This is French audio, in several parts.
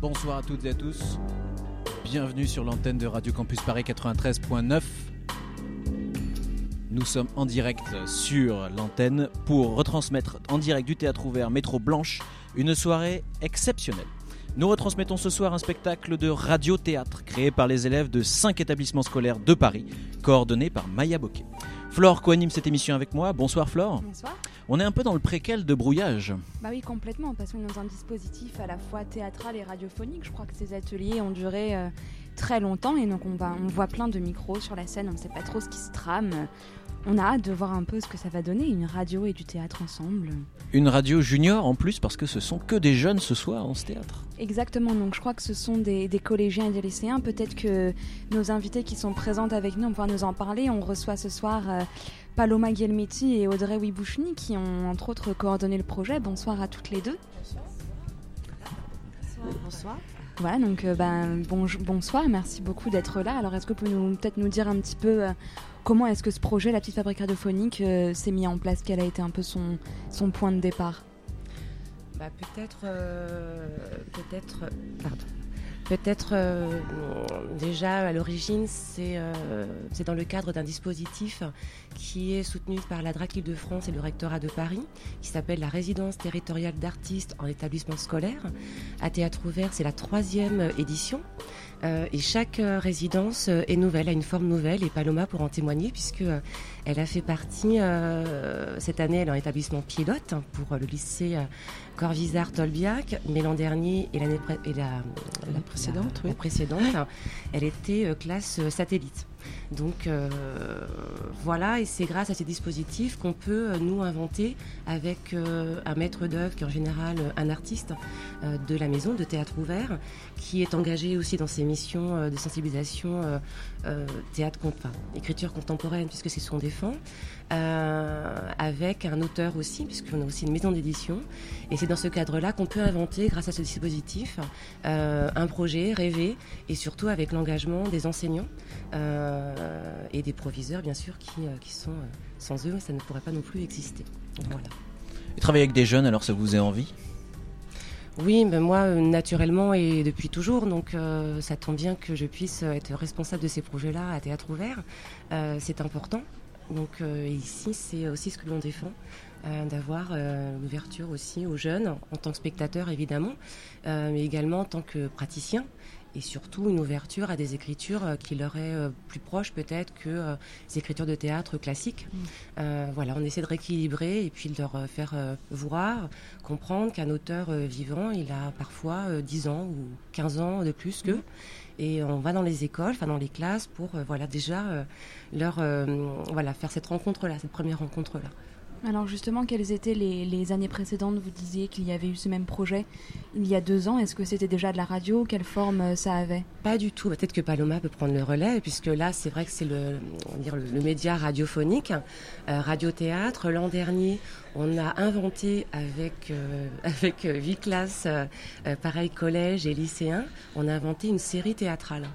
Bonsoir à toutes et à tous. Bienvenue sur l'antenne de Radio Campus Paris 93.9. Nous sommes en direct sur l'antenne pour retransmettre en direct du théâtre ouvert Métro Blanche une soirée exceptionnelle. Nous retransmettons ce soir un spectacle de radio-théâtre créé par les élèves de 5 établissements scolaires de Paris, coordonné par Maya Boquet. Flore co-anime cette émission avec moi. Bonsoir Flore. Bonsoir. On est un peu dans le préquel de brouillage. Bah oui, complètement, parce qu'on est dans un dispositif à la fois théâtral et radiophonique. Je crois que ces ateliers ont duré euh, très longtemps et donc on, va, on voit plein de micros sur la scène, on ne sait pas trop ce qui se trame. On a hâte de voir un peu ce que ça va donner, une radio et du théâtre ensemble. Une radio junior en plus, parce que ce sont que des jeunes ce soir en ce théâtre. Exactement, donc je crois que ce sont des, des collégiens et des lycéens. Peut-être que nos invités qui sont présentes avec nous, on pourra nous en parler. On reçoit ce soir euh, Paloma Guelmetti et Audrey Wibouchny qui ont entre autres coordonné le projet. Bonsoir à toutes les deux. Bonsoir. Bonsoir. Voilà, donc euh, ben, bon, bonsoir, merci beaucoup d'être là. Alors est-ce que vous pouvez nous, peut-être nous dire un petit peu euh, comment est-ce que ce projet, la petite fabrique radiophonique, euh, s'est mis en place? Quel a été un peu son, son point de départ? Bah, Peut-être, peut-être, pardon. Peut-être euh, déjà à l'origine, c'est euh, dans le cadre d'un dispositif qui est soutenu par la DRAC de France et le rectorat de Paris, qui s'appelle la résidence territoriale d'artistes en établissement scolaire. À Théâtre Ouvert, c'est la troisième édition. Euh, et chaque euh, résidence euh, est nouvelle, a une forme nouvelle, et Paloma pour en témoigner, puisque elle a fait partie cette année, elle est en établissement pilote hein, pour le lycée Corvisart-Tolbiac, mais l'an dernier et l'année et la, la, précédente, la, oui. la précédente, elle était classe satellite. Donc euh, voilà, et c'est grâce à ces dispositifs qu'on peut nous inventer avec euh, un maître d'œuvre qui est en général un artiste euh, de la maison de théâtre ouvert, qui est engagé aussi dans ses missions de sensibilisation théâtre, enfin, écriture contemporaine puisque c'est son défend, avec un auteur aussi puisqu'on a aussi une maison d'édition, et c'est dans ce cadre-là qu'on peut inventer grâce à ce dispositif un projet rêvé et surtout avec l'engagement des enseignants. Euh, et des proviseurs, bien sûr, qui, euh, qui sont euh, sans eux, ça ne pourrait pas non plus exister. Donc, voilà. Et travailler avec des jeunes, alors ça vous est envie? Oui, ben moi, naturellement et depuis toujours, donc euh, ça tombe bien que je puisse être responsable de ces projets-là à Théâtre Ouvert. Euh, c'est important. Donc euh, ici, c'est aussi ce que l'on défend, d'avoir l'ouverture aussi aux jeunes, en tant que spectateurs évidemment, mais également en tant que praticiens et surtout une ouverture à des écritures qui leur est euh, plus proche peut-être que euh, les écritures de théâtre classiques. Mmh. Euh, voilà, on essaie de rééquilibrer et puis de leur faire voir, comprendre qu'un auteur vivant, il a parfois 10 ans ou 15 ans de plus qu'eux. Mmh. Et on va dans les écoles, enfin dans les classes pour voilà déjà leur voilà faire cette rencontre là, cette première rencontre là. Alors justement, quelles étaient les, les, années précédentes? Vous disiez qu'il y avait eu ce même projet il y a deux ans. Est-ce que c'était déjà de la radio? Quelle forme ça avait? Pas du tout. Peut-être que Paloma peut prendre le relais, puisque là, c'est vrai que c'est le, dire, le, le, média radiophonique, euh, radio-théâtre. L'an dernier, on a inventé avec, euh, avec huit classes, euh, pareil collège et lycéens, on a inventé une série théâtrale.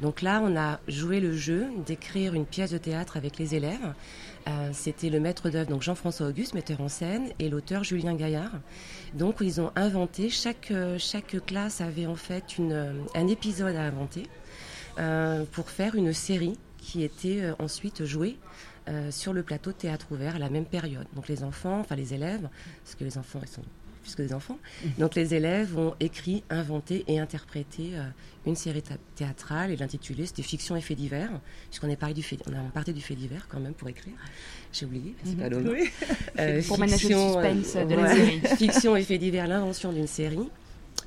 Donc là, on a joué le jeu d'écrire une pièce de théâtre avec les élèves. Euh, C'était le maître d'œuvre, donc Jean-François Auguste, metteur en scène, et l'auteur Julien Gaillard. Donc ils ont inventé, chaque, chaque classe avait en fait une, un épisode à inventer euh, pour faire une série qui était euh, ensuite jouée euh, sur le plateau de théâtre ouvert à la même période. Donc les enfants, enfin les élèves, parce que les enfants ils sont plus que des enfants. Donc les élèves ont écrit, inventé et interprété euh, une série théâtrale et l'intitulé c'était Fiction et fait divers, puisqu'on est parlé du fait, on a parlé du fait divers quand même pour écrire. J'ai oublié, c'est pas mmh. oui. euh, Pour le suspense euh, de ouais, la série. fiction et fait divers, l'invention d'une série.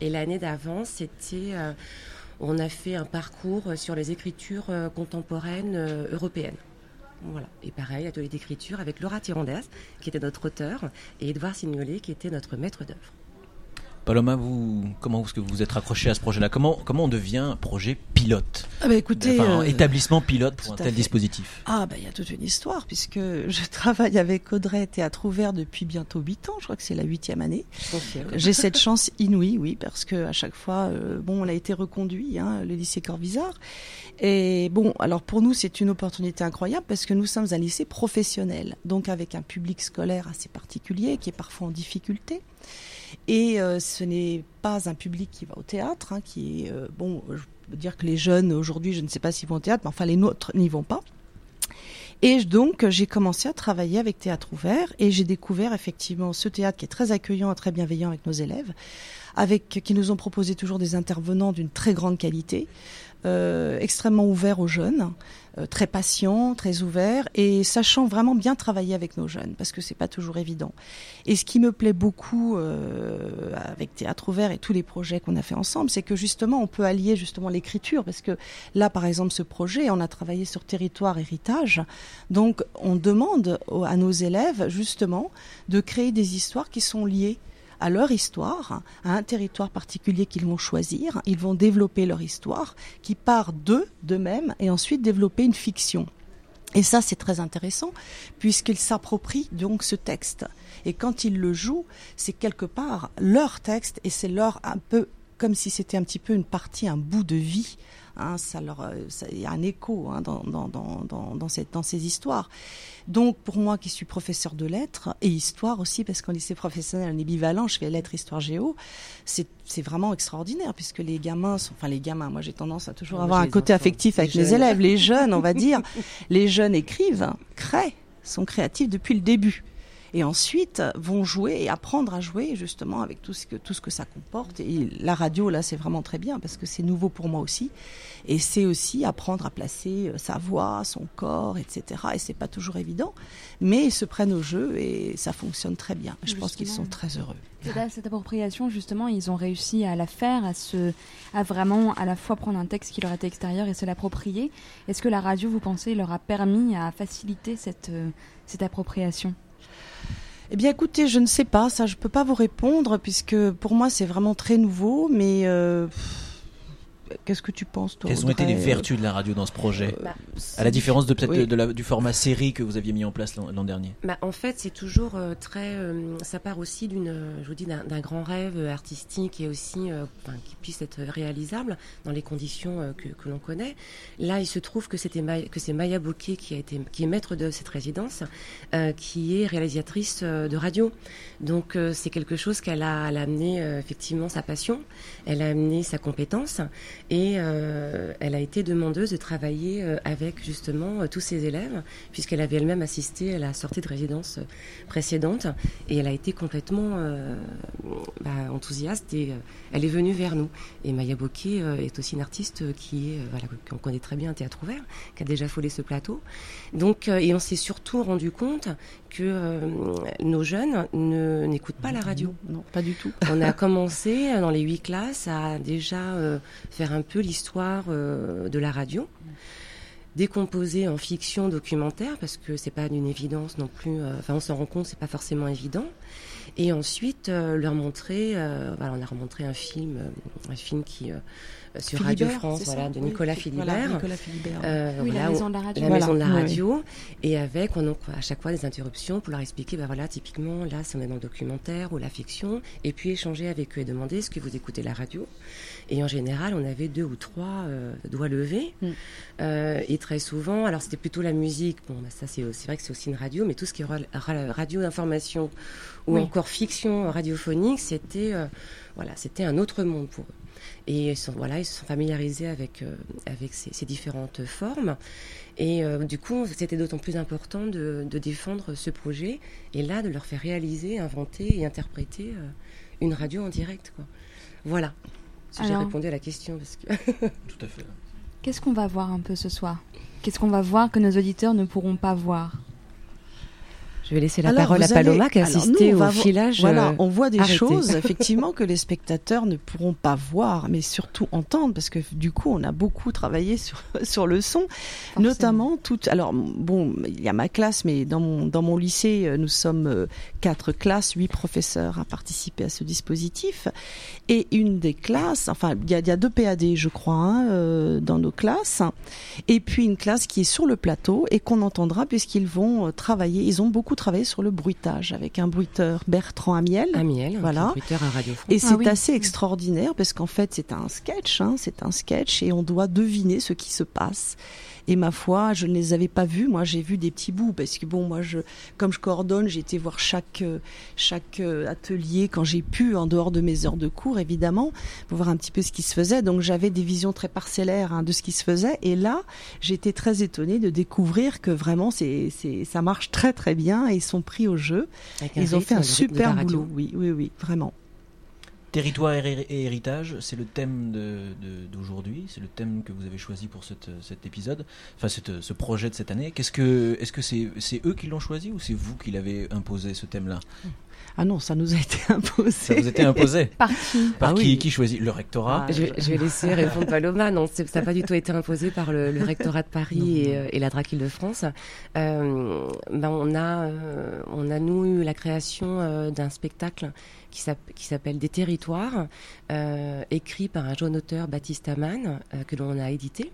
Et l'année d'avant, c'était, on a fait un parcours sur les écritures contemporaines européennes. Voilà. Et pareil, atelier d'écriture avec Laura Tirandès, qui était notre auteur, et Edouard Signolet, qui était notre maître d'œuvre. Paloma, vous, comment est-ce que vous vous êtes raccroché à ce projet-là? Comment, comment on devient un projet pilote? Ah bah écoutez, enfin, euh, établissement pilote pour un tel fait. dispositif Ah, bah il y a toute une histoire, puisque je travaille avec Audrey Théâtre Ouvert depuis bientôt 8 ans, je crois que c'est la huitième année. J'ai cette chance inouïe, oui, parce que à chaque fois, euh, bon, on a été reconduit, hein, le lycée Corvisart. Et bon, alors pour nous, c'est une opportunité incroyable parce que nous sommes un lycée professionnel, donc avec un public scolaire assez particulier qui est parfois en difficulté. Et ce n'est pas un public qui va au théâtre, hein, qui est bon. Je peux dire que les jeunes aujourd'hui, je ne sais pas s'ils vont au théâtre, mais enfin les nôtres n'y vont pas. Et donc, j'ai commencé à travailler avec Théâtre Ouvert et j'ai découvert effectivement ce théâtre qui est très accueillant et très bienveillant avec nos élèves, avec qui nous ont proposé toujours des intervenants d'une très grande qualité, euh, extrêmement ouverts aux jeunes, euh, très patients, très ouverts et sachant vraiment bien travailler avec nos jeunes parce que c'est pas toujours évident. Et ce qui me plaît beaucoup euh, avec Théâtre Ouvert et tous les projets qu'on a fait ensemble, c'est que justement on peut allier justement l'écriture parce que là par exemple ce projet, on a travaillé sur territoire héritage, donc on demande à nos élèves justement de créer des histoires qui sont liées à leur histoire, à un territoire particulier qu'ils vont choisir. Ils vont développer leur histoire qui part d'eux, d'eux-mêmes, et ensuite développer une fiction. Et ça, c'est très intéressant, puisqu'ils s'approprient donc ce texte. Et quand ils le jouent, c'est quelque part leur texte, et c'est leur un peu comme si c'était un petit peu une partie, un bout de vie Hein, ça leur, euh, il y a un écho hein, dans, dans, dans, dans, cette, dans ces histoires. Donc pour moi qui suis professeur de lettres et histoire aussi, parce qu'en lycée professionnel on est bivalent, je fais lettres, histoire, géo, c'est vraiment extraordinaire puisque les gamins sont, enfin les gamins, moi j'ai tendance à toujours avoir un côté affectif avec mes élèves, les jeunes on va dire, les jeunes écrivent, créent, sont créatifs depuis le début et ensuite vont jouer et apprendre à jouer justement avec tout ce que, tout ce que ça comporte. Et la radio, là, c'est vraiment très bien parce que c'est nouveau pour moi aussi. Et c'est aussi apprendre à placer euh, sa voix, son corps, etc. Et c'est pas toujours évident, mais ils se prennent au jeu et ça fonctionne très bien. Je pense qu'ils sont très heureux. Cette appropriation, justement, ils ont réussi à la faire, à, se, à vraiment à la fois prendre un texte qui leur était extérieur et se l'approprier. Est-ce que la radio, vous pensez, leur a permis à faciliter cette, euh, cette appropriation? Eh bien, écoutez, je ne sais pas, ça, je peux pas vous répondre puisque pour moi, c'est vraiment très nouveau, mais. Euh, Qu'est-ce que tu penses, toi Quelles ont été les vertus de la radio dans ce projet bah, À la différence de peut-être du format série que vous aviez mis en place l'an dernier. Bah, en fait, c'est toujours euh, très. Euh, ça part aussi d'une, je vous dis, d'un grand rêve artistique et aussi qui puisse être réalisable dans les conditions que, que l'on connaît. Là, il se trouve que c'était que c'est Maya Bouquet qui a été qui est maître de cette résidence, qui est réalisatrice de radio. Donc c'est quelque chose qu'elle a, elle a amené effectivement sa passion, elle a amené sa compétence et euh, elle a été demandeuse de travailler euh, avec justement euh, tous ses élèves, puisqu'elle avait elle-même assisté à la sortie de résidence précédente. Et elle a été complètement bah, enthousiaste et elle est venue vers nous. Et Maya Bokeh est aussi une artiste qui est, voilà, qu'on connaît très bien, un théâtre ouvert, qui a déjà foulé ce plateau. Donc, et on s'est surtout rendu compte que nos jeunes ne, n'écoutent pas la radio. Non, pas du tout. on a commencé dans les huit classes à déjà faire un peu l'histoire euh, de la radio, décomposée en fiction documentaire, parce que c'est pas d'une évidence non plus, euh, enfin on s'en rend compte, c'est pas forcément évident. Et ensuite, euh, leur montrer, voilà, on a leur montré un film, un film qui sur Radio France, voilà, de Nicolas Philibert. oui, la maison de la radio. La maison de la radio. Et avec, on a à chaque fois des interruptions pour leur expliquer, ben voilà, typiquement, là, c'est on est dans le documentaire ou la fiction. Et puis échanger avec eux et demander, est-ce que vous écoutez la radio Et en général, on avait deux ou trois euh, doigts levés. Mm. Euh, et très souvent, alors c'était plutôt la musique. Bon, ben ça, c'est vrai que c'est aussi une radio, mais tout ce qui est radio d'information ou encore fiction radiophonique, c'était euh, voilà, c'était un autre monde pour eux. Et ils, sont, voilà, ils se sont familiarisés avec, euh, avec ces, ces, différentes formes. Et euh, du coup, c'était d'autant plus important de, de, défendre ce projet et là, de leur faire réaliser, inventer et interpréter euh, une radio en direct. Quoi. Voilà. Si j'ai répondu à la question. Parce que Tout à fait. Qu'est-ce qu'on va voir un peu ce soir? Qu'est-ce qu'on va voir que nos auditeurs ne pourront pas voir? Je vais laisser la parole à Paloma qui a assisté au filage. Voilà, euh, on voit des choses effectivement que les spectateurs ne pourront pas voir, mais surtout entendre, parce que du coup, on a beaucoup travaillé sur sur le son, notamment tout. Alors bon, il y a ma classe, mais dans mon dans mon lycée, euh, nous sommes euh, quatre classes, huit professeurs à participer à ce dispositif, et une des classes, enfin, il y a, y a deux PAD, je crois, hein, dans nos classes, et puis une classe qui est sur le plateau et qu'on entendra puisqu'ils vont travailler. Ils ont beaucoup beaucoup travaillé sur le bruitage avec un bruiteur Bertrand Amiel. Amiel, voilà. un bruiteur à Radio France. Et c'est assez extraordinaire parce qu'en fait c'est un sketch, hein, c'est un sketch et on doit deviner ce qui se passe. Et ma foi, je ne les avais pas vus. Moi, j'ai vu des petits bouts parce que bon, moi, je, comme je coordonne, j'ai été voir chaque euh, chaque euh, atelier quand j'ai pu, en dehors de mes heures de cours, évidemment, pour voir un petit peu ce qui se faisait. Donc, j'avais des visions très parcellaires hein, de ce qui se faisait. Et là, j'étais très étonnée de découvrir que vraiment, c'est c'est ça marche très très bien et ils sont pris au jeu. Ils ont fait un super boulot. Oui, oui, oui, vraiment. Territoire et héritage, c'est le thème d'aujourd'hui, c'est le thème que vous avez choisi pour cet épisode, enfin ce projet de cette année. Qu'est-ce que, est-ce que c'est eux qui l'ont choisi ou c'est vous qui l'avez imposé ce thème-là? Ah non, ça nous a été imposé. Ça vous a été imposé Par qui? Par ah qui, qui choisit? Le rectorat? Ah, je, vais laisser répondre Paloma. Non, ça n'a pas du tout été imposé par le, rectorat de Paris et, euh, et, la DRAC Île-de-France. Euh, ben on, a, euh, on a, nous, eu la création euh, d'un spectacle qui s'appelle Des territoires, euh, écrit par un jeune auteur, Baptiste Amann, euh, que l'on a édité.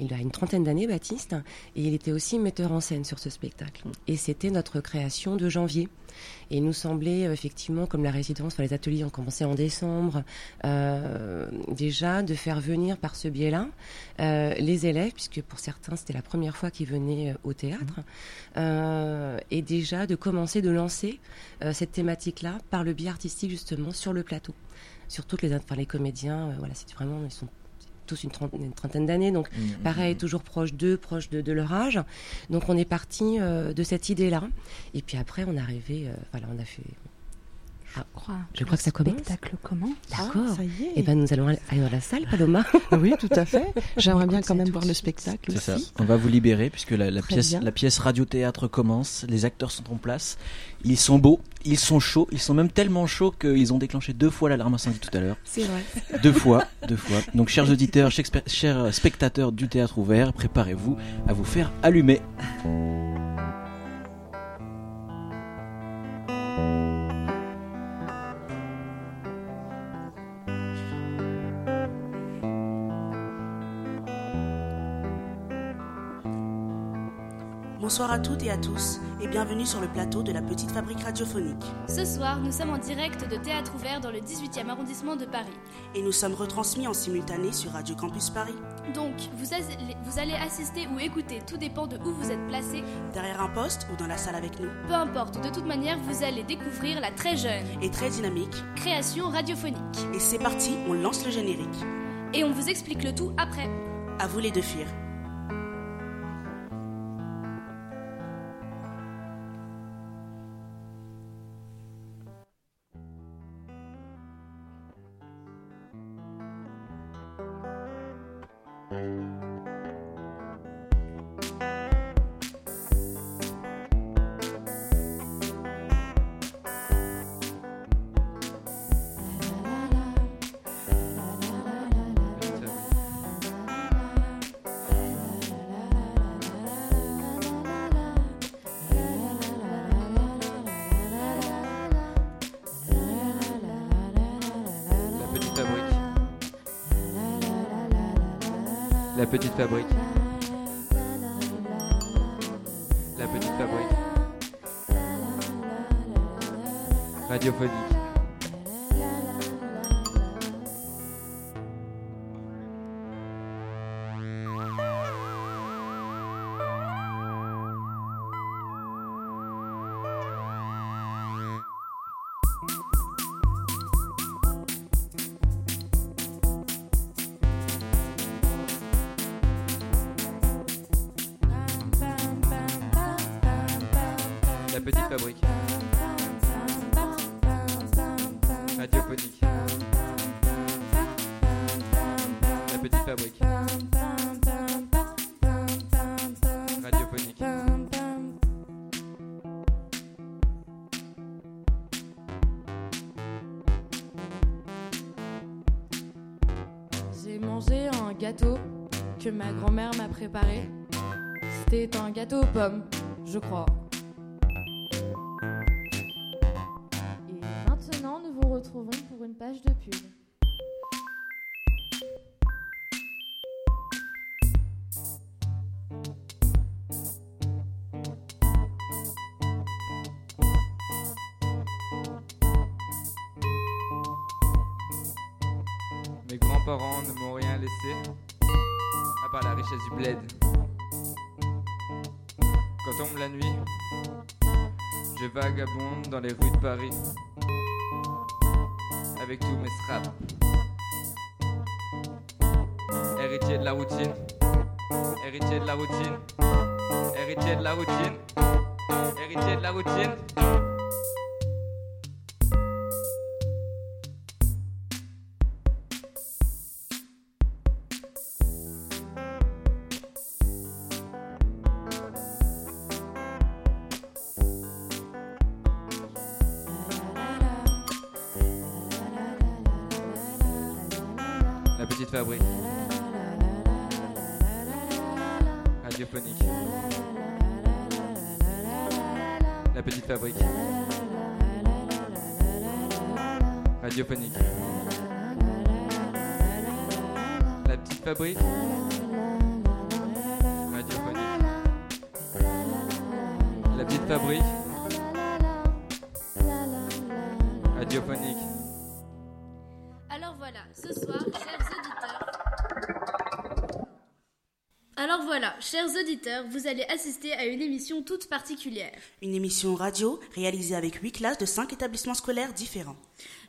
Il a une trentaine d'années, Baptiste, et il était aussi metteur en scène sur ce spectacle. Et c'était notre création de janvier. Et il nous semblait euh, effectivement, comme la résidence, enfin, les ateliers ont commencé en décembre, euh, déjà de faire venir par ce biais-là euh, les élèves, puisque pour certains c'était la première fois qu'ils venaient au théâtre, et déjà de commencer de lancer cette thématique-là par le biais artistique justement sur le plateau. Sur toutes les, les comédiens, voilà, c'est vraiment ils sont tous une, trentaine, d'années, donc mmh, mmh, pareil, mmh. toujours proche d'eux, proche de, leur âge. Donc on est parti euh, de cette idée-là. Et puis après, on est arrivé, euh, voilà, on a fait je crois. Je crois que ça commence. Le spectacle commence. D'accord. ça y est. Et eh ben nous allons aller dans la salle, Paloma. oui, tout à fait. J'aimerais bien quand même voir le spectacle aussi. Ça. On va vous libérer puisque la, la pièce, la pièce radio-théâtre commence. Les acteurs sont en place. Ils sont beaux, ils sont chauds. Ils sont même tellement chauds qu'ils ont déclenché deux fois l'alarme incendie tout à l'heure. C'est vrai. Deux fois, deux fois. Donc, chers auditeurs, chers spectateurs du théâtre ouvert, préparez-vous à vous faire allumer. Bonsoir à toutes et à tous et bienvenue sur le plateau de la Petite Fabrique Radiophonique. Ce soir, nous sommes en direct de Théâtre Ouvert dans le 18e arrondissement de Paris. Et nous sommes retransmis en simultané sur Radio Campus Paris. Donc, vous, vous allez assister ou écouter, tout dépend de où vous êtes placé. Derrière un poste ou dans la salle avec nous. Peu importe, de toute manière, vous allez découvrir la très jeune et très dynamique création radiophonique. Et c'est parti, on lance le générique. Et on vous explique le tout après. À vous les deux filles. La ma grand-mère m'a préparé. C'était un gâteau aux pommes, je crois. Et maintenant, nous vous retrouvons pour une page de pub. Mes grands-parents ne m'ont rien laissé à part la richesse du bled. Quand tombe la nuit, je vagabonde dans les rues de Paris, avec tous mes straps. Héritier de la routine, héritier de la routine, héritier de la routine, héritier de la routine. Auditeurs, vous allez assister à une émission toute particulière. Une émission radio réalisée avec 8 classes de 5 établissements scolaires différents.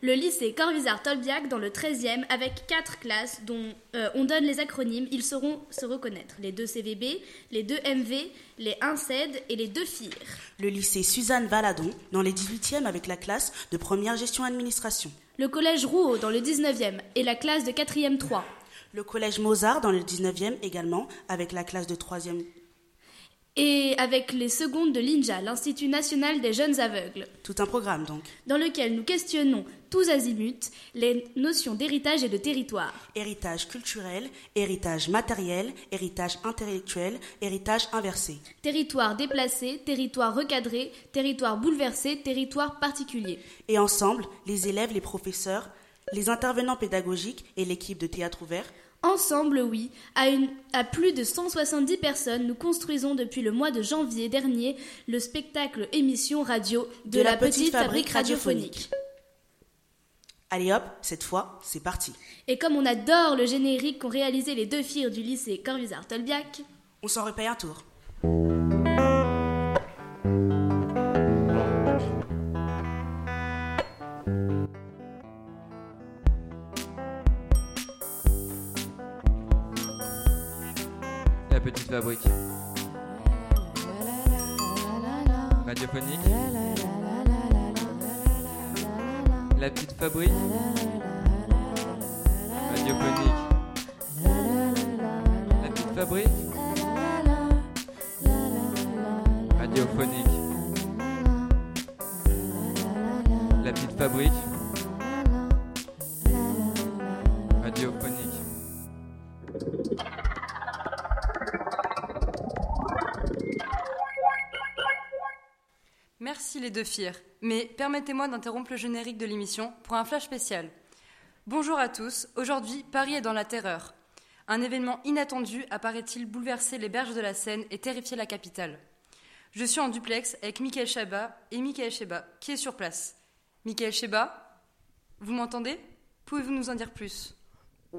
Le lycée Corvisart-Tolbiac dans le 13e avec 4 classes dont euh, on donne les acronymes, ils sauront se reconnaître. Les 2 CVB, les 2 MV, les 1 CED et les 2 FIR. Le lycée Suzanne Valadon dans les 18e avec la classe de première gestion administration. Le collège Rouault dans le 19e et la classe de 4e 3. Le collège Mozart dans le 19e également avec la classe de 3e. Et avec les secondes de l'INJA, l'Institut national des jeunes aveugles, Tout un programme donc. dans lequel nous questionnons tous azimuts les notions d'héritage et de territoire. Héritage culturel, héritage matériel, héritage intellectuel, héritage inversé. Territoire déplacé, territoire recadré, territoire bouleversé, territoire particulier. Et ensemble, les élèves, les professeurs, les intervenants pédagogiques et l'équipe de théâtre ouvert Ensemble, oui, à, une- à plus de 170 personnes, nous construisons depuis le mois de janvier dernier le spectacle émission radio de, la, petite fabrique radiophonique. Allez hop, cette fois, c'est parti. Et comme on adore le générique qu'ont réalisé les deux filles du lycée Corvisart-Tolbiac, On s'en repaye un tour. Petite fabrique. Radiophonique. La petite fabrique. Radiophonique. La petite fabrique. Radiophonique. La petite fabrique. Les deux fiers, mais permettez-moi d'interrompre le générique de l'émission pour un flash spécial. Bonjour à tous, aujourd'hui Paris est dans la terreur. Un événement inattendu apparaît-il bouleverser les berges de la Seine et terrifier la capitale? Je suis en duplex avec Michael Chabat et Michael Sheba, qui est sur place. Michael Sheba, vous m'entendez? Pouvez-vous nous en dire plus?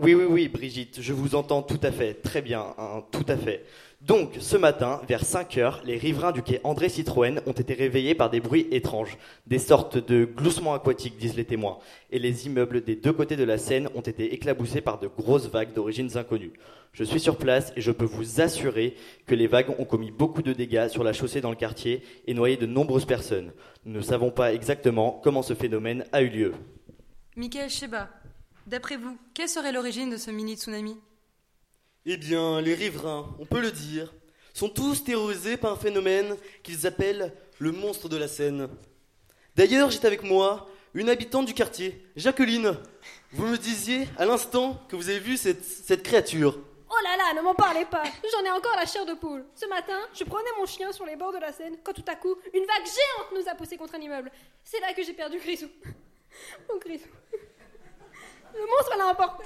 Oui, oui, oui, Brigitte, je vous entends tout à fait, très bien, hein, tout à fait. Donc, ce matin, vers 5 heures, les riverains du quai André Citroën ont été réveillés par des bruits étranges, des sortes de gloussements aquatiques, disent les témoins, et les immeubles des deux côtés de la Seine ont été éclaboussés par de grosses vagues d'origines inconnues. Je suis sur place et je peux vous assurer que les vagues ont commis beaucoup de dégâts sur la chaussée dans le quartier et noyé de nombreuses personnes. Nous ne savons pas exactement comment ce phénomène a eu lieu. Michael Sheba, d'après vous, quelle serait l'origine de ce mini-tsunami Eh bien, les riverains, on peut le dire, sont tous terrorisés par un phénomène qu'ils appellent le monstre de la Seine. D'ailleurs, j'ai avec moi une habitante du quartier, Jacqueline. Vous me disiez à l'instant que vous avez vu cette, cette créature. Oh là là, ne m'en parlez pas J'en ai encore la chair de poule. Ce matin, je promenais mon chien sur les bords de la Seine quand tout à coup, une vague géante nous a poussé contre un immeuble. C'est là que j'ai perdu Grisou. Mon Grisou. Le monstre l'a emporté.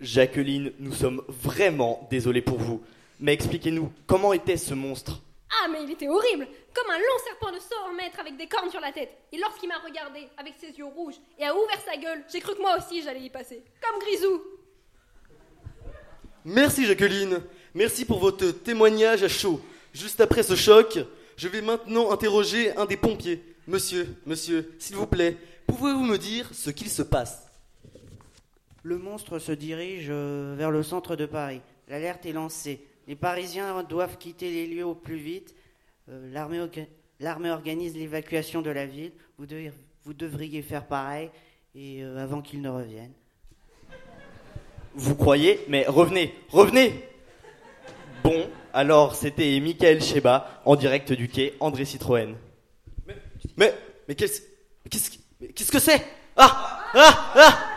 Jacqueline, nous sommes vraiment désolés pour vous. Mais expliquez-nous, comment était ce monstre? Ah Ah, mais il était horrible Comme un long serpent de 100 mètres avec des cornes sur la tête. Et lorsqu'il m'a regardé avec ses yeux rouges et a ouvert sa gueule, j'ai cru que moi aussi j'allais y passer. Comme Grisou Merci Jacqueline. Merci pour votre témoignage à chaud. Juste après ce choc, je vais maintenant interroger un des pompiers. Monsieur, monsieur, s'il vous plaît, pouvez-vous me dire ce qu'il se passe? Le monstre se dirige euh, vers le centre de Paris. L'alerte est lancée. Les Parisiens doivent quitter les lieux au plus vite. Euh, L'armée orga- l'armée organise l'évacuation de la ville. Vous, devriez- vous devriez faire pareil et euh, avant qu'il ne revienne. Vous croyez Mais revenez, revenez Bon, alors c'était Michael Sheba en direct du quai André Citroën. Mais, mais qu'est-ce qu'est-ce mais qu'est-ce que c'est? Ah Ah Ah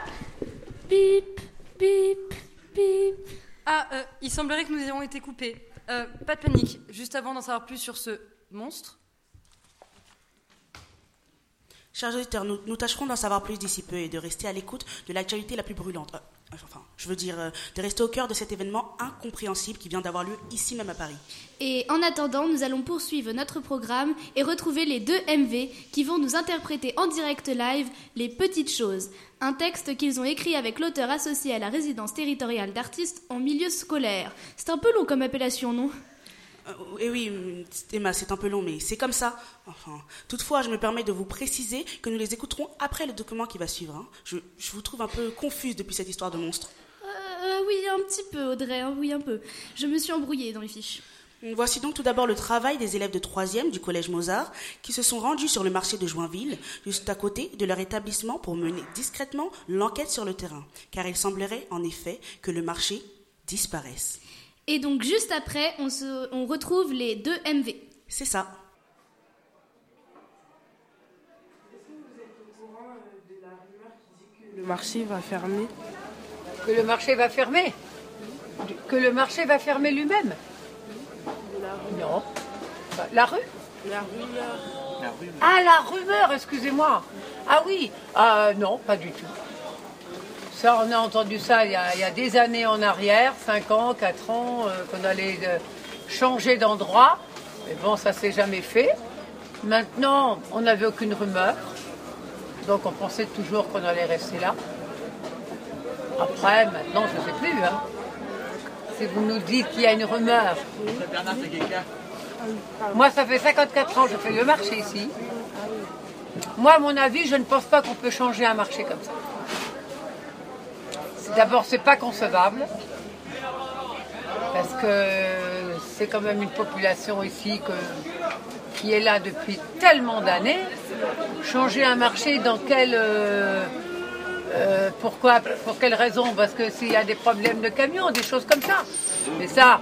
Bip, bip, bip. Ah, euh, il semblerait que nous ayons été coupés. Euh, pas de panique. Juste avant d'en savoir plus sur ce monstre. Chers auditeurs, nous, nous tâcherons d'en savoir plus d'ici peu et de rester à l'écoute de l'actualité la plus brûlante. Enfin, je veux dire, euh, de rester au cœur de cet événement incompréhensible qui vient d'avoir lieu ici même à Paris. Et en attendant, nous allons poursuivre notre programme et retrouver les deux MV qui vont nous interpréter en direct live Les Petites Choses, un texte qu'ils ont écrit avec l'auteur associé à la résidence territoriale d'artistes en milieu scolaire. C'est un peu long comme appellation, non? Euh, et oui, Emma, c'est un peu long, mais c'est comme ça. Enfin, toutefois, je me permets de vous préciser que nous les écouterons après le document qui va suivre. hein. Je, je vous trouve un peu confuse depuis cette histoire de monstre. Euh, oui, un petit peu, Audrey, hein, oui, un peu. Je me suis embrouillée dans les fiches. Voici donc tout d'abord le travail des élèves de 3e du collège Mozart qui se sont rendus sur le marché de Joinville, juste à côté de leur établissement pour mener discrètement l'enquête sur le terrain, car il semblerait en effet que le marché disparaisse. Et donc, juste après, on, se, on retrouve les deux MV. C'est ça. Le marché va fermer. Que le marché va fermer Que le marché va fermer lui-même Non. La rue La rumeur. Ah, la rumeur, excusez-moi. Ah oui, ah non, pas du tout. Ça, on a entendu ça il y a, des années en arrière, 5 ans, 4 ans, euh, qu'on allait changer d'endroit. Mais bon, ça s'est jamais fait. Maintenant, on n'avait aucune rumeur. Donc on pensait toujours qu'on allait rester là. Après, maintenant, je ne sais plus. hein. Si vous nous dites qu'il y a une rumeur. Moi, ça fait 54 ans que je fais le marché ici. Moi, à mon avis, je ne pense pas qu'on peut changer un marché comme ça. D'abord, c'est pas concevable. Parce que c'est quand même une population ici qui est là depuis tellement d'années. Changer un marché dans quel. euh, euh, pourquoi Pour quelle raison? Parce que s'il y a des problèmes de camions, des choses comme ça. Mais ça,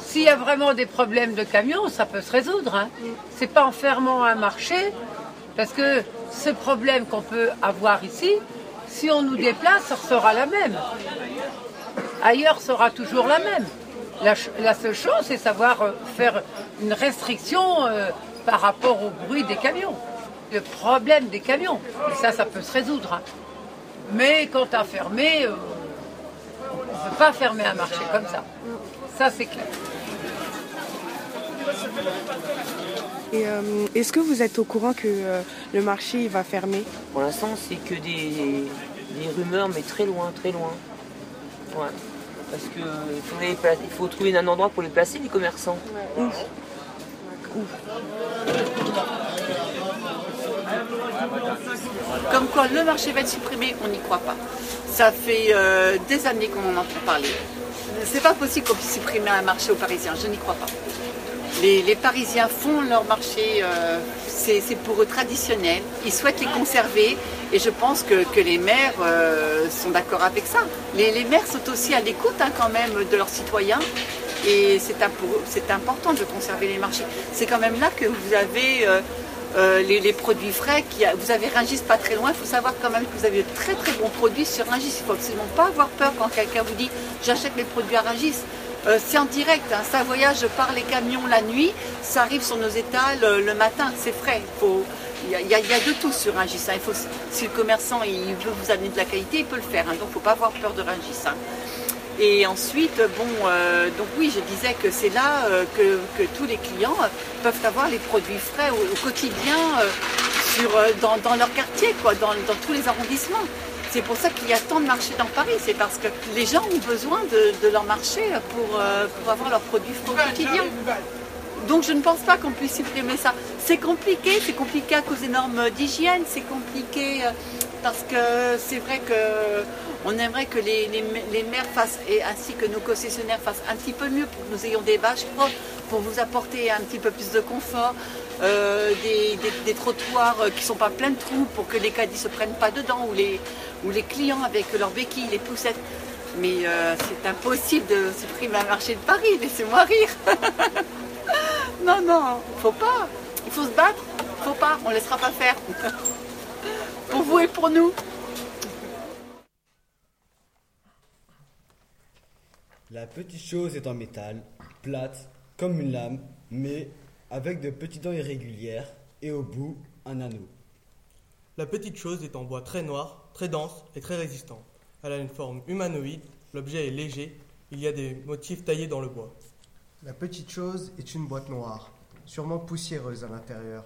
s'il y a vraiment des problèmes de camions, ça peut se résoudre. Hein. C'est pas en fermant un marché, parce que ce problème qu'on peut avoir ici, si on nous déplace, ça sera la même. Ailleurs sera toujours la même. La, seule chose, c'est savoir euh, faire une restriction euh, par rapport au bruit des camions. Le problème des camions. Et ça, ça peut se résoudre. hein. Mais quant à fermer, euh, on ne peut pas fermer un marché comme ça. Ça, c'est clair. Et euh, est-ce que vous êtes au courant que euh, le marché va fermer? Pour l'instant, c'est que des, des rumeurs, mais très loin, très loin. Ouais. Parce que il faut, les pla- il faut trouver un endroit pour les placer, les commerçants. Comme quoi le marché va être supprimé, on n'y croit pas. Ça fait euh, des années qu'on en entend parler. C'est pas possible qu'on puisse supprimer un marché aux Parisiens, je n'y crois pas. Les, Parisiens font leur marché, euh, c'est pour eux traditionnel, ils souhaitent les conserver et je pense que, les maires euh, sont d'accord avec ça. Les, maires sont aussi à l'écoute hein, quand même de leurs citoyens et c'est important de conserver les marchés. C'est quand même là que vous avez euh, les, produits frais. Vous avez Rungis pas très loin. Il faut savoir quand même que vous avez de très très bons produits sur Rungis. Il ne faut absolument pas avoir peur quand quelqu'un vous dit j'achète mes produits à Rungis. Euh, c'est en direct, hein. ça voyage par les camions la nuit, ça arrive sur nos étals euh, le matin, c'est frais. Il y, a, de tout sur Rungis. hein. Si le commerçant veut vous amener de la qualité, il peut le faire. hein. Donc il ne faut pas avoir peur de Rungis. hein. Et ensuite, bon, euh, donc oui, je disais que c'est là que, tous les clients peuvent avoir les produits frais au, quotidien dans, leur quartier, dans tous les arrondissements. C'est pour ça qu'il y a tant de marchés dans Paris, c'est parce que les gens ont besoin de, de leur marché pour, euh, pour avoir leurs produits frais au quotidien. Donc je ne pense pas qu'on puisse supprimer ça. C'est compliqué, c'est compliqué à cause des normes d'hygiène, c'est compliqué euh, parce que c'est vrai que on aimerait que les, les, les maires fassent, et ainsi que nos concessionnaires fassent un petit peu mieux pour que nous ayons des vaches propres, pour vous apporter un petit peu plus de confort, euh, des, trottoirs qui sont pas pleins de trous pour que les caddies ne se prennent pas dedans, ou les, ou les clients avec leurs béquilles, les poussettes. Mais euh, c'est impossible de supprimer un marché de Paris, laissez-moi rire. non, non, faut pas. Il faut se battre, faut pas, on ne laissera pas faire. pour vous et pour nous. La petite chose est en métal, plate, comme une lame, mais avec de petites dents irrégulières et au bout un anneau. La petite chose est en bois très noir, très dense et très résistant. Elle a une forme humanoïde, l'objet est léger, il y a des motifs taillés dans le bois. La petite chose est une boîte noire, sûrement poussiéreuse à l'intérieur.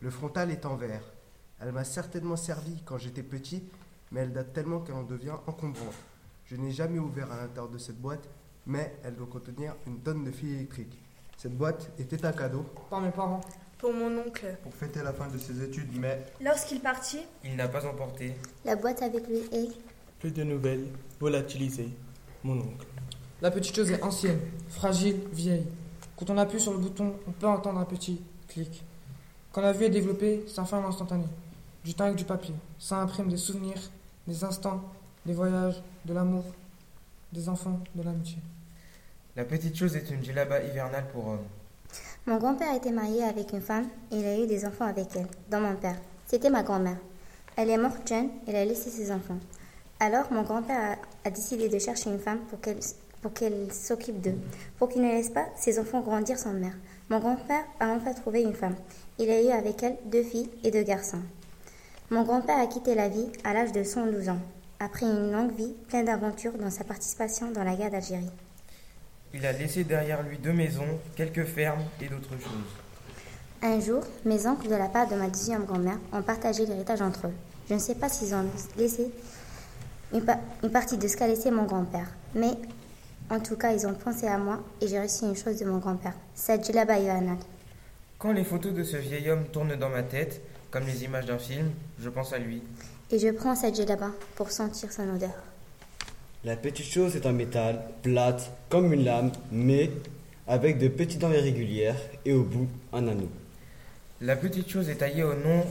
Le frontal est en verre. Elle m'a certainement servi quand j'étais petit, mais elle date tellement qu'elle en devient encombrante. Je n'ai jamais ouvert à l'intérieur de cette boîte, mais elle doit contenir une tonne de fils électriques. Cette boîte était un cadeau Par mes parents. Pour mon oncle. pour fêter la fin de ses études, mais Lorsqu'il partit, Il n'a pas emporté. La boîte avec lui est Plus de nouvelles, volatilisées. Mon oncle. La petite chose est ancienne, fragile, vieille. Quand on appuie sur le bouton, on peut entendre un petit clic. Quand la vue est développée, ça fait un instantané. Du temps avec du papier. Ça imprime des souvenirs, des instants, des voyages, de l'amour, des enfants, de l'amitié. La petite chose est une djellaba hivernale pour hommes. Mon grand-père était marié avec une femme et il a eu des enfants avec elle, dont mon père. C'était ma grand-mère. Elle est morte jeune et elle a laissé ses enfants. Alors mon grand-père a, a décidé de chercher une femme pour qu'elle pour qu'elle s'occupe d'eux, pour qu'il ne laisse pas ses enfants grandir sans mère. Mon grand-père a enfin trouvé une femme. Il a eu avec elle deux filles et deux garçons. Mon grand-père a quitté la vie à l'âge de 112 ans, après une longue vie pleine d'aventures dans sa participation dans la guerre d'Algérie. Il a laissé derrière lui deux maisons, quelques fermes et d'autres choses. Un jour, mes oncles de la part de ma deuxième grand-mère ont partagé l'héritage entre eux. Je ne sais pas s'ils ont laissé une, pa- une partie de ce qu'a laissé mon grand-père, mais en tout cas, ils ont pensé à moi et j'ai reçu une chose de mon grand-père. Djilaba Yohanal. Quand les photos de ce vieil homme tournent dans ma tête, comme les images d'un film, je pense à lui. Et je prends cette Djilaba pour sentir son odeur. La petite chose est en métal, plate, comme une lame, mais avec de petites dents irrégulières et au bout un anneau. La petite chose est taillée au nom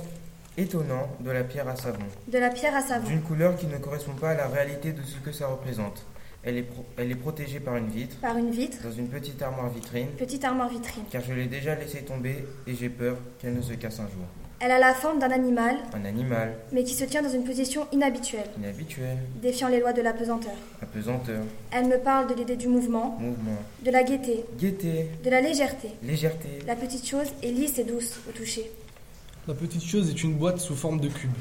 étonnant de la pierre à savon, De la pierre à savon. d'une couleur qui ne correspond pas à la réalité de ce que ça représente. Elle est, pro- elle est protégée par une vitre, Par une vitre, dans une petite armoire vitrine, petite armoire vitrine. car je l'ai déjà laissée tomber et j'ai peur qu'elle ne se casse un jour. Elle a la forme d'un animal, Un animal, mais qui se tient dans une position inhabituelle, inhabituel, défiant les lois de la pesanteur. apesanteur, Elle me parle de l'idée du mouvement, mouvement, de la gaieté, gaieté, de la légèreté. légèreté. La petite chose est lisse et douce au toucher. La petite chose est une boîte sous forme de cube,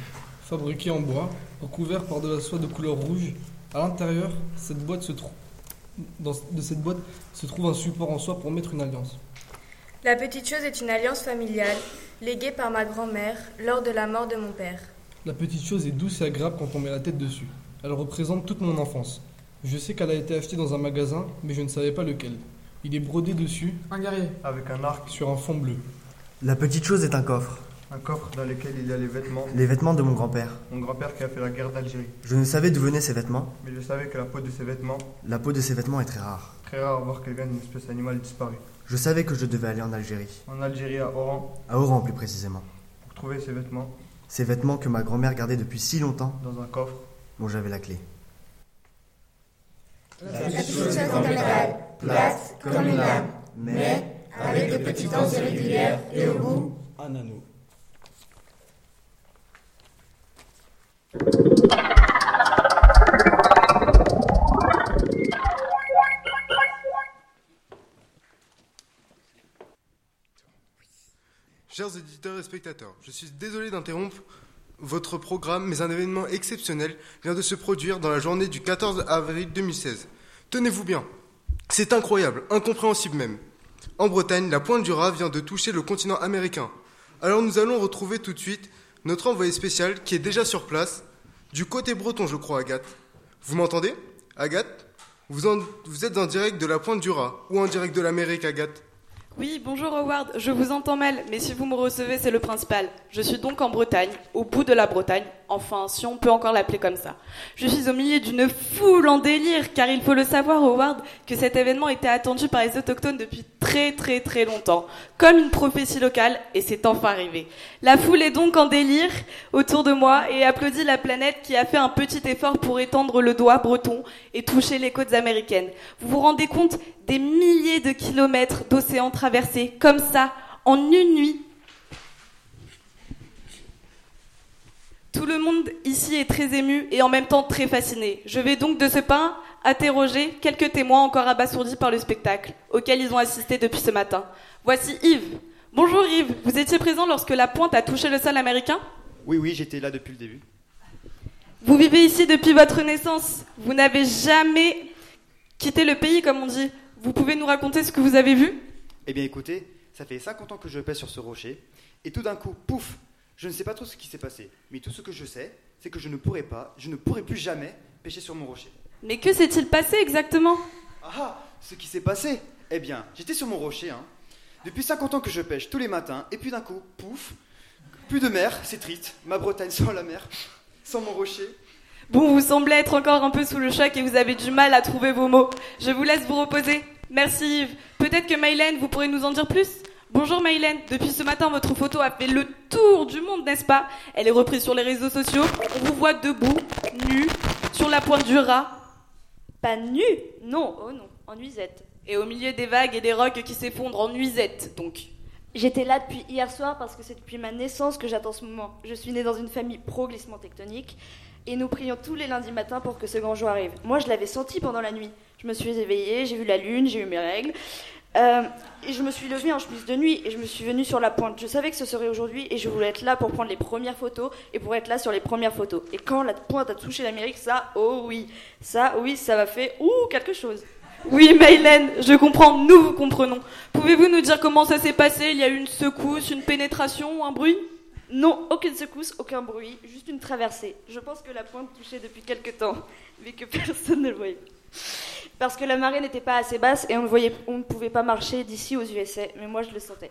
fabriquée en bois, recouvert par de la soie de couleur rouge. À l'intérieur, cette boîte se trouve dans, de cette boîte se trouve un support en soie pour mettre une alliance. La petite chose est une alliance familiale, léguée par ma grand-mère lors de la mort de mon père. La petite chose est douce et agréable quand on met la tête dessus. Elle représente toute mon enfance. Je sais qu'elle a été achetée dans un magasin, mais je ne savais pas lequel. Il est brodé dessus, Un guerrier. avec un arc. sur un fond bleu. La petite chose est un coffre. Un coffre dans lequel il y a les vêtements. Les vêtements de mon grand-père. Mon grand-père qui a fait la guerre d'Algérie. Je ne savais d'où venaient ces vêtements. Mais je savais que la peau de ces vêtements, La peau de ces vêtements est très rare. très rare à voir qu'elle vient d'une espèce animale disparue. Je savais que je devais aller en Algérie. En Algérie, à Oran, À Oran plus précisément. pour trouver ces vêtements Ces vêtements que ma grand-mère gardait depuis si longtemps, dans un coffre. dont j'avais la clé. La petite chose est en métal, plate comme une lame, mais avec de petites dents irrégulières et au bout Un anneau. Chers éditeurs et spectateurs, je suis désolé d'interrompre votre programme, mais un événement exceptionnel vient de se produire dans la journée du 14 avril 2016. Tenez-vous bien. C'est incroyable, incompréhensible même. En Bretagne, la pointe du rat vient de toucher le continent américain. Alors nous allons retrouver tout de suite notre envoyé spécial qui est déjà sur place, du côté breton je crois Agathe. Vous m'entendez? Agathe? Vous, êtes en direct de la pointe du rat ou en direct de l'Amérique Agathe? Oui, bonjour Howard, je vous entends mal, mais si vous me recevez, c'est le principal. Je suis donc en Bretagne, au bout de la Bretagne, enfin, si on peut encore l'appeler comme ça. Je suis au milieu d'une foule en délire, car il faut le savoir, Howard, que cet événement était attendu par les autochtones depuis très très très longtemps, comme une prophétie locale, et c'est enfin arrivé. La foule est donc en délire autour de moi et applaudit la planète qui a fait un petit effort pour étendre le doigt breton et toucher les côtes américaines. Vous vous rendez compte des milliers de kilomètres d'océans traversés comme ça en une nuit Tout le monde ici est très ému et en même temps très fasciné. Je vais donc de ce pas interroger quelques témoins encore abasourdis par le spectacle auquel ils ont assisté depuis ce matin. Voici Yves. Bonjour Yves, vous étiez présent lorsque la pointe a touché le sol américain? Oui, oui, j'étais là depuis le début. Vous vivez ici depuis votre naissance. Vous n'avez jamais quitté le pays, comme on dit. Vous pouvez nous raconter ce que vous avez vu? Eh bien écoutez, ça fait 50 ans que je pèse sur ce rocher, et tout d'un coup, pouf Je ne sais pas trop ce qui s'est passé, mais tout ce que je sais, c'est que je ne pourrai pas, je ne pourrai plus jamais pêcher sur mon rocher. Mais que s'est-il passé exactement? Ah Ce qui s'est passé? Eh bien, j'étais sur mon rocher, hein. Depuis 50 ans que je pêche tous les matins, et puis d'un coup, pouf Plus de mer, c'est triste. Ma Bretagne sans la mer, sans mon rocher. Bon, vous semblez être encore un peu sous le choc et vous avez du mal à trouver vos mots. Je vous laisse vous reposer. Merci Yves. Peut-être que Mylène, vous pourrez nous en dire plus? Bonjour Mylène, depuis ce matin, votre photo a fait le tour du monde, n'est-ce pas? Elle est reprise sur les réseaux sociaux. On vous voit debout, nu, sur la pointe du rat. Pas nu? Non, oh non, en nuisette. Et au milieu des vagues et des rocs qui s'effondrent en nuisette, donc. J'étais là depuis hier soir parce que c'est depuis ma naissance que j'attends ce moment. Je suis née dans une famille pro-glissement tectonique et nous prions tous les lundis matins pour que ce grand jour arrive. Moi, je l'avais senti pendant la nuit. Je me suis éveillée, j'ai vu la lune, j'ai eu mes règles. Euh, et je me suis levée en chemise de nuit et je me suis venue sur la pointe. Je savais que ce serait aujourd'hui et je voulais être là pour prendre les premières photos et pour être là sur les premières photos. Et quand la pointe a touché l'Amérique, ça, oh oui, ça, oui, ça m'a fait ouh quelque chose. Oui, Mylène, je comprends, nous vous comprenons. Pouvez-vous nous dire comment ça s'est passé? Il y a eu une secousse, une pénétration un bruit? Non, aucune secousse, aucun bruit, juste une traversée. Je pense que la pointe touchait depuis quelque temps, mais que personne ne le voyait. Parce que la marée n'était pas assez basse et on ne, pouvait pas marcher d'ici aux USA, mais moi je le sentais.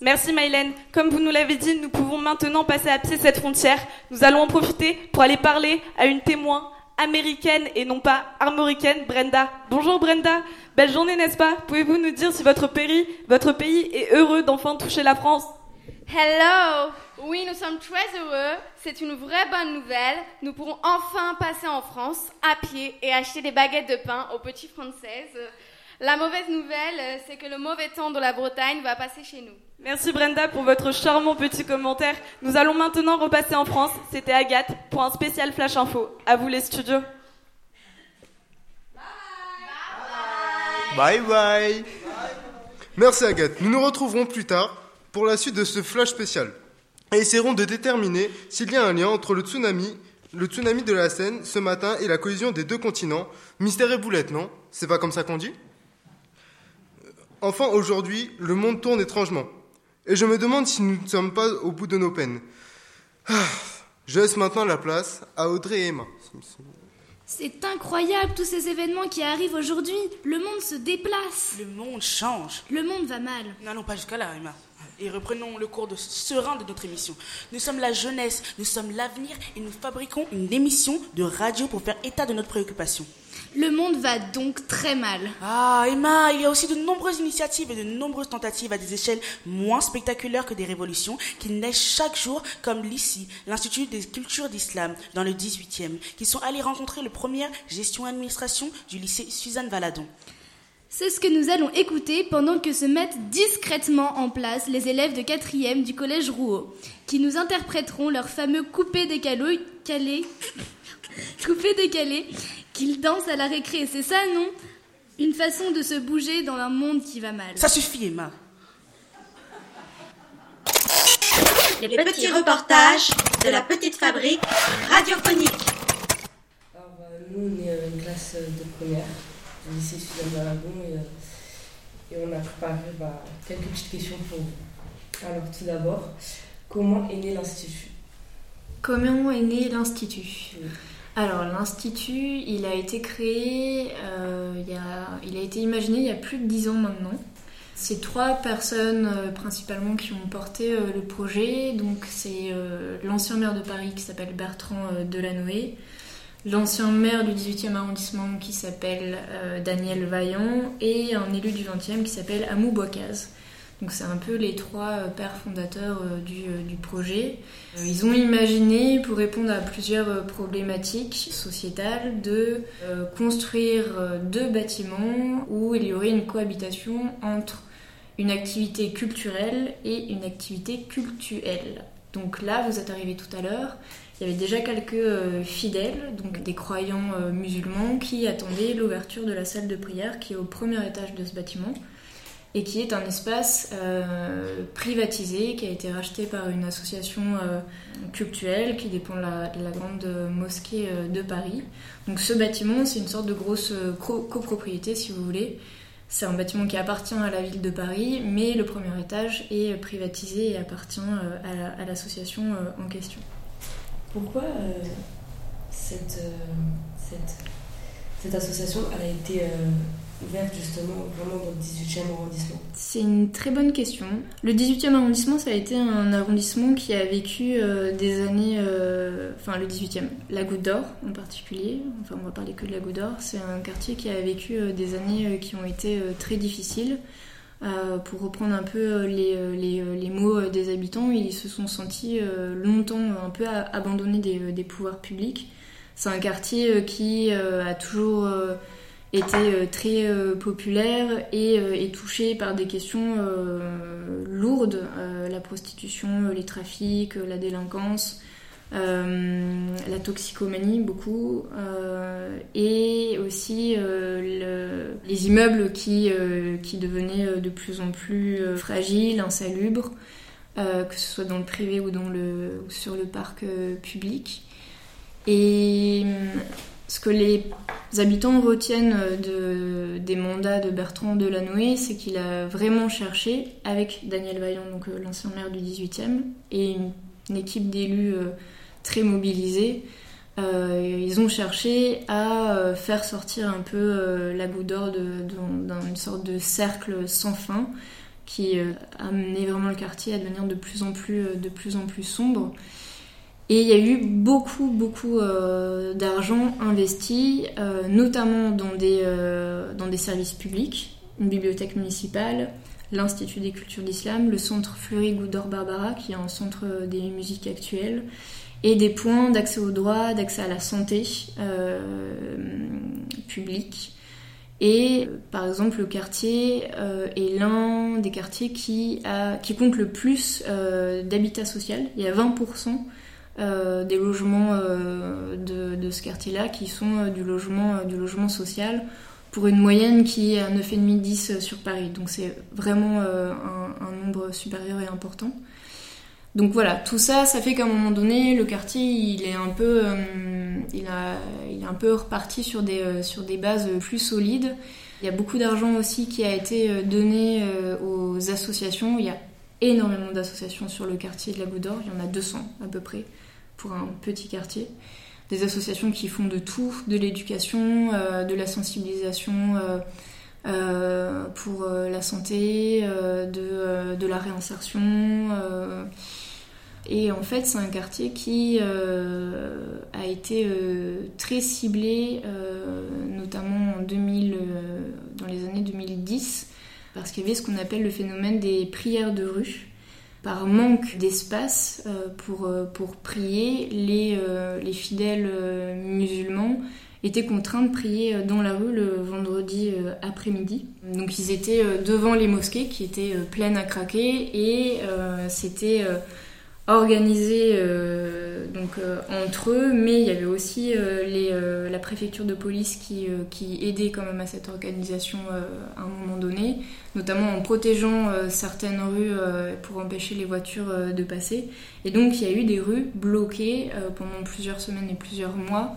Merci Mylène. Comme vous nous l'avez dit, nous pouvons maintenant passer à pied cette frontière. Nous allons en profiter pour aller parler à une témoin américaine et non pas armoricaine, Brenda. Bonjour Brenda. Belle journée, n'est-ce pas? Pouvez-vous nous dire si votre pays, votre pays est heureux d'enfin toucher la France? Hello Oui, nous sommes très heureux. C'est une vraie bonne nouvelle. Nous pourrons enfin passer en France à pied et acheter des baguettes de pain aux petites françaises. La mauvaise nouvelle, c'est que le mauvais temps de la Bretagne va passer chez nous. Merci Brenda pour votre charmant petit commentaire. Nous allons maintenant repasser en France. C'était Agathe pour un spécial Flash Info. À vous les studios. Bye bye Merci Agathe. Nous nous retrouverons plus tard pour la suite de ce flash spécial. Et essaierons de déterminer s'il y a un lien entre le tsunami, le tsunami de la Seine ce matin et la collision des deux continents. Mystère et boulette, non? C'est pas comme ça qu'on dit? Enfin, aujourd'hui, le monde tourne étrangement. Et je me demande si nous ne sommes pas au bout de nos peines. Ah, Je laisse maintenant la place à Audrey et Emma. C'est incroyable tous ces événements qui arrivent aujourd'hui. Le monde se déplace. Le monde change. Le monde va mal. N'allons pas jusqu'à là, Emma. Et reprenons le cours de serein de notre émission. Nous sommes la jeunesse, nous sommes l'avenir et nous fabriquons une émission de radio pour faire état de notre préoccupation. Le monde va donc très mal. Ah, Emma, il y a aussi de nombreuses initiatives et de nombreuses tentatives à des échelles moins spectaculaires que des révolutions qui naissent chaque jour, comme l'ICI, l'Institut des cultures d'islam, dans le 18e, qui sont allés rencontrer le premier gestion-administration du lycée Suzanne Valadon. C'est ce que nous allons écouter pendant que se mettent discrètement en place les élèves de 4e du collège Rouault, qui nous interpréteront leur fameux coupé décalé, calé, coupé décalé, qu'ils dansent à la récré. C'est ça, non? Une façon de se bouger dans un monde qui va mal. Ça suffit, Emma. Les petits reportages de la petite fabrique radiophonique. Alors, euh, nous, on est une classe de première. Lycée Suzanne Aragon et, euh, et on a préparé bah, quelques petites questions pour vous. Alors tout d'abord, comment est né l'Institut? Comment est né l'Institut? Alors l'Institut, il a été créé, euh, il, y a, il a été imaginé il y a plus de dix ans maintenant. C'est trois personnes euh, principalement qui ont porté euh, le projet. Donc c'est l'ancien maire de Paris qui s'appelle Bertrand Delanoë, l'ancien maire du 18e arrondissement qui s'appelle euh, Daniel Vaillant et un élu du 20e qui s'appelle Amou Bouakaz. Donc c'est un peu les trois euh, pères fondateurs euh, du, du projet. Ils ont imaginé, pour répondre à plusieurs problématiques sociétales, de construire deux bâtiments où il y aurait une cohabitation entre une activité culturelle et une activité cultuelle. Donc là, vous êtes arrivé tout à l'heure, il y avait déjà quelques euh, fidèles, donc des croyants euh, musulmans, qui attendaient l'ouverture de la salle de prière qui est au premier étage de ce bâtiment et qui est un espace euh, privatisé qui a été racheté par une association culturelle qui dépend de la, de la grande mosquée de Paris. Donc ce bâtiment, c'est une sorte de grosse co- copropriété si vous voulez. C'est un bâtiment qui appartient à la ville de Paris, mais le premier étage est privatisé et appartient à la- à l'association en question. Pourquoi euh, cette, euh, cette, cette association a été euh, ouverte justement vraiment dans le 18e arrondissement? C'est une très bonne question. Le 18e arrondissement, ça a été un arrondissement qui a vécu des années. enfin, le 18e, la Goutte d'Or en particulier. Enfin, on va parler que de la Goutte d'Or. C'est un quartier qui a vécu des années qui ont été très difficiles. Euh, pour reprendre un peu euh, les, euh, les, mots des habitants, ils se sont sentis longtemps un peu abandonnés des, des pouvoirs publics. C'est un quartier qui a toujours été très populaire et est touché par des questions lourdes, la prostitution, les trafics, la délinquance, la toxicomanie beaucoup, euh, et aussi euh, le- les immeubles qui, euh, qui devenaient euh, de plus en plus euh, fragiles, insalubres, euh, que ce soit dans le privé ou, dans le, sur le parc euh, public. Et ce que les habitants retiennent de, des mandats de Bertrand Delanoë, c'est qu'il a vraiment cherché, avec Daniel Vaillant, euh, l'ancien maire du 18e, et une, équipe d'élus euh, très mobilisés, euh, ils ont cherché à euh, faire sortir un peu euh, la goutte d'or d'une sorte de cercle sans fin qui a amené vraiment le quartier à devenir de plus en plus, de plus, en plus sombre. Et il y a eu beaucoup, beaucoup d'argent investi, notamment dans des, dans des services publics, une bibliothèque municipale, l'Institut des cultures d'islam, le centre Fleury Goudor Barbara, qui est un centre des musiques actuelles, et des points d'accès au droit, d'accès à la santé euh, publique. Et euh, par exemple, le quartier euh, est l'un des quartiers qui, compte le plus euh, d'habitat social. Il y a 20% euh, des logements de, ce quartier-là qui sont du, logement, social pour une moyenne qui est à 9,5-10 sur Paris. Donc c'est vraiment un nombre supérieur et important. Donc voilà, tout ça, ça fait qu'à un moment donné, le quartier, il est un peu, euh, il est un peu reparti sur des, euh, sur des bases plus solides. Il y a beaucoup d'argent aussi qui a été euh, donné aux associations. Il y a énormément d'associations sur le quartier de la Goutte. Il y en a 200 à peu près pour un petit quartier. Des associations qui font de tout, de l'éducation, de la sensibilisation. pour la santé, de la réinsertion. Et en fait, c'est un quartier qui euh, a été euh, très ciblé, euh, notamment en 2000, euh, dans les années 2010, parce qu'il y avait ce qu'on appelle le phénomène des prières de rue. Par manque d'espace pour, pour prier, les, les fidèles musulmans étaient contraints de prier dans la rue le vendredi après-midi. Donc ils étaient devant les mosquées qui étaient pleines à craquer et c'était euh, organisé euh, donc euh, entre eux, mais il y avait aussi euh, les, la préfecture de police qui, qui aidait quand même à cette organisation à un moment donné, notamment en protégeant certaines rues pour empêcher les voitures de passer. Et donc il y a eu des rues bloquées pendant plusieurs semaines et plusieurs mois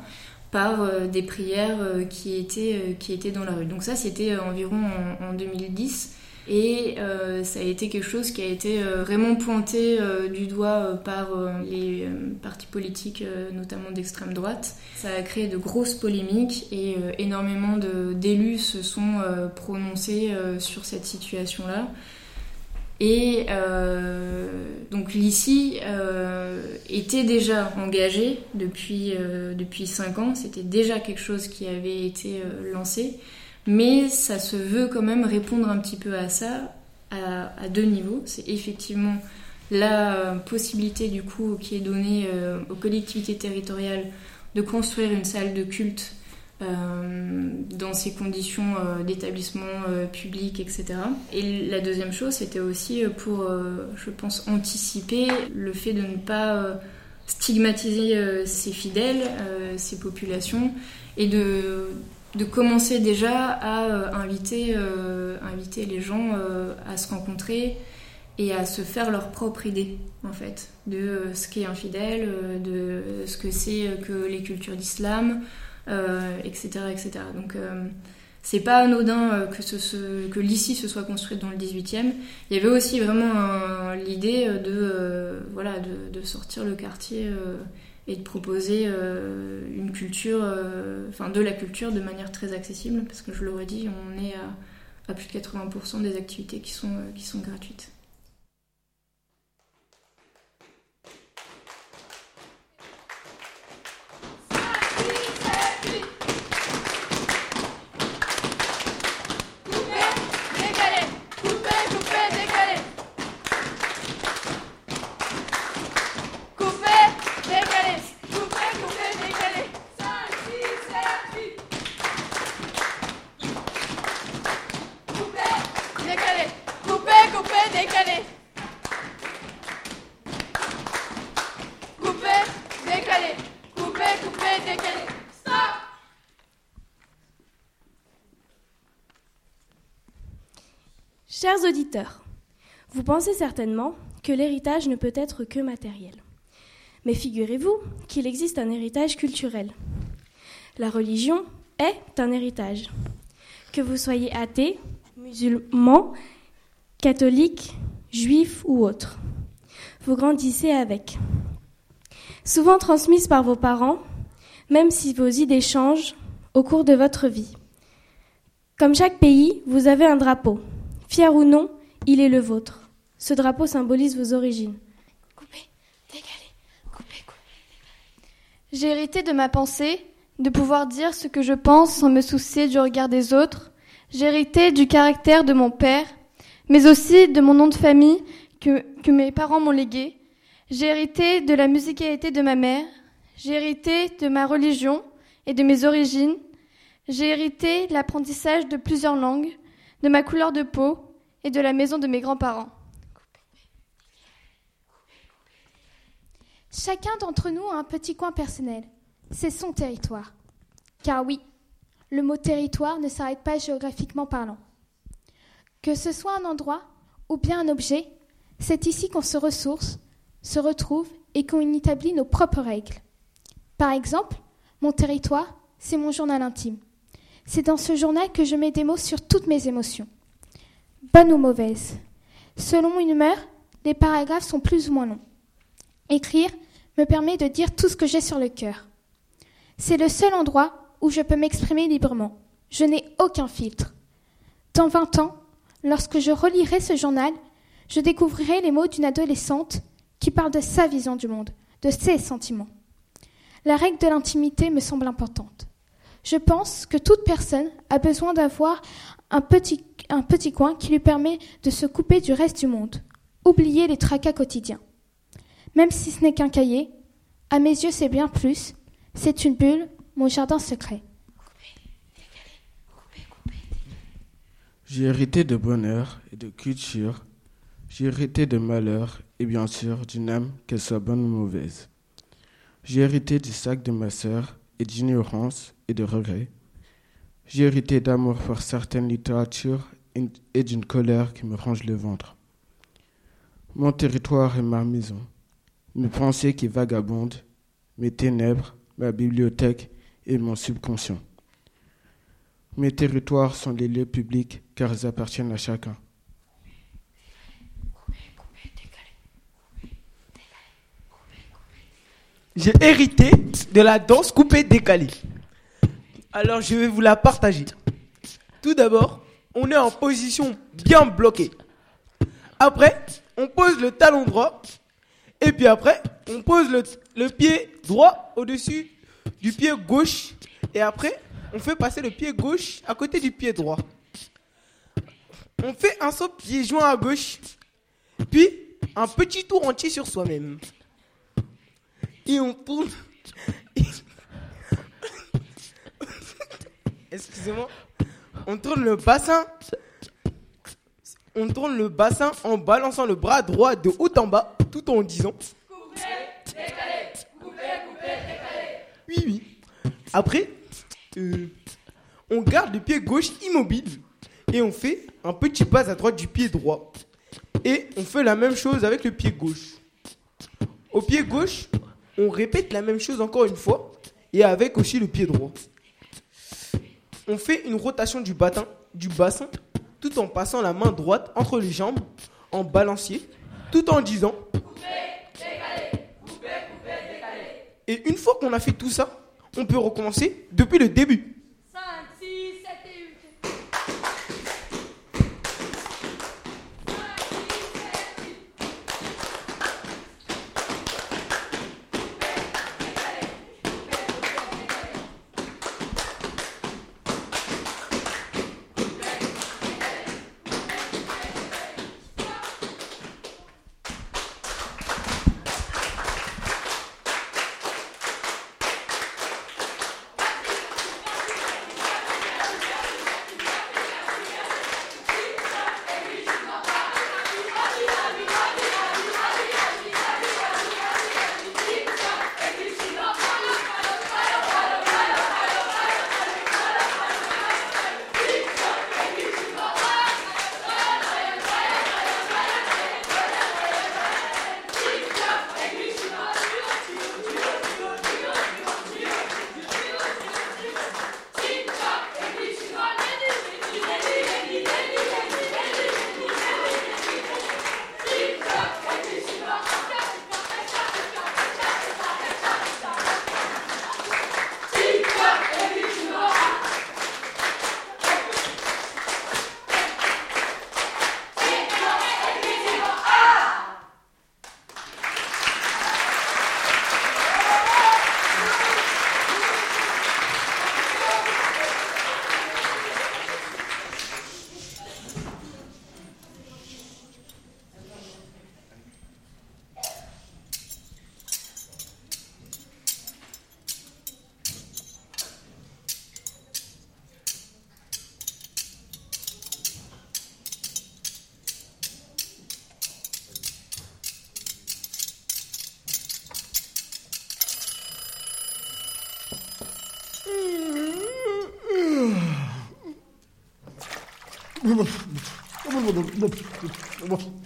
par des prières qui, étaient, qui étaient dans la rue. Donc ça, c'était environ en, en 2010. Et euh, ça a été quelque chose qui a été euh, vraiment pointé euh, du doigt par les partis politiques, notamment d'extrême droite. Ça a créé de grosses polémiques et énormément d'élus se sont prononcés sur cette situation-là. Et donc l'ICI était déjà engagé depuis, depuis 5 ans, c'était déjà quelque chose qui avait été lancé. Mais ça se veut quand même répondre un petit peu à ça à, deux niveaux. C'est effectivement la possibilité du coup qui est donnée euh, aux collectivités territoriales de construire une salle de culte euh, dans ces conditions euh, d'établissement public, etc. Et la deuxième chose, c'était aussi pour, je pense, anticiper le fait de ne pas stigmatiser ces fidèles, ces populations, et de de commencer déjà à euh, inviter, euh, inviter les gens euh, à se rencontrer et à se faire leur propre idée en fait de ce qu'est infidèle, de ce que c'est que les cultures d'islam, etc., etc. Donc c'est pas anodin que, ce, que l'ICI se soit construite dans le 18e. Il y avait aussi vraiment l'idée de, voilà, de, sortir le quartier et de proposer euh, une culture, euh, enfin de la culture de manière très accessible, parce que je l'aurais dit, on est à, à, plus de 80% des activités qui sont, euh, qui sont gratuites. Auditeurs, vous pensez certainement que l'héritage ne peut être que matériel. Mais figurez-vous qu'il existe un héritage culturel. La religion est un héritage. Que vous soyez athée, musulman, catholique, juif ou autre, vous grandissez avec. Souvent transmise par vos parents, même si vos idées changent au cours de votre vie. Comme chaque pays, vous avez un drapeau. Fier ou non, il est le vôtre. Ce drapeau symbolise vos origines. J'ai hérité de ma pensée, de pouvoir dire ce que je pense sans me soucier du regard des autres. J'ai hérité du caractère de mon père, mais aussi de mon nom de famille que, que mes parents m'ont légué. J'ai hérité de la musicalité de ma mère. J'ai hérité de ma religion et de mes origines. J'ai hérité l'apprentissage de plusieurs langues de ma couleur de peau et de la maison de mes grands-parents. Chacun d'entre nous a un petit coin personnel. C'est son territoire. Car oui, le mot territoire ne s'arrête pas géographiquement parlant. Que ce soit un endroit ou bien un objet, c'est ici qu'on se ressource, se retrouve et qu'on établit nos propres règles. Par exemple, mon territoire, c'est mon journal intime. C'est dans ce journal que je mets des mots sur toutes mes émotions. Bonnes ou mauvaises. Selon une humeur, les paragraphes sont plus ou moins longs. Écrire me permet de dire tout ce que j'ai sur le cœur. C'est le seul endroit où je peux m'exprimer librement. Je n'ai aucun filtre. Dans 20 ans, lorsque je relirai ce journal, je découvrirai les mots d'une adolescente qui parle de sa vision du monde, de ses sentiments. La règle de l'intimité me semble importante. Je pense que toute personne a besoin d'avoir un petit, coin qui lui permet de se couper du reste du monde, oublier les tracas quotidiens. Même si ce n'est qu'un cahier, à mes yeux c'est bien plus, c'est une bulle, mon jardin secret. J'ai hérité de bonheur et de culture, j'ai hérité de malheur et bien sûr d'une âme, qu'elle soit bonne ou mauvaise. J'ai hérité du sac de ma sœur et d'ignorance et de regret. J'ai hérité d'amour pour certaines littératures et d'une colère qui me range le ventre. Mon territoire est ma maison, mes pensées qui vagabondent, mes ténèbres, ma bibliothèque et mon subconscient. Mes territoires sont les lieux publics car ils appartiennent à chacun. J'ai hérité de la danse coupée décalée. Alors je vais vous la partager. Tout d'abord, on est en position bien bloquée. Après, on pose le talon droit. Et puis après, on pose le, pied droit au-dessus du pied gauche. Et après, on fait passer le pied gauche à côté du pied droit. On fait un saut pied joint à gauche. Puis, un petit tour entier sur soi-même. Et on tourne. Excusez-moi. On tourne le bassin. On tourne le bassin en balançant le bras droit de haut en bas, tout en disant. Oui, oui. Après, euh, on garde le pied gauche immobile et on fait un petit pas à droite du pied droit. Et on fait la même chose avec le pied gauche. Au pied gauche, on répète la même chose encore une fois et avec aussi le pied droit. On fait une rotation du, bassin, tout en passant la main droite entre les jambes en balancier tout en disant Et une fois qu'on a fait tout ça, on peut recommencer depuis le début. Look, look, look.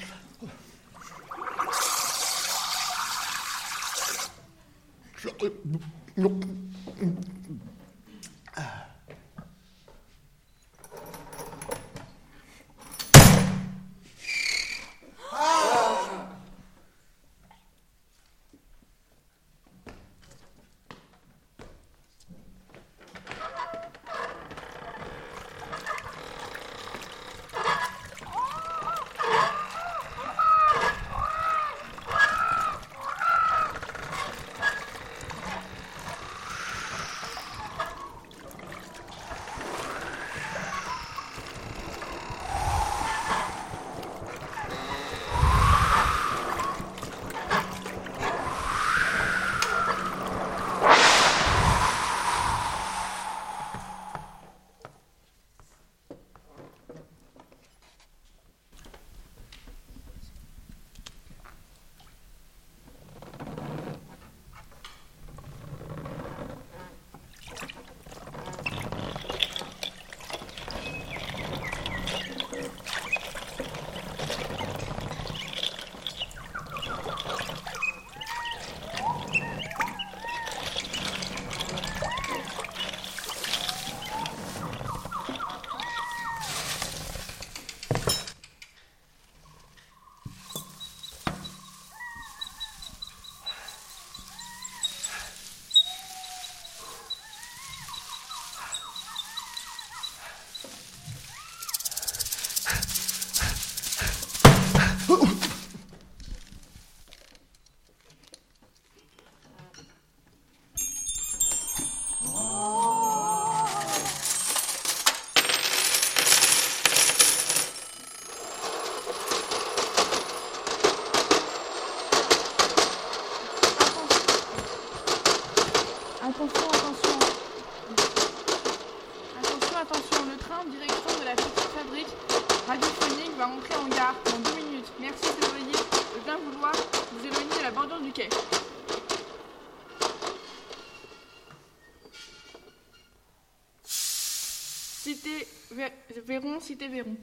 Véron, cité Véron.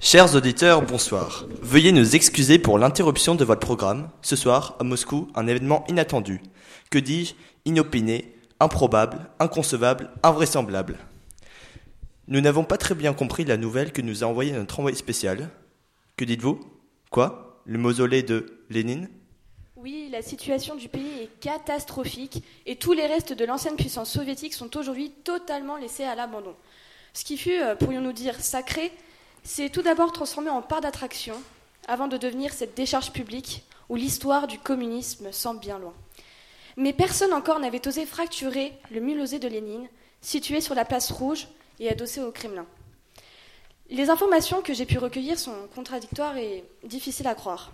Chers auditeurs, bonsoir. Veuillez nous excuser pour l'interruption de votre programme. Ce soir, à Moscou, un événement inattendu. Que dis-je? Inopiné, improbable, inconcevable, invraisemblable. Nous n'avons pas très bien compris la nouvelle que nous a envoyée notre envoyé spécial. Que dites-vous? Quoi? Le mausolée de Lénine? Oui, la situation du pays est catastrophique et tous les restes de l'ancienne puissance soviétique sont aujourd'hui totalement laissés à l'abandon. Ce qui fut, euh, pourrions-nous dire, sacré, s'est tout d'abord transformé en part d'attraction avant de devenir cette décharge publique où l'histoire du communisme semble bien loin. Mais personne encore n'avait osé fracturer le mulosé de Lénine, situé sur la place rouge et adossé au Kremlin. Les informations que j'ai pu recueillir sont contradictoires et difficiles à croire.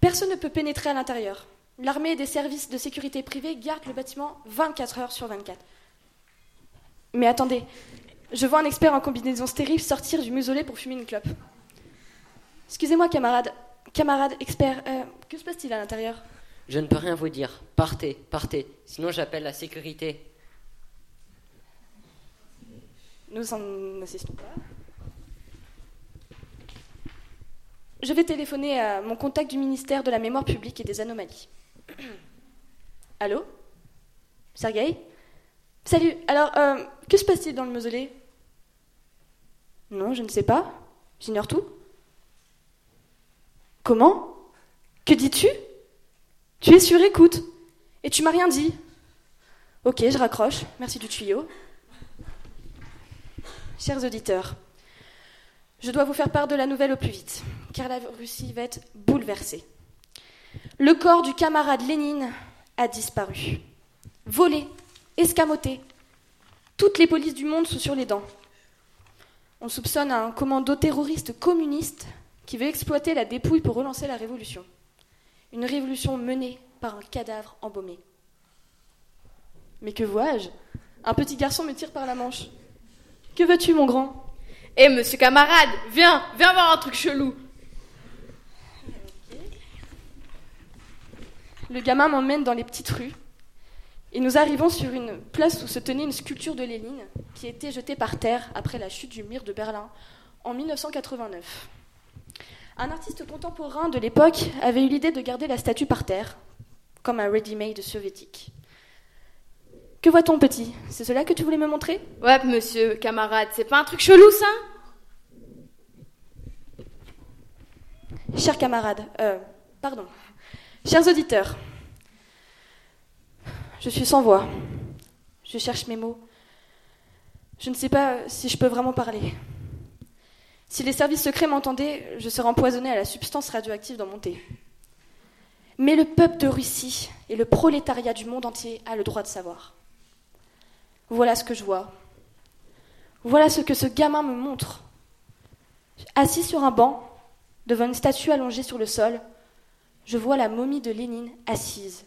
Personne ne peut pénétrer à l'intérieur. L'armée et des services de sécurité privés gardent le bâtiment 24 heures sur 24. Mais attendez, je vois un expert en combinaison stérile sortir du mausolée pour fumer une clope. Excusez-moi, camarade. Camarade, expert, euh, que se passe-t-il à l'intérieur? Je ne peux rien vous dire. Partez, partez. Sinon j'appelle la sécurité. Nous en assistons pas. Je vais téléphoner à mon contact du ministère de la Mémoire publique et des anomalies. Allô? Sergueï? Salut, alors, euh, que se passe-t-il dans le mausolée? Non, je ne sais pas. J'ignore tout. Comment? Que dis-tu? Tu es sur écoute. Et tu m'as rien dit. Ok, je raccroche. Merci du tuyau. Chers auditeurs, je dois vous faire part de la nouvelle au plus vite, car la Russie va être bouleversée. Le corps du camarade Lénine a disparu. Volé, escamoté. Toutes les polices du monde sont sur les dents. On soupçonne un commando terroriste communiste qui veut exploiter la dépouille pour relancer la révolution. Une révolution menée par un cadavre embaumé. Mais que vois-je? Un petit garçon me tire par la manche. Que veux-tu, mon grand? Eh, monsieur camarade, viens, viens voir un truc chelou. Le gamin m'emmène dans les petites rues et nous arrivons sur une place où se tenait une sculpture de Lénine qui été jetée par terre après la chute du mur de Berlin en 1989. Un artiste contemporain de l'époque avait eu l'idée de garder la statue par terre, comme un ready-made soviétique. Que voit-on, petit? C'est cela que tu voulais me montrer? Ouais, monsieur camarade, c'est pas un truc chelou ça? Chers camarades, euh, pardon, chers auditeurs, je suis sans voix. Je cherche mes mots. Je ne sais pas si je peux vraiment parler. Si les services secrets m'entendaient, je serais empoisonné à la substance radioactive dans mon thé. Mais le peuple de Russie et le prolétariat du monde entier a le droit de savoir. Voilà ce que je vois. Voilà ce que ce gamin me montre. Assis sur un banc, devant une statue allongée sur le sol, je vois la momie de Lénine assise,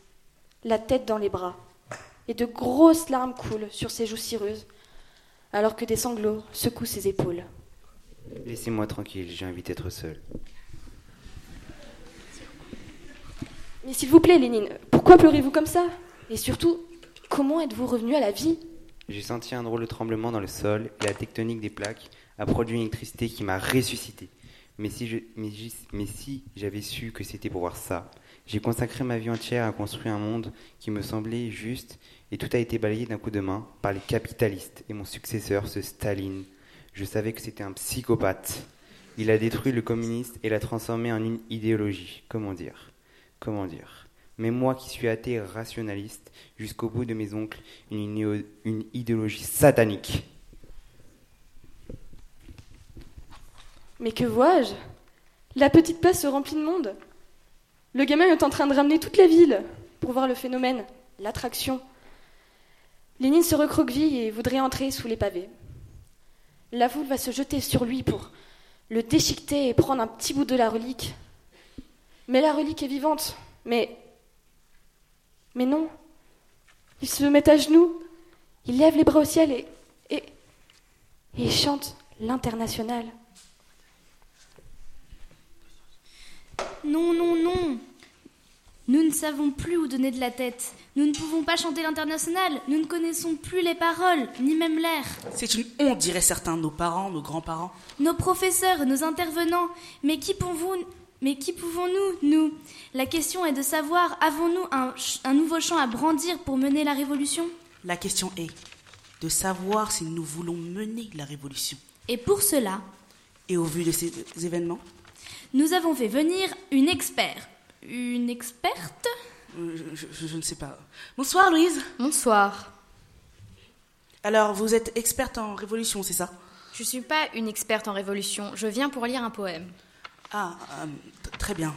la tête dans les bras, et de grosses larmes coulent sur ses joues cireuses, alors que des sanglots secouent ses épaules. Laissez-moi tranquille, j'ai envie d'être seul. Mais s'il vous plaît, Lénine, pourquoi pleurez-vous comme ça? Et surtout, comment êtes-vous revenu à la vie? J'ai senti un drôle de tremblement dans le sol et la tectonique des plaques a produit une électricité qui m'a ressuscité. Mais si, mais, si j'avais su que c'était pour voir ça, j'ai consacré ma vie entière à construire un monde qui me semblait juste et tout a été balayé d'un coup de main par les capitalistes et mon successeur, ce Staline. Je savais que c'était un psychopathe. Il a détruit le communisme et l'a transformé en une idéologie. Comment dire? Comment dire? Mais moi qui suis athée rationaliste, jusqu'au bout de mes oncles, une, une idéologie satanique. Mais que vois-je? La petite place se remplit de monde. Le gamin est en train de ramener toute la ville pour voir le phénomène, l'attraction. Lénine se recroqueville et voudrait entrer sous les pavés. La foule va se jeter sur lui pour le déchiqueter et prendre un petit bout de la relique. Mais la relique est vivante. Mais. Mais non. Il se met à genoux. Il lève les bras au ciel et. et. et il chante l'international. Non, non, non. Nous ne savons plus où donner de la tête. Nous ne pouvons pas chanter l'international. Nous ne connaissons plus les paroles, ni même l'air. C'est une honte, diraient certains, nos parents, nos grands-parents. Nos professeurs, nos intervenants. Mais qui pouvons mais qui pouvons-nous, nous? La question est de savoir, avons-nous un, un nouveau champ à brandir pour mener la révolution? La question est de savoir si nous voulons mener la révolution. Et pour cela, et au vu de ces événements, nous avons fait venir une experte. Une experte? Euh, je, je- je ne sais pas. Bonsoir Louise. Bonsoir. Alors, vous êtes experte en révolution, c'est ça? Je suis pas une experte en révolution, je viens pour lire un poème. Ah, euh, très bien.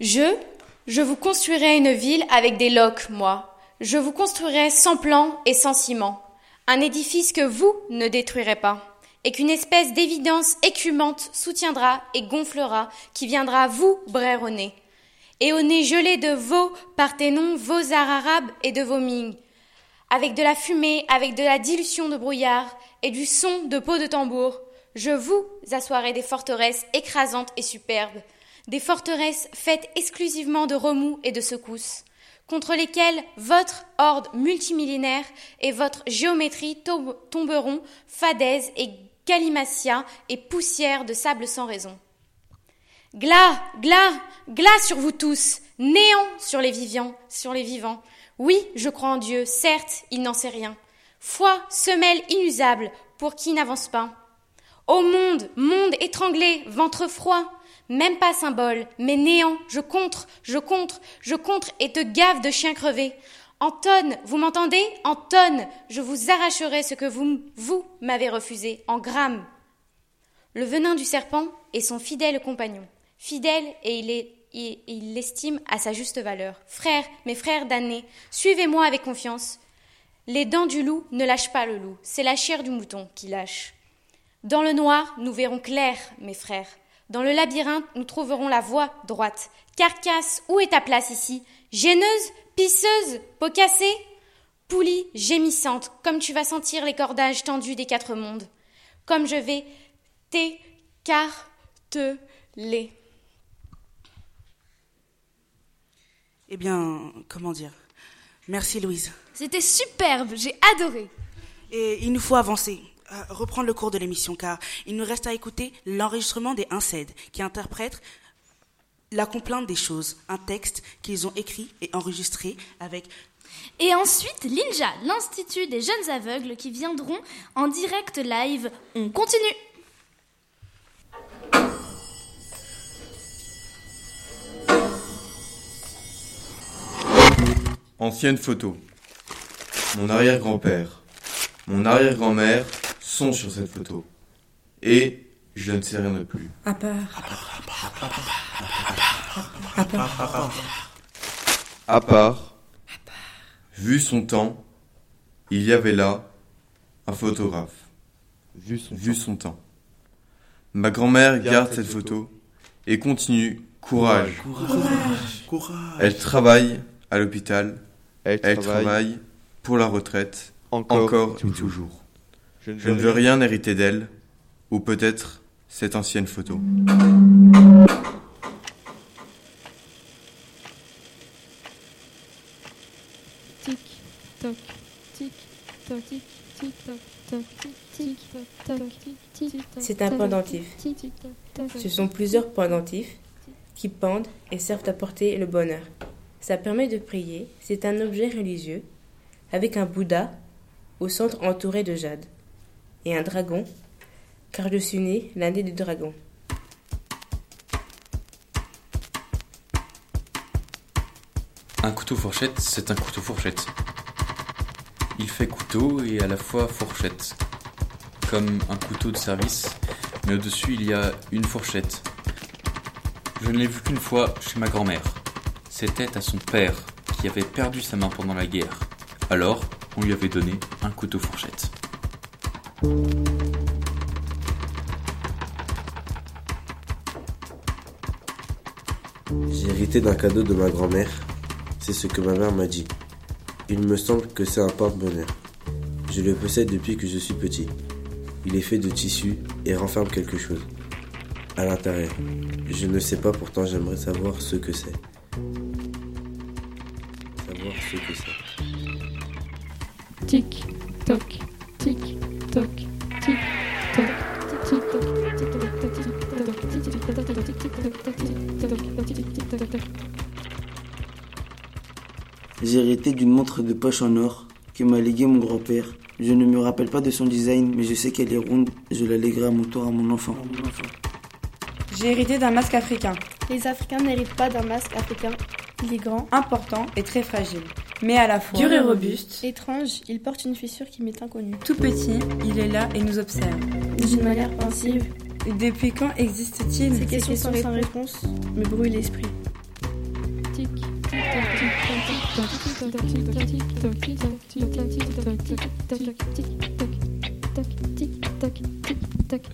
Je, je vous construirai une ville avec des loques, moi. Je vous construirai sans plan et sans ciment. Un édifice que vous ne détruirez pas. Et qu'une espèce d'évidence écumante soutiendra et gonflera, qui viendra vous nez. Et au nez gelé de vos Parthénon, vos arts arabes et de vos Ming. Avec de la fumée, avec de la dilution de brouillard et du son de peau de tambour, je vous assoirai des forteresses écrasantes et superbes, des forteresses faites exclusivement de remous et de secousses, contre lesquelles votre horde multimillénaire et votre géométrie tom- tomberont, fadaises et galimatia et poussière de sable sans raison. Glas, glas, glas sur vous tous, néant sur les vivants, sur les vivants. Oui, je crois en Dieu, certes, il n'en sait rien. Foi, semelle inusable pour qui n'avance pas. Ô monde, monde étranglé, ventre froid, même pas symbole, mais néant, je contre, je contre, je contre et te gave de chien crevé. En tonnes, vous m'entendez? En tonnes, je vous arracherai ce que vous, vous m'avez refusé, en grammes. Le venin du serpent est son fidèle compagnon. Fidèle et il l'estime à sa juste valeur. Frères, mes frères damnés, suivez-moi avec confiance. Les dents du loup ne lâchent pas le loup, c'est la chair du mouton qui lâche. Dans le noir, nous verrons clair, mes frères. Dans le labyrinthe, nous trouverons la voie droite. Carcasse, où est ta place ici? Gêneuse Pisseuse Peau cassée Poulie gémissante, comme tu vas sentir les cordages tendus des quatre mondes. Comme je vais t'écarteler. Eh bien, comment dire? Merci Louise. C'était superbe, j'ai adoré. Et il nous faut avancer, euh, reprendre le cours de l'émission, car il nous reste à écouter l'enregistrement des Incèdes, qui interprètent la complainte des choses, un texte qu'ils ont écrit et enregistré avec Et ensuite, l'INJA, l'Institut des jeunes aveugles, qui viendront en direct live. On continue. Ancienne photo. Mon arrière-grand-père, mon arrière-grand-mère sont sur cette photo. Et je ne sais rien de plus. À part. À part. À part, vu son temps, il y avait là un photographe. Vu son, temps. Ma grand-mère garde cette photo et continue. Courage. Courage. Courage. Elle travaille à l'hôpital. Elle Elle, travaille travaille pour la retraite. encore et toujours. Je ne veux rien hériter d'elle. Ou peut-être cette ancienne photo. Tic, toc, tic, toc, tic, tic, toc, C'est un pendentif. Ce sont plusieurs pendentifs qui pendent et servent à porter le bonheur. Ça permet de prier. C'est un objet religieux avec un Bouddha au centre entouré de jade et un dragon, car je suis né l'année du dragon. Un couteau fourchette, c'est un couteau fourchette. Il fait couteau et à la fois fourchette. Comme un couteau de service, mais au-dessus il y a une fourchette. Je ne l'ai vu qu'une fois chez ma grand-mère. C'était à son père qui avait perdu sa main pendant la guerre. Alors, on lui avait donné un couteau fourchette. J'ai hérité d'un cadeau de ma grand-mère. C'est ce que ma mère m'a dit. Il me semble que c'est un porte-bonheur. Je le possède depuis que je suis petit. Il est fait de tissu et renferme quelque chose. À l'intérieur. Je ne sais pas, pourtant j'aimerais savoir ce que c'est. Tic, toc, tic, toc. J'ai hérité d'une montre de poche en or que m'a léguée mon grand-père. Je ne me rappelle pas de son design, mais je sais qu'elle est ronde. Je la léguerai à mon tour à mon enfant. J'ai hérité d'un masque africain les Africains n'héritent pas d'un masque africain. Il est grand, important et très fragile, mais à la fois dur et robuste. Étrange, il porte une fissure qui m'est inconnue. Tout petit, il est là et nous observe. D'une manière pensive. Depuis quand existe-t-il Ces questions sans réponse me brûlent l'esprit.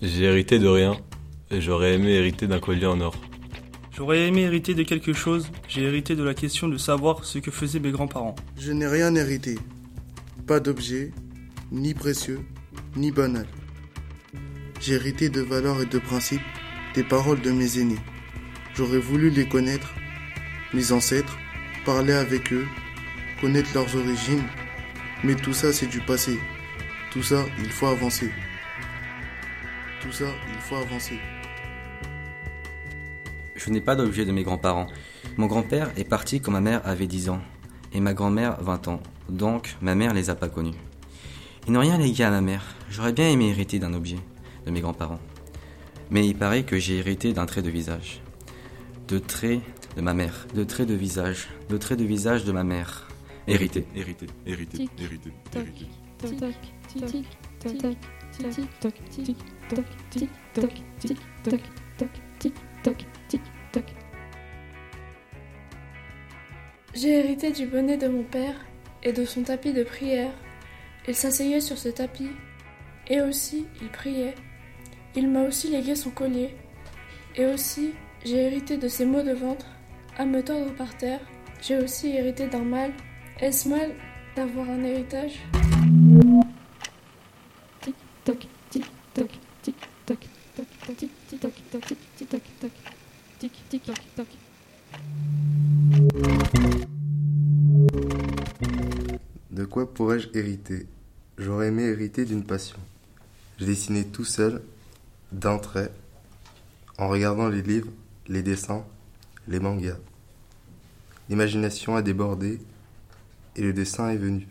J'ai hérité de rien et j'aurais aimé hériter d'un collier en or. J'aurais aimé hériter de quelque chose, j'ai hérité de la question de savoir ce que faisaient mes grands-parents. Je n'ai rien hérité. Pas d'objet, ni précieux, ni banal. J'ai hérité de valeurs et de principes, des paroles de mes aînés. J'aurais voulu les connaître, mes ancêtres, parler avec eux, connaître leurs origines. Mais tout ça, c'est du passé. Tout ça, il faut avancer. Tout ça, il faut avancer. Je n'ai pas d'objet de mes grands-parents. Mon grand-père est parti quand ma mère avait 10 ans et ma grand-mère 20 ans. Donc, ma mère les a pas connus. Ils n'ont rien légué à ma mère. J'aurais bien aimé hériter d'un objet de mes grands-parents. Mais il paraît que j'ai hérité d'un trait de visage. De traits de ma mère. De traits de visage. De traits de visage de ma mère. Hérité. Hérité, hérité, hérité, toc, hérité. tic, toc, tic, toc, tic, toc, tic, toc, tic, toc, tic, toc, toc, tic, toc, tic, toc. J'ai hérité du bonnet de mon père et de son tapis de prière. Il s'asseyait sur ce tapis et aussi il priait. Il m'a aussi légué son collier. Et aussi, j'ai hérité de ses maux de ventre à me tordre par terre. J'ai aussi hérité d'un mal. Est-ce mal d'avoir un héritage Tic, toc, tic, toc, tic, toc, toc, tic, tic, De quoi pourrais-je hériter? J'aurais aimé hériter d'une passion. Je dessinais tout seul, d'un trait, en regardant les livres, les dessins, les mangas. L'imagination a débordé et le dessin est venu,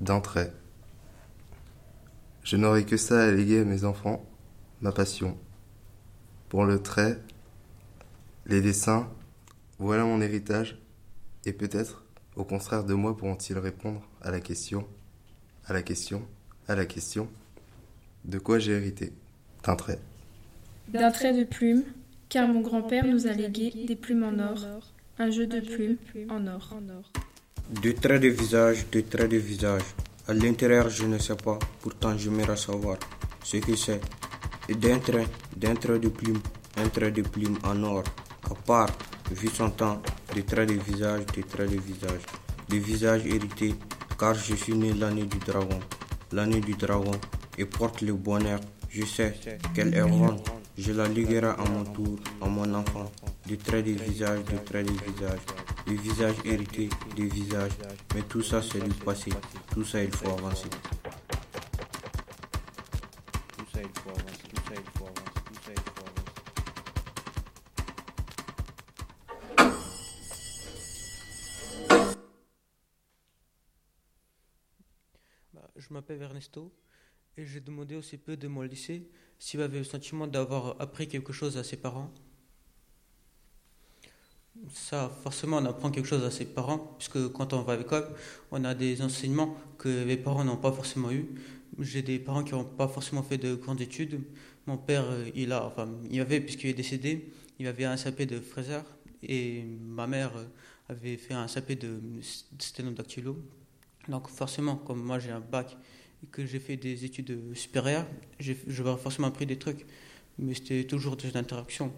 d'un trait. Je n'aurais que ça à léguer à mes enfants, ma passion. Pour le trait, les dessins, voilà mon héritage, et peut-être, au contraire de moi, pourront-ils répondre à la question, à la question, à la question, de quoi j'ai hérité D'un trait. D'un trait de plume, car mon grand-père nous a légué des plumes en or, un jeu de plumes en or. Deux traits de visage, deux traits de visage. À l'intérieur, je ne sais pas, pourtant j'aimerais savoir ce que c'est. Et d'un trait, d'un trait de plume, un trait de plume en or. À part, vu son temps, des traits de visage, des traits de visage. Des visages hérités, car je suis né l'année du dragon. L'année du dragon, et porte le bonheur. Je sais qu'elle est ronde. Je la liguerai à mon tour, à mon enfant. Des traits de visage, des traits de visage. Des visages hérités, des visages. Mais tout ça, c'est du passé. Tout ça, il faut avancer. Tout ça, il faut avancer. Tout ça, il faut avancer. Je m'appelle Ernesto et j'ai demandé au CPE de mon lycée s'il avait le sentiment d'avoir appris quelque chose à ses parents. Ça, forcément, on apprend quelque chose à ses parents, puisque quand on va à l'école, on a des enseignements que les parents n'ont pas forcément eu. J'ai des parents qui n'ont pas forcément fait de grandes études. Mon père, il a, enfin, il avait, puisqu'il est décédé, il avait un CAP de fraiseur, et ma mère avait fait un SAP de sténodactylo. Donc forcément, comme moi j'ai un bac et que j'ai fait des études supérieures, j'aurais forcément appris des trucs. Mais c'était toujours des interactions.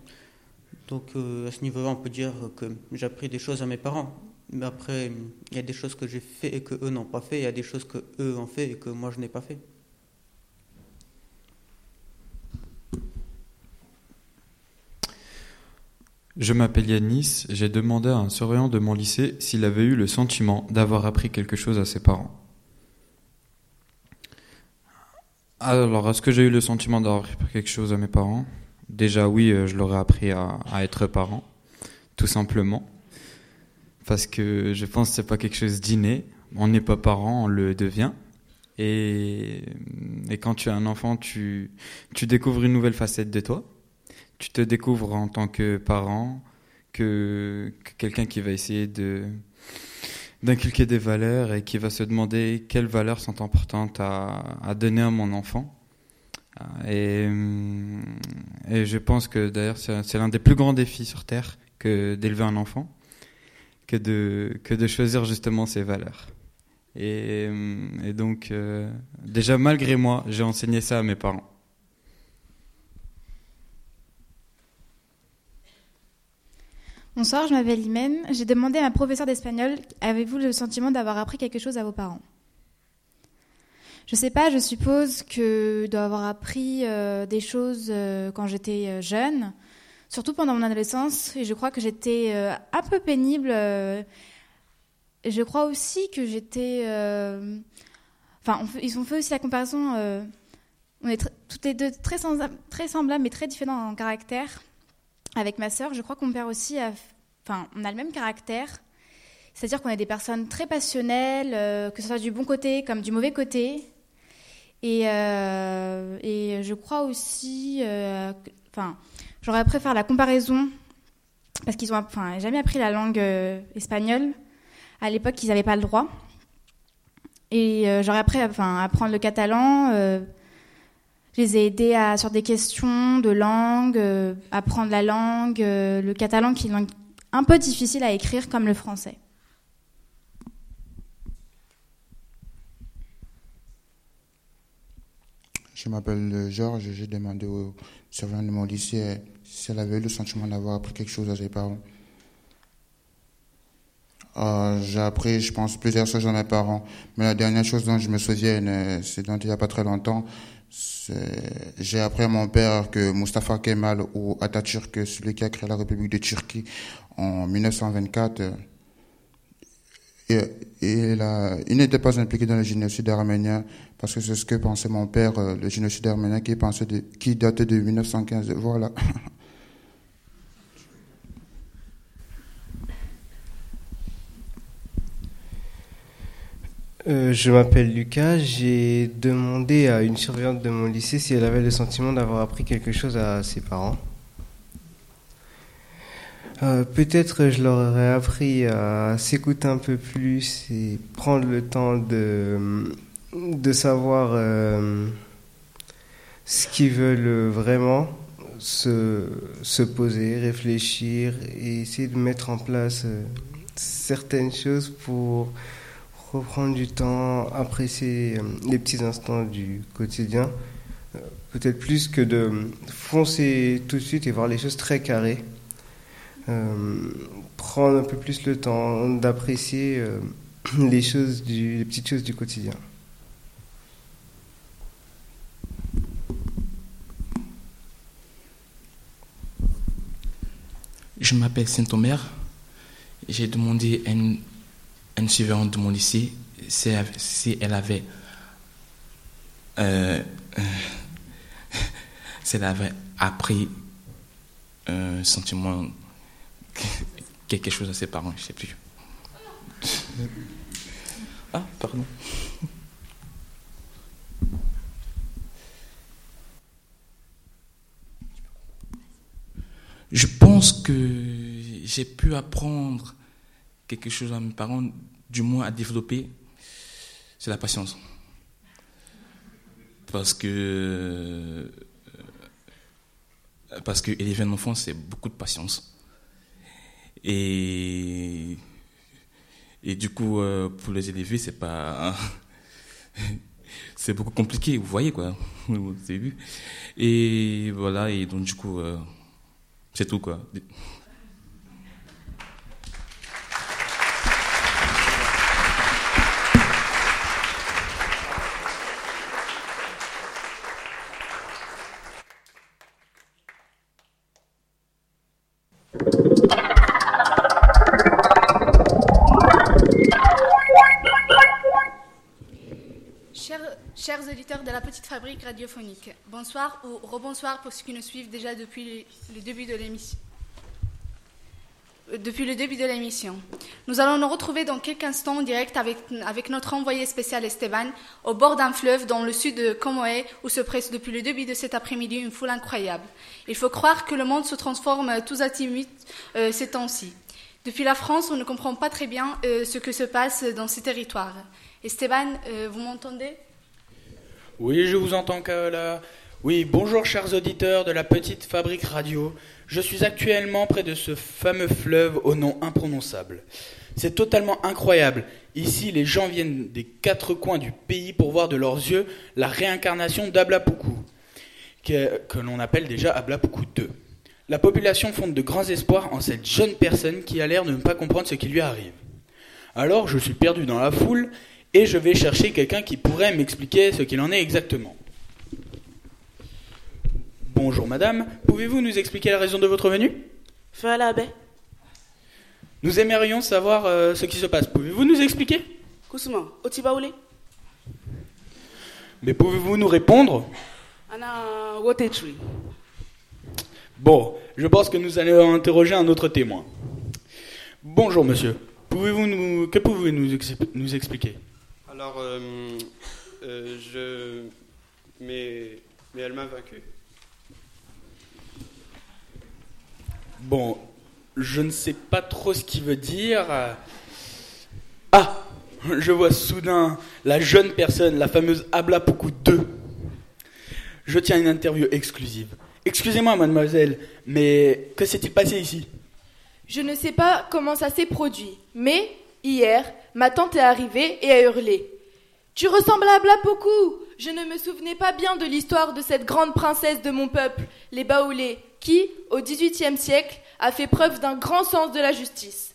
Donc euh, à ce niveau-là, on peut dire que j'ai appris des choses à mes parents. Mais après, il y a des choses que j'ai fait et que eux n'ont pas fait. Il y a des choses que eux ont fait et que moi je n'ai pas fait. Je m'appelle Yanis, j'ai demandé à un surveillant de mon lycée s'il avait eu le sentiment d'avoir appris quelque chose à ses parents. Alors, est-ce que j'ai eu le sentiment d'avoir appris quelque chose à mes parents? Déjà oui, euh, je leur ai appris à, être parent, tout simplement. Parce que je pense que c'est pas quelque chose d'inné. On n'est pas parent, on le devient. Et, quand tu es un enfant, tu découvres une nouvelle facette de toi. Tu te découvres en tant que parent, que, quelqu'un qui va essayer de d'inculquer des valeurs et qui va se demander quelles valeurs sont importantes à, à donner à mon enfant. Et, et je pense que d'ailleurs c'est l'un des plus grands défis sur Terre que d'élever un enfant, que de, que de choisir justement ses valeurs. Et, et donc euh, déjà malgré moi, j'ai enseigné ça à mes parents. Bonsoir, je m'appelle Imen. J'ai demandé à ma professeure d'espagnol avez-vous le sentiment d'avoir appris quelque chose à vos parents? Je sais pas, je suppose que d'avoir appris euh, des choses euh, quand j'étais euh, jeune, surtout pendant mon adolescence, et je crois que j'étais un peu pénible. je crois aussi que j'étais. Enfin, ils ont fait aussi la comparaison. on est toutes les deux très semblables, mais très différents en caractère. Avec ma sœur, je crois qu'on perd aussi. Enfin, on a le même caractère. C'est-à-dire qu'on est des personnes très passionnelles, que ce soit du bon côté comme du mauvais côté. Et, euh, je crois aussi, euh, enfin, j'aurais préféré la comparaison parce qu'ils ont, enfin, jamais appris la langue euh, espagnole. À l'époque, ils n'avaient pas le droit. Et j'aurais appris, enfin, apprendre le catalan. Je les ai aidés sur des questions de langue, apprendre la langue, le catalan qui est une langue un peu difficile à écrire comme le français. Je m'appelle Georges, j'ai demandé au surveillant de mon lycée si elle avait eu le sentiment d'avoir appris quelque chose à ses parents. Euh, j'ai appris, je pense, plusieurs choses à mes parents. Mais la dernière chose dont je me souviens, euh, c'est dont il n'y a pas très longtemps. J'ai appris à mon père que Mustafa Kemal ou Atatürk, celui qui a créé la République de Turquie en 1924, et, il n'était pas impliqué dans le génocide arménien, parce que c'est ce que pensait mon père, euh, le génocide arménien qui, pensait de, qui datait de 1915. Voilà. Euh, je m'appelle Lucas. J'ai demandé à une surveillante de mon lycée si elle avait le sentiment d'avoir appris quelque chose à ses parents. Euh, peut-être je leur aurais appris à s'écouter un peu plus et prendre le temps de, de savoir euh, ce qu'ils veulent vraiment, se, se, poser, réfléchir et essayer de mettre en place certaines choses pour reprendre du temps, apprécier les petits instants du quotidien. Peut-être plus que de foncer tout de suite et voir les choses très carrées. Euh, prendre un peu plus le temps d'apprécier euh, les choses, du, les petites choses du quotidien. Je m'appelle Saint-Omer. J'ai demandé à une, une, surveillante de mon lycée si, elle avait euh, si elle avait appris un sentiment quelque chose à ses parents, je sais plus. Ah, pardon. Je pense que j'ai pu apprendre quelque chose à mes parents, du moins à développer, c'est la patience. Parce que parce que élever un enfant, c'est beaucoup de patience. Et Et du coup, euh, pour les élever, c'est pas. c'est beaucoup compliqué, vous voyez quoi. Avez vu. Et voilà, et donc du coup, euh, c'est tout quoi. Chers, chers auditeurs de la petite fabrique radiophonique, bonsoir ou rebonsoir pour ceux qui nous suivent déjà depuis le, début de l'émission. Euh, Depuis le début de l'émission. Nous allons nous retrouver dans quelques instants en direct avec, notre envoyé spécial Esteban au bord d'un fleuve dans le sud de Comoé où se presse depuis le début de cet après-midi une foule incroyable. Il faut croire que le monde se transforme tous azimuts euh, ces temps-ci. Depuis la France, on ne comprend pas très bien euh, ce que se passe dans ces territoires. Esteban, euh, vous m'entendez? Oui, je vous entends, Kaola. Oui, bonjour, chers auditeurs de la petite fabrique radio. Je suis actuellement près de ce fameux fleuve au nom imprononçable. C'est totalement incroyable. Ici, les gens viennent des quatre coins du pays pour voir de leurs yeux la réincarnation d'Ablapuku, que, que l'on appelle déjà Ablapuku 2. La population fonde de grands espoirs en cette jeune personne qui a l'air de ne pas comprendre ce qui lui arrive. Alors, je suis perdu dans la foule et je vais chercher quelqu'un qui pourrait m'expliquer ce qu'il en est exactement. Bonjour madame, pouvez-vous nous expliquer la raison de votre venue? La baie. Nous aimerions savoir euh, ce qui se passe. Pouvez-vous nous expliquer? Kousma, Otibaoulé. Mais pouvez-vous nous répondre? Ana Wotetri. Bon, je pense que nous allons interroger un autre témoin. Bonjour monsieur, pouvez-vous nous que pouvez-vous nous, ex- nous expliquer? Alors, euh, euh, je. Mais, mais elle m'a vaincu. Bon, je ne sais pas trop ce qu'il veut dire. Ah, je vois soudain la jeune personne, la fameuse Ablapuku 2. Je tiens une interview exclusive. Excusez-moi, mademoiselle, mais que s'est-il passé ici? Je ne sais pas comment ça s'est produit, mais hier, ma tante est arrivée et a hurlé. Tu ressembles à Ablapoku Je ne me souvenais pas bien de l'histoire de cette grande princesse de mon peuple, les Baoulés, qui, au XVIIIe siècle, a fait preuve d'un grand sens de la justice.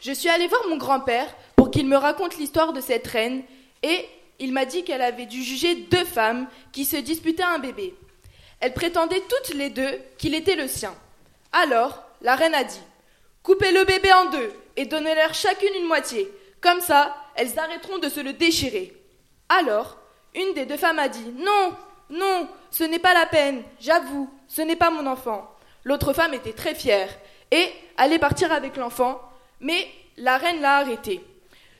Je suis allée voir mon grand-père pour qu'il me raconte l'histoire de cette reine, et il m'a dit qu'elle avait dû juger deux femmes qui se disputaient un bébé. Elles prétendaient toutes les deux qu'il était le sien. Alors, la reine a dit Coupez le bébé en deux et donnez-leur chacune une moitié. Comme ça, elles arrêteront de se le déchirer. Alors, une des deux femmes a dit Non, non, ce n'est pas la peine, j'avoue, ce n'est pas mon enfant. L'autre femme était très fière et allait partir avec l'enfant, mais la reine l'a arrêtée.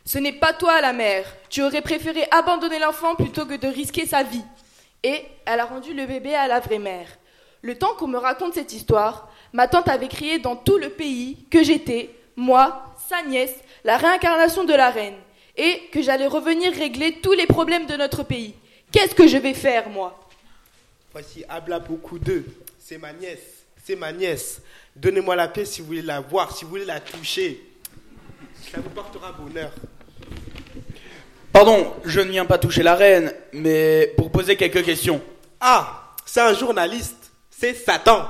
Ce n'est pas toi la mère, tu aurais préféré abandonner l'enfant plutôt que de risquer sa vie. Et elle a rendu le bébé à la vraie mère. Le temps qu'on me raconte cette histoire, ma tante avait crié dans tout le pays que j'étais, moi, sa nièce, la réincarnation de la reine, et que j'allais revenir régler tous les problèmes de notre pays. Qu'est-ce que je vais faire, moi? Voici Ablapoku 2. C'est ma nièce. C'est ma nièce. Donnez-moi la paix si vous voulez la voir, si vous voulez la toucher. Ça vous portera bonheur. Pardon, je ne viens pas toucher la reine, mais pour poser quelques questions. Ah, c'est un journaliste. C'est Satan.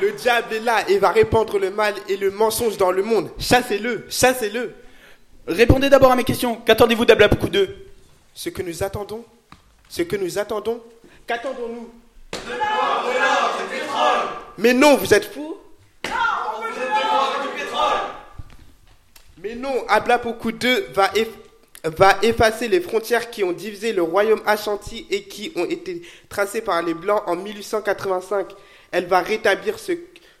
Le diable est là et va répandre le mal et le mensonge dans le monde. Chassez-le, chassez-le. Répondez d'abord à mes questions. Qu'attendez-vous d'Ablapuku 2 Ce que nous attendons, ce que nous attendons, qu'attendons-nous? Mais non, vous êtes fous Mais non, Ablapoku 2 va, va effacer les frontières qui ont divisé le royaume Ashanti et qui ont été tracées par les Blancs en 1885. Elle va rétablir ce,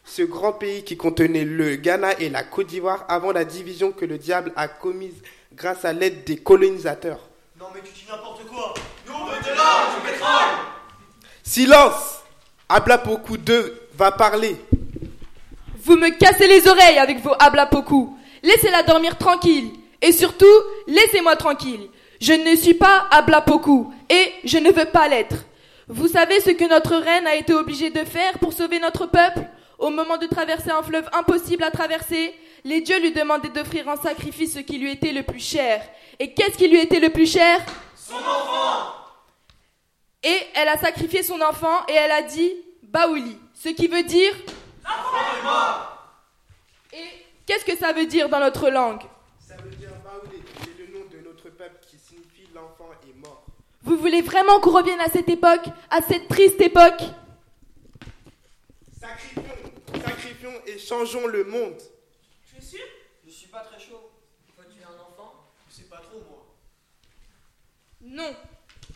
ce grand pays qui contenait le Ghana et la Côte d'Ivoire avant la division que le diable a commise grâce à l'aide des colonisateurs. Non mais tu dis n'importe quoi. Nous on veut de l'or, du pétrole. Silence Ablapoku 2 va parler. Vous me cassez les oreilles avec vos hablapoku. Laissez-la dormir tranquille. Et surtout, laissez-moi tranquille. Je ne suis pas hablapoku et je ne veux pas l'être. Vous savez ce que notre reine a été obligée de faire pour sauver notre peuple? Au moment de traverser un fleuve impossible à traverser, les dieux lui demandaient d'offrir en sacrifice ce qui lui était le plus cher. Et qu'est-ce qui lui était le plus cher? Son enfant. Et elle a sacrifié son enfant et elle a dit Baouli, ce qui veut dire L'enfant est mort Et qu'est-ce que ça veut dire dans notre langue? Ça veut dire Baoulé, c'est le nom de notre peuple qui signifie l'enfant est mort. Vous voulez vraiment qu'on revienne à cette époque, à cette triste époque? Sacrifions et changeons le monde. Tu es sûr? Je suis pas très chaud. Faut tuer un enfant Je sais pas trop, moi. Non,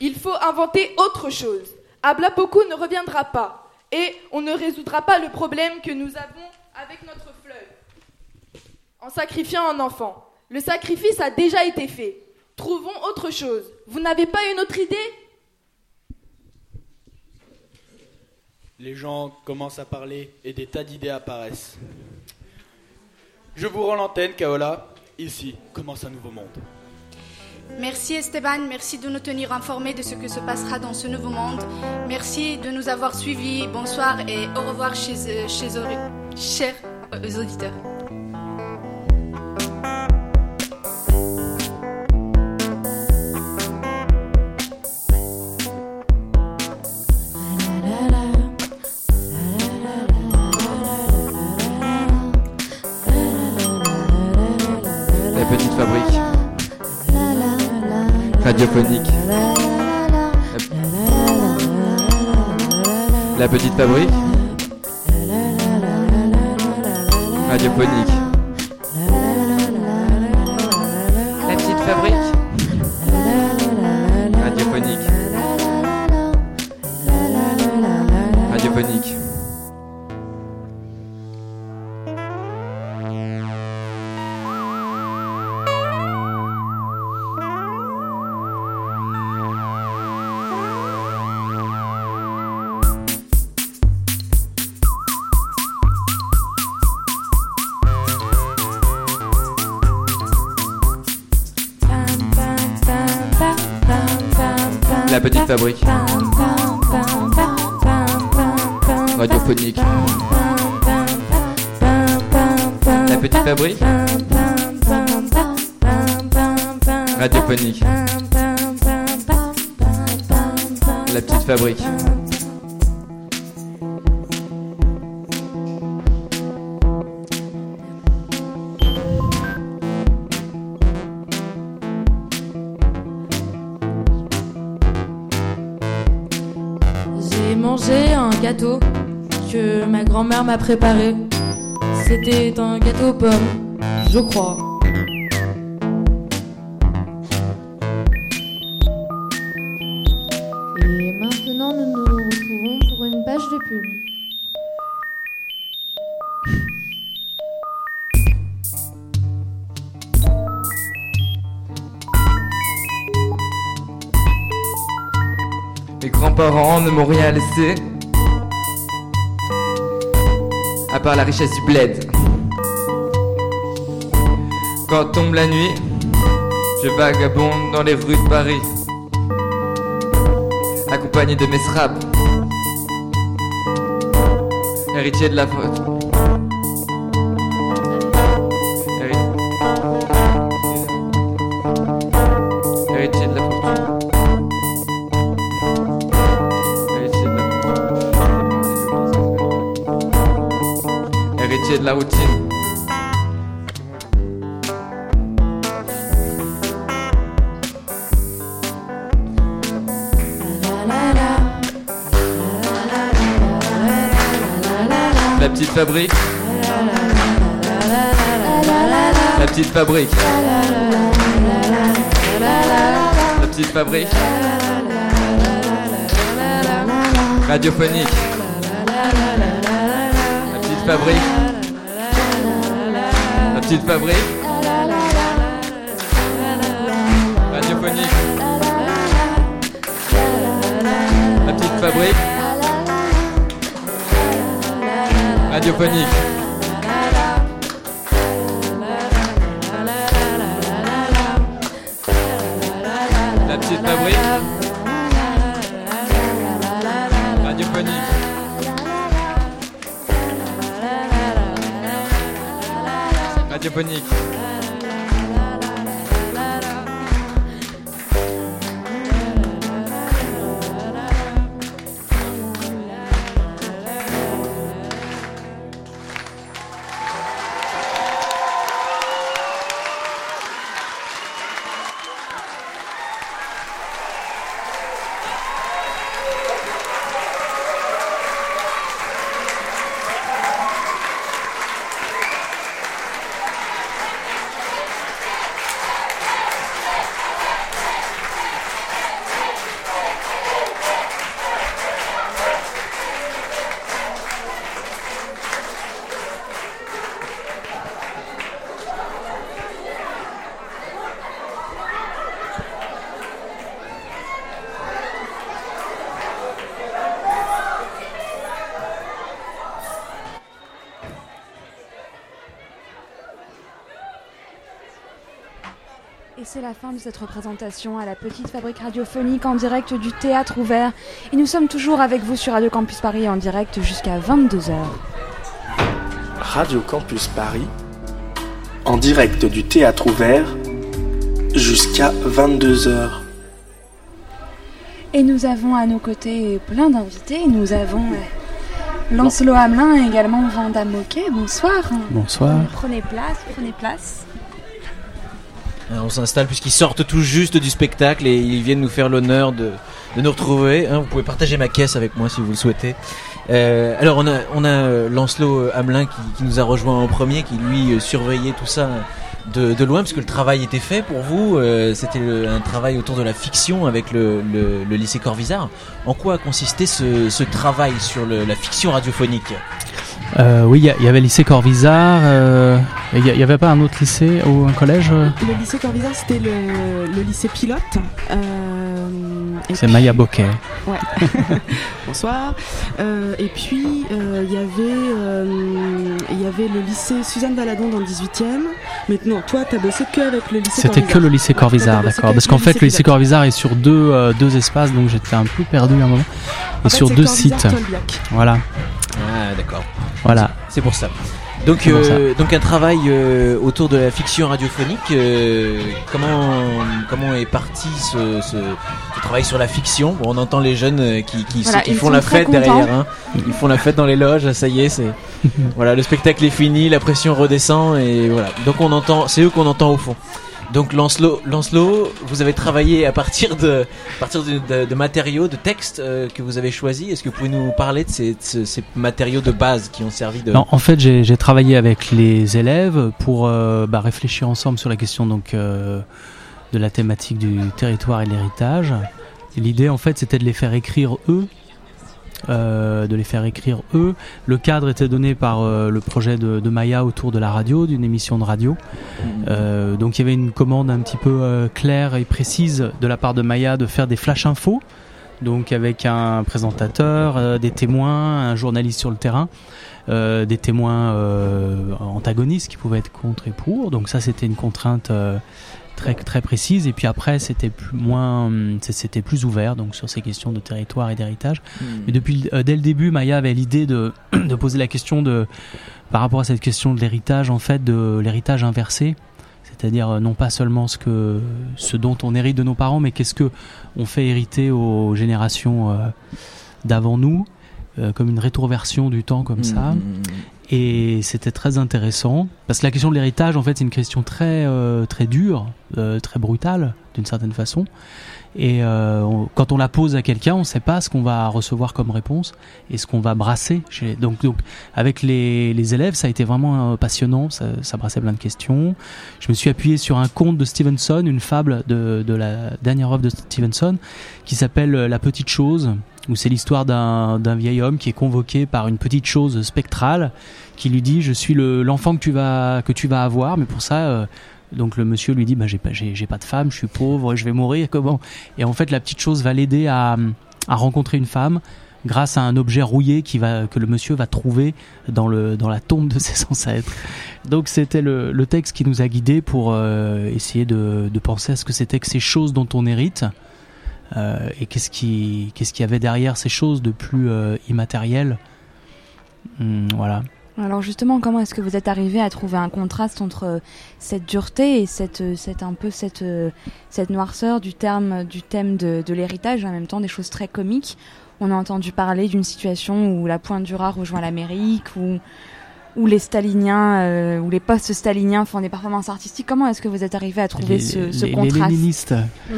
il faut inventer autre chose. Ablapoku ne reviendra pas et on ne résoudra pas le problème que nous avons avec notre fleuve en sacrifiant un enfant. Le sacrifice a déjà été fait. Trouvons autre chose. Vous n'avez pas une autre idée? Les gens commencent à parler et des tas d'idées apparaissent. Je vous rends l'antenne, Kaola. Ici commence un nouveau monde. Merci Esteban, merci de nous tenir informés de ce que se passera dans ce nouveau monde. Merci de nous avoir suivis. Bonsoir et au revoir chez, euh, chez chers euh, auditeurs. Radiophonique. La, petite fabrique. Radiophonique. À part la richesse du bled. Quand tombe la nuit, je vagabonde dans les rues de Paris. Accompagné de mes straps. Héritier de la faute. La Héritier de la routine. La petite fabrique. La petite fabrique. La petite fabrique. Radiophonique. La petite fabrique. Petite fabrique. Radiophonique. La petite fabrique. Radiophonique. Radiophonique. Fin de cette représentation à la petite fabrique radiophonique en direct du théâtre ouvert. Et nous sommes toujours avec vous sur Radio Campus Paris en direct jusqu'à 22h. Radio Campus Paris, en direct du théâtre ouvert, jusqu'à 22h. Et nous avons à nos côtés plein d'invités. Nous avons euh, Lancelot Hamelin et également Vanda Moquet. Bonsoir. Bonsoir. Prenez place, prenez place. On s'installe puisqu'ils sortent tout juste du spectacle et ils viennent nous faire l'honneur de, de nous retrouver. hein. vous pouvez partager ma caisse avec moi si vous le souhaitez. Euh, alors on a, on a euh, Lancelot Hamelin qui, nous a rejoint en premier, qui lui euh, surveillait tout ça de, de loin parce que le travail était fait pour vous. Euh, C'était un travail autour de la fiction avec le, le, lycée Corvisart. En quoi a consisté ce, travail sur la fiction radiophonique? Euh, oui, il y, a- il y avait le lycée Corvisart. Il n'y avait pas un autre lycée ou un collège euh Le lycée Corvisart, c'était le, le lycée pilote. Euh, C'est puis- Maya Bocquet. Ouais. Bonsoir. Euh, et puis, euh, il y avait, euh, il y avait le lycée Suzanne Valadon dans le 18e. Mais non, toi, tu as bossé que avec le lycée C'était Corvisart. que le lycée Corvisart, d'accord. Parce qu'en fait, le lycée. Corvisart est sur deux, euh, deux espaces, donc j'étais un peu perdu à un moment. Et En sur deux Corvisart, sites. Tolbiac. Voilà. Ah d'accord. Voilà. C'est pour ça. Donc, euh, donc un travail euh, autour de la fiction radiophonique. euh, comment comment est parti ce, ce, ce travail sur la fiction? Bon, On entend les jeunes euh, qui, qui, Voilà, qui ils font la fête contents. derrière. hein. Ils font la fête dans les loges. Ça y est, c'est voilà le spectacle est fini, la pression redescend et voilà. Donc on entend, c'est eux qu'on entend au fond. Donc Lancelot, vous avez travaillé à partir de, matériaux, de textes euh, que vous avez choisis. Est-ce que vous pouvez nous parler de ces, matériaux de base qui ont servi de... Non, en fait, j'ai travaillé avec les élèves pour euh, bah, réfléchir ensemble sur la question donc euh, de la thématique du territoire et de l'héritage. L'idée, en fait, c'était de les faire écrire eux. Euh, de les faire écrire eux. Le cadre était donné par euh, le projet de, de Maya autour de la radio, d'une émission de radio. Euh, donc il y avait une commande un petit peu claire et précise de la part de Maya de faire des flash infos, donc avec un présentateur, des témoins, un journaliste sur le terrain, des témoins antagonistes qui pouvaient être contre et pour. Donc ça c'était une contrainte très très précise. Et puis après c'était plus moins, hum, c'était plus ouvert donc sur ces questions de territoire et d'héritage. Mhm. Mais depuis euh, dès le début, Maya avait l'idée de de poser la question de par rapport à cette question de l'héritage en fait de l'héritage inversé c'est-à-dire euh, non pas seulement ce que ce dont on hérite de nos parents mais qu'est-ce que on fait hériter aux générations euh, d'avant nous euh, comme une rétroversion du temps comme ça Mhm. et c'était très intéressant parce que la question de l'héritage en fait c'est une question très euh, très dure euh, très brutale d'une certaine façon et on- quand on la pose à quelqu'un, on ne sait pas ce qu'on va recevoir comme réponse et ce qu'on va brasser. Chez... Donc, donc, avec les, les élèves, ça a été vraiment passionnant. Ça, ça brassait plein de questions. Je me suis appuyé sur un conte de Stevenson, une fable de, de la dernière œuvre de Stevenson, qui s'appelle La petite chose, où c'est l'histoire d'un vieil homme qui est convoqué par une petite chose spectrale qui lui dit je suis le- l'enfant que tu vas que tu vas avoir, mais pour ça euh, donc le monsieur lui dit bah j'ai pas j'ai pas de femme, je suis pauvre, je vais mourir comment? Et en fait la petite chose va l'aider à, à rencontrer une femme grâce à un objet rouillé qui va que le monsieur va trouver dans le dans la tombe de ses ancêtres. Donc c'était le, le texte qui nous a guidés pour euh, essayer de, de penser à ce que c'était que ces choses dont on hérite euh, et qu'est-ce qui qu'est-ce qu'il y avait derrière ces choses de plus euh. Hum, voilà. Alors justement, comment est-ce que vous êtes arrivé à trouver un contraste entre euh, cette dureté et cette, euh, cette un peu cette, cette noirceur du terme du thème de, de l'héritage, en même temps des choses très comiques? On a entendu parler d'une situation où la pointe du rat rejoint l'Amérique, où où les staliniens euh, ou les post-staliniens font des performances artistiques. Comment est-ce que vous êtes arrivé à trouver Les- ce, ce les- les contraste léninistes.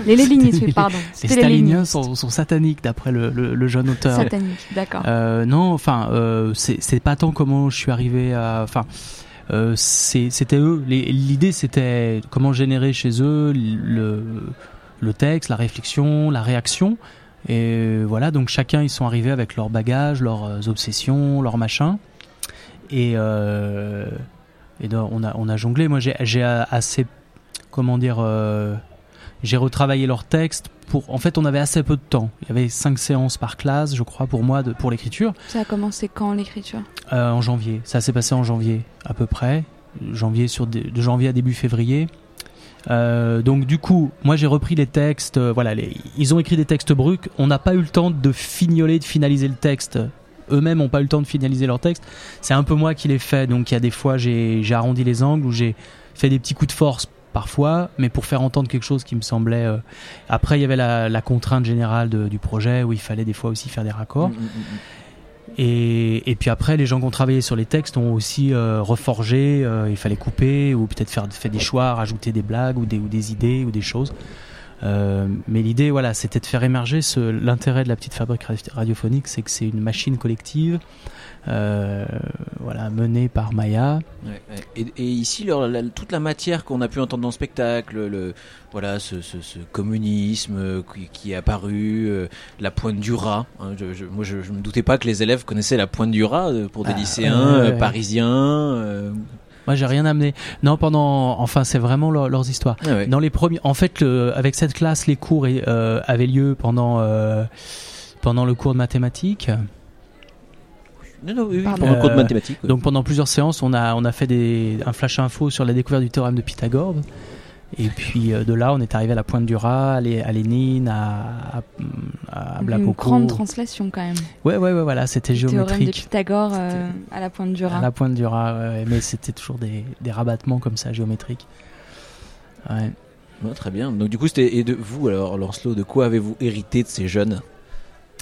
Les léninistes, oui, pardon. Les staliniens sont, sont sataniques d'après le, le- le jeune auteur. Sataniques, d'accord. Euh, non, enfin, euh, c'est pas tant comment je suis arrivé à. Enfin, euh, c'était eux. L'idée, c'était comment générer chez eux le, le texte, la réflexion, la réaction. Et voilà, donc chacun, ils sont arrivés avec leurs bagages, leurs obsessions, leurs machins. Et, euh, et donc, on, a, on a jonglé. Moi, j'ai assez. Comment dire euh, J'ai retravaillé leurs textes. Pour, en fait, on avait assez peu de temps. Il y avait cinq séances par classe, je crois, pour moi, de, pour l'écriture. Ça a commencé quand l'écriture? Euh, en janvier. Ça s'est passé en janvier, à peu près. Janvier sur de, de janvier à début février. Euh, donc du coup, moi j'ai repris les textes. euh, voilà, les- ils ont écrit des textes bruts. On n'a pas eu le temps de fignoler, de finaliser le texte. Eux-mêmes n'ont pas eu le temps de finaliser leur texte. C'est un peu moi qui l'ai fait. Donc il y a des fois j'ai arrondi les angles ou j'ai fait des petits coups de force parfois, mais pour faire entendre quelque chose qui me semblait. euh, Après il y avait la, la contrainte générale de- du projet où il fallait des fois aussi faire des raccords. Et, et puis après, les gens qui ont travaillé sur les textes ont aussi euh, reforgé. euh, il fallait couper ou peut-être faire, faire des choix, rajouter des blagues ou des, ou des idées ou des choses. Euh, mais l'idée, voilà, c'était de faire émerger ce, l'intérêt de la petite fabrique radi- radiophonique, c'est que c'est une machine collective, euh, voilà, menée par Maya. Ouais. Et, et ici, leur- la- toute la matière qu'on a pu entendre dans le spectacle, le, voilà, ce, ce- ce communisme qui, qui est apparu, euh, la pointe du rat. hein, je, je- moi, je, ne me doutais pas que les élèves connaissaient la pointe du rat pour des Ah, lycéens ouais, ouais. parisiens. Moi, j'ai rien amené. Non, pendant, enfin, c'est vraiment leur- leurs histoires. Ah ouais. Dans les premiers, en fait, le- avec cette classe, les cours euh, avaient lieu pendant euh, pendant le cours de mathématiques. Non, non, oui, pendant le cours de mathématiques. Donc pendant plusieurs séances, on a on a fait des, un flash info sur la découverte du théorème de Pythagore. Et puis euh, de là, on est arrivé à la pointe du rat, à, Lé- à Lénine, à, à, à Une grande translation quand même. Ouais, ouais, ouais, voilà, c'était Le théorème de géométrique. Pythagore euh, à la pointe du À rat. la pointe du rat, ouais, ouais, mais c'était toujours des, des rabattements comme ça, géométriques. Ouais. Ouais, très bien. Donc du coup, c'était et de vous alors, Lancelot, de quoi avez-vous hérité de ces jeunes?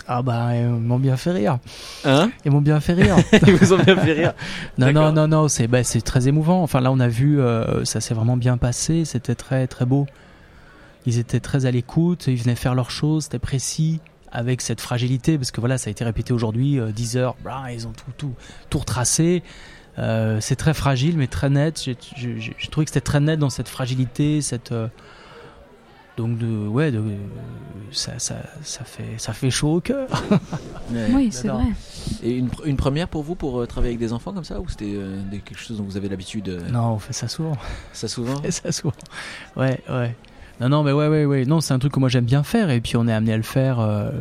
Ah bah, ils m'ont bien fait rire. Hein Ils m'ont bien fait rire. Ils vous ont bien fait rire. Non, non, non, non, c'est bah, c'est très émouvant. Enfin là, on a vu, euh, ça s'est vraiment bien passé. C'était très, très beau. Ils étaient très à l'écoute. Ils venaient faire leurs choses. C'était précis avec cette fragilité parce que voilà, ça a été répété aujourd'hui. euh, 10 heures, blah, ils ont tout, tout, tout retracé. Euh, c'est très fragile mais très net. J'ai trouvé que c'était très net dans cette fragilité, cette euh, donc de ouais, de, ça, ça, ça fait ça fait chaud au cœur. Ouais. Oui, c'est vrai. Et une, une première pour vous pour euh, travailler avec des enfants comme ça ou c'était euh, quelque chose dont vous avez l'habitude euh, Non, on fait ça souvent. Ça souvent? On fait ça souvent. Ouais, ouais. Non, non, mais ouais, ouais, ouais. Non, c'est un truc que moi j'aime bien faire et puis on est amené à le faire. euh,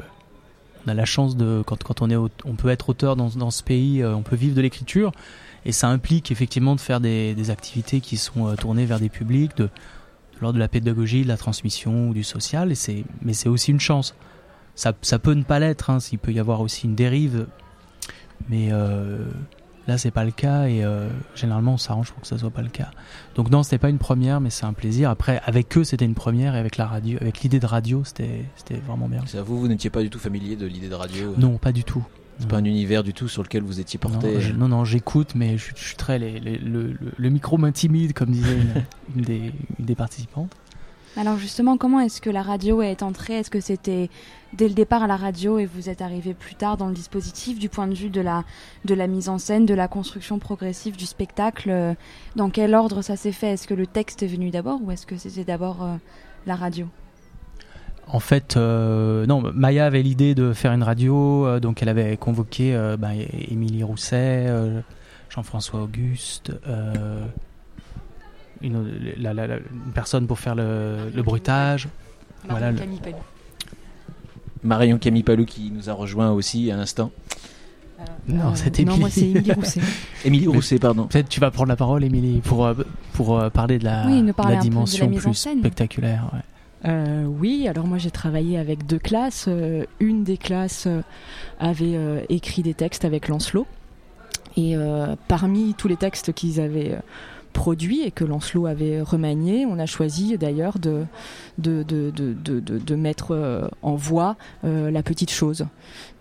on a la chance de quand, quand on est au- on peut être auteur dans, dans ce pays, euh, on peut vivre de l'écriture et ça implique effectivement de faire des, des activités qui sont euh, tournées vers des publics, de, l'ordre de la pédagogie, de la transmission ou du social. Et c'est, mais c'est aussi une chance. Ça, ça peut ne pas l'être. Hein, s'il peut y avoir aussi une dérive, mais euh, là c'est pas le cas et euh, généralement on s'arrange pour que ça soit pas le cas. Donc non, c'était pas une première, mais c'est un plaisir. Après, avec eux, c'était une première et avec la radio, avec l'idée de radio, c'était, c'était vraiment bien. C'est à vous, vous n'étiez pas du tout familier de l'idée de radio? Euh, Non, pas du tout. C'est pas un univers du tout sur lequel vous étiez Non, porté. je- non, non, j'écoute, mais je, je suis très. les- les- le, le- le micro m'intimide, comme disait une, une des, une des participantes. Alors justement, comment est-ce que la radio est entrée? Est-ce que c'était dès le départ à la radio et vous êtes arrivé plus tard dans le dispositif du point de vue de la, de la mise en scène, de la construction progressive du spectacle? Dans quel ordre ça s'est fait? Est-ce que le texte est venu d'abord ou est-ce que c'était d'abord euh, la radio? En fait, euh, non, Maya avait l'idée de faire une radio, euh, donc elle avait convoqué euh, bah, Émilie Rousset, euh, Jean-François Auguste, euh, une, autre- la- la- la- une personne pour faire le, le bruitage. Voilà, le- Marion Camille Palou qui nous a rejoint aussi à l'instant. Non, c'était non, Émilie. moi, c'est Émilie Rousset. Émilie Rousset, pardon. Peut-être tu vas prendre la parole, Émilie, pour, pour parler de la, Oui, de de dimension en plus scène. spectaculaire. ouais. Euh, oui, alors moi j'ai travaillé avec deux classes. Euh, une des classes euh, avait euh, écrit des textes avec Lancelot. Et parmi tous les textes qu'ils avaient produits et que Lancelot avait remaniés, on a choisi d'ailleurs de, de, de, de, de, mettre en voix la petite chose.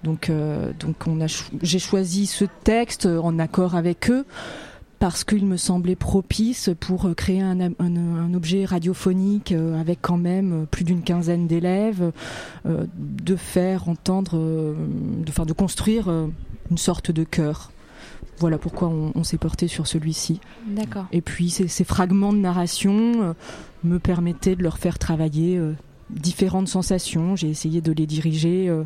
Donc, donc on a j'ai choisi ce texte en accord avec eux parce qu'il me semblait propice pour euh, créer un, am- un- un objet radiophonique euh, avec quand même euh, plus d'une quinzaine d'élèves, de faire entendre, de, enfin, de construire une sorte de chœur. Voilà pourquoi on, on s'est porté sur celui-ci. D'accord. Et puis ces, ces fragments de narration euh, me permettaient de leur faire travailler euh, différentes sensations. J'ai essayé de les diriger euh,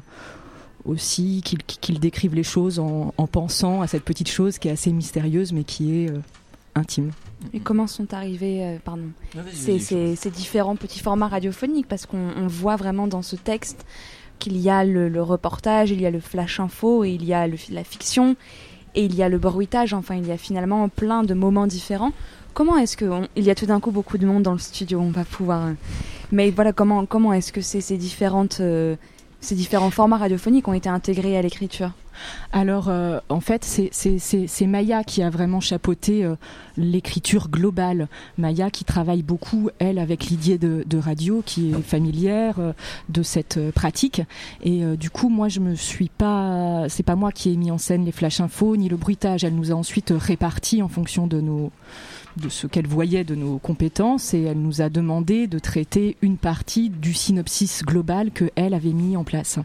aussi, qu'ils qu'ils décrivent les choses en, en pensant à cette petite chose qui est assez mystérieuse mais qui est euh, intime. Et comment sont arrivés euh, pardon, Ah, ces, vas-y, ces- ces différents petits formats radiophoniques Parce qu'on on voit vraiment dans ce texte qu'il y a le, le reportage, il y a le flash info, et il y a le- la fiction, et il y a le bruitage. Enfin, il y a finalement plein de moments différents. Comment est-ce que on- il y a tout d'un coup beaucoup de monde dans le studio On va pouvoir. euh, Mais voilà, comment comment est-ce que ces, ces différentes euh, ces différents formats radiophoniques ont été intégrés à l'écriture Alors, euh, en fait, c'est- Maya qui a vraiment chapeauté euh, l'écriture globale. Maya qui travaille beaucoup, elle, avec l'idée de, radio, qui est familière euh, de cette pratique. Et du coup, moi, je me suis pas. C'est pas moi qui ai mis en scène les flash infos ni le bruitage. Elle nous a ensuite répartis en fonction de nos de ce qu'elle voyait de nos compétences et elle nous a demandé de traiter une partie du synopsis global que elle avait mis en place.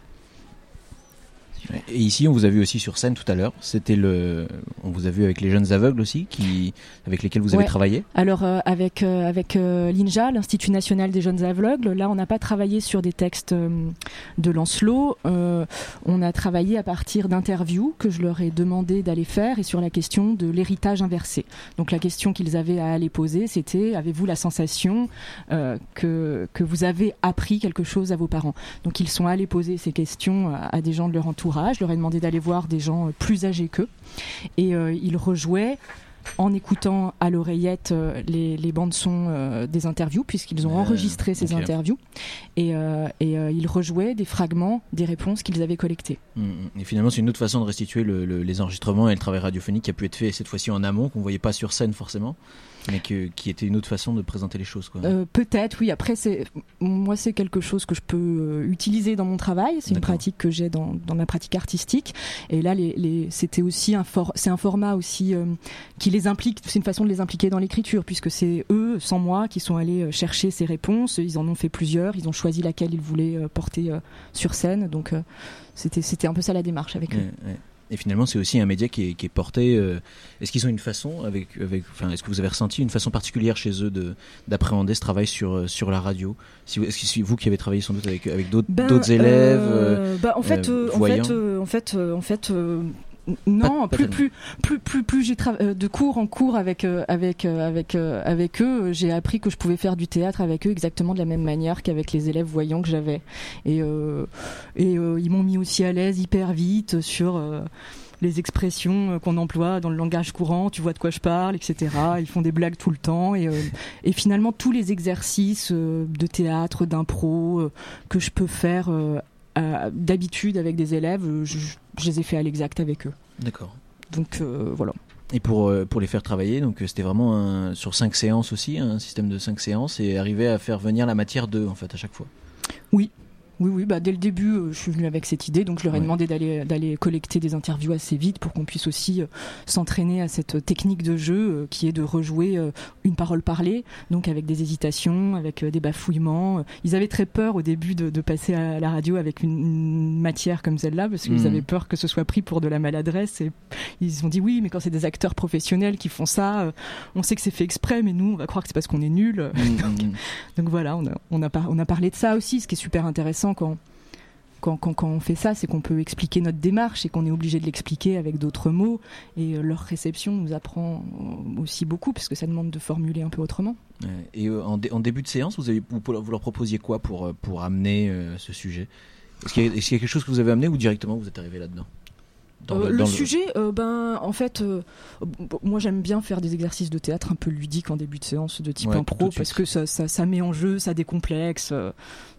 Et ici, on vous a vu aussi sur scène tout à l'heure. C'était le, on vous a vu avec les jeunes aveugles aussi, qui, avec lesquels vous avez Ouais. travaillé. Alors euh, avec euh, avec euh, l'INJA, l'Institut national des jeunes aveugles, là on n'a pas travaillé sur des textes euh, de Lancelot, on a travaillé à partir d'interviews que je leur ai demandé d'aller faire et sur la question de l'héritage inversé. Donc la question qu'ils avaient à aller poser, c'était avez-vous la sensation que que vous avez appris quelque chose à vos parents? Donc ils sont allés poser ces questions à, à des gens de leur entourage. Je leur ai demandé d'aller voir des gens euh, plus âgés qu'eux et euh, ils rejouaient en écoutant à l'oreillette euh, les, les bandes son euh, des interviews puisqu'ils ont Euh, enregistré ces interviews et, et ils rejouaient des fragments des réponses qu'ils avaient collectées. Mm, mm. Et finalement, c'est une autre façon de restituer le- le- les enregistrements et le travail radiophonique qui a pu être fait cette fois-ci en amont, qu'on voyait pas sur scène forcément, mais que- qui était une autre façon de présenter les choses. Quoi. Euh, Peut-être, oui. Après, c'est moi, c'est quelque chose que je peux euh, utiliser dans mon travail. C'est une pratique que j'ai dans, dans ma pratique artistique. Et là, les, les- c'était aussi un for- c'est un format aussi euh, qui les implique. C'est une façon de les impliquer dans l'écriture, puisque c'est eux, sans moi, qui sont allés euh, chercher ces réponses. Ils en ont fait plusieurs. Ils ont choisi laquelle ils voulaient porter euh, sur scène. Donc, c'était c'était un peu ça la démarche avec eux. Ouais, ouais. Et finalement, c'est aussi un média qui est, qui est porté. euh, Est-ce qu'ils ont une façon, avec, avec, enfin, est-ce que vous avez ressenti une façon particulière chez eux de d'appréhender ce travail sur euh, sur la radio? Si vous, Est-ce que c'est vous qui avez travaillé sans doute avec avec d'autres Ben, d'autres élèves euh, euh, bah, en fait, euh, euh, en fait, euh, en fait, euh, en fait, euh, non, Pas- pas plus, plus, plus, plus, plus j'ai euh, de cours en cours avec, euh, avec, euh, avec, euh, avec eux, j'ai appris que je pouvais faire du théâtre avec eux exactement de la même manière qu'avec les élèves voyants que j'avais. Et, et ils m'ont mis aussi à l'aise hyper vite sur. les expressions qu'on emploie dans le langage courant, tu vois de quoi je parle, etc. Ils font des blagues tout le temps et, euh, et finalement tous les exercices euh, de théâtre, d'impro euh, que je peux faire d'habitude avec des élèves, je, je les ai fait à l'exact avec eux. D'accord. Donc euh, voilà. Et pour, euh, pour les faire travailler, donc euh, c'était vraiment un- sur cinq séances aussi, un système de cinq séances, et arriver à faire venir la matière d'eux en fait à chaque fois. Oui. Oui, oui, bah dès le début, euh, je suis venue avec cette idée, donc je leur ai demandé d'aller d'aller collecter des interviews assez vite pour qu'on puisse aussi euh, s'entraîner à cette technique de jeu euh, qui est de rejouer euh, une parole parlée, donc avec des hésitations, avec euh, des bafouillements. Euh, Ils avaient très peur au début de, de passer à la radio avec une, une matière comme celle-là parce qu'ils Mhm. avaient peur que ce soit pris pour de la maladresse et ils se sont dit oui, mais quand c'est des acteurs professionnels qui font ça, euh, on sait que c'est fait exprès, mais nous on va croire que c'est parce qu'on est nul. donc, donc voilà, on a, on, a par- on a parlé de ça aussi, ce qui est super intéressant quand, on fait ça, c'est qu'on peut expliquer notre démarche et qu'on est obligé de l'expliquer avec d'autres mots. Et euh, leur réception nous apprend euh, aussi beaucoup, parce que ça demande de formuler un peu autrement. Et euh, en, dé- en début de séance, vous, leur proposiez quoi pour, amener ce sujet? Est-ce qu'il y a quelque chose que vous avez amené ou directement vous êtes arrivé là-dedans? Dans Euh, le- le, dans le- sujet, euh, ben, en fait, euh, moi j'aime bien faire des exercices de théâtre un peu ludiques en début de séance de type Ouais, impro parce que ça, ça, ça met en jeu, ça décomplexe, ça,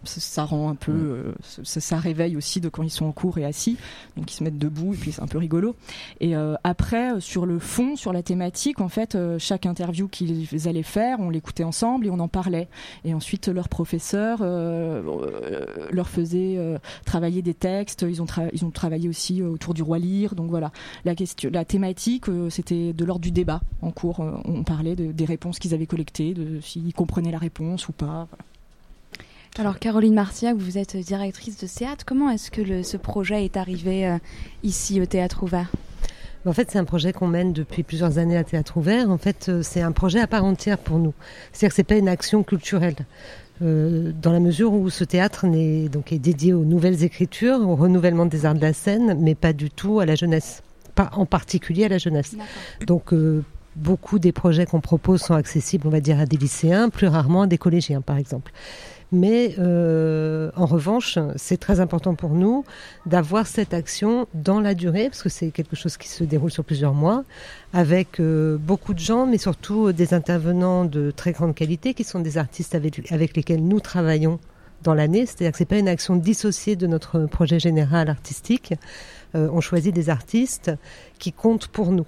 ça rend un peu, Ouais. ça, réveille aussi de quand ils sont en cours et assis, donc ils se mettent debout et puis c'est un peu rigolo. Et euh, après, sur le fond, sur la thématique, en fait, chaque interview qu'ils allaient faire, on l'écoutait ensemble et on en parlait. Et ensuite, leur professeur euh, leur faisait euh, travailler des textes. Ils ont, ils ont travaillé aussi autour du roi Lire. Donc voilà, la, question, la thématique, euh, c'était de l'ordre du débat en cours. Euh, on parlait de- des réponses qu'ils avaient collectées, de s'ils comprenaient la réponse ou pas. voilà. Alors Caroline Martiac, vous êtes directrice de théâtre. Comment est-ce que le- ce projet est arrivé euh, ici au Théâtre Ouvert? En fait, c'est un projet qu'on mène depuis plusieurs années à Théâtre Ouvert. En fait, c'est un projet à part entière pour nous. C'est-à-dire que c'est pas une action culturelle. Euh, dans la mesure où ce théâtre n'est, donc, est dédié aux nouvelles écritures, au renouvellement des arts de la scène, mais pas du tout à la jeunesse. Pas en particulier à la jeunesse. Donc, euh, beaucoup des projets qu'on propose sont accessibles, on va dire, à des lycéens, plus rarement à des collégiens, par exemple. Mais euh, en revanche, c'est très important pour nous d'avoir cette action dans la durée, parce que c'est quelque chose qui se déroule sur plusieurs mois, avec euh, beaucoup de gens, mais surtout euh, des intervenants de très grande qualité, qui sont des artistes avec, lesquels nous travaillons dans l'année. C'est-à-dire que c'est pas une action dissociée de notre projet général artistique. On choisit des artistes qui comptent pour nous.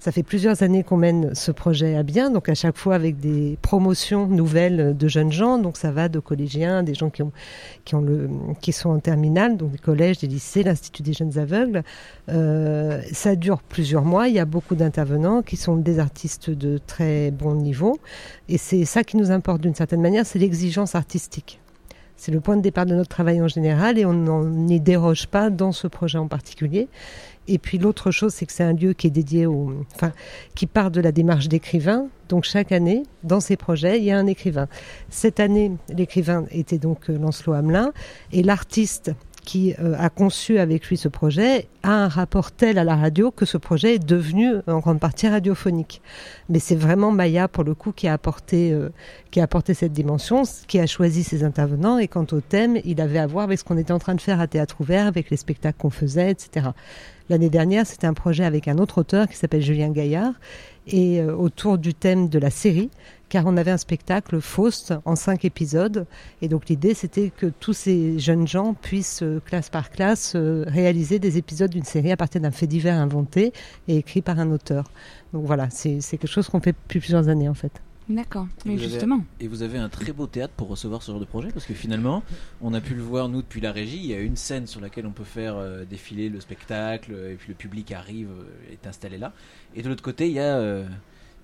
Ça fait plusieurs années qu'on mène ce projet à bien, donc à chaque fois avec des promotions nouvelles de jeunes gens. Donc ça va de collégiens, des gens qui, sont en terminale, donc des collèges, des lycées, l'Institut des jeunes aveugles. Euh, ça dure plusieurs mois. Il y a beaucoup d'intervenants qui sont des artistes de très bon niveau. Et c'est ça qui nous importe d'une certaine manière, c'est l'exigence artistique. C'est le point de départ de notre travail en général et on n'y déroge pas dans ce projet en particulier. Et puis l'autre chose, c'est que c'est un lieu qui est dédié au, enfin, qui part de la démarche d'écrivain. Donc chaque année, dans ces projets, il y a un écrivain. Cette année, l'écrivain était donc euh, Lancelot Hamelin et l'artiste qui euh, a conçu avec lui ce projet a un rapport tel à la radio que ce projet est devenu en grande partie radiophonique. Mais c'est vraiment Maya, pour le coup, qui a apporté, euh, qui a apporté cette dimension, qui a choisi ses intervenants. Et quant au thème, il avait à voir avec ce qu'on était en train de faire à Théâtre Ouvert, avec les spectacles qu'on faisait, etc. L'année dernière, c'était un projet avec un autre auteur qui s'appelle Julien Gaillard, et euh, autour du thème de la série, car on avait un spectacle Faust en cinq épisodes. Et donc l'idée, c'était que tous ces jeunes gens puissent, euh, classe par classe, euh, réaliser des épisodes d'une série à partir d'un fait divers inventé et écrit par un auteur. Donc voilà, c'est quelque chose qu'on fait depuis plusieurs années en fait. D'accord, mais vous avez- justement. et vous avez un très beau théâtre pour recevoir ce genre de projet parce que finalement, on a pu le voir nous depuis la régie. Il y a une scène sur laquelle on peut faire euh, défiler le spectacle et puis le public arrive, euh, est installé là. Et de l'autre côté, il y a euh,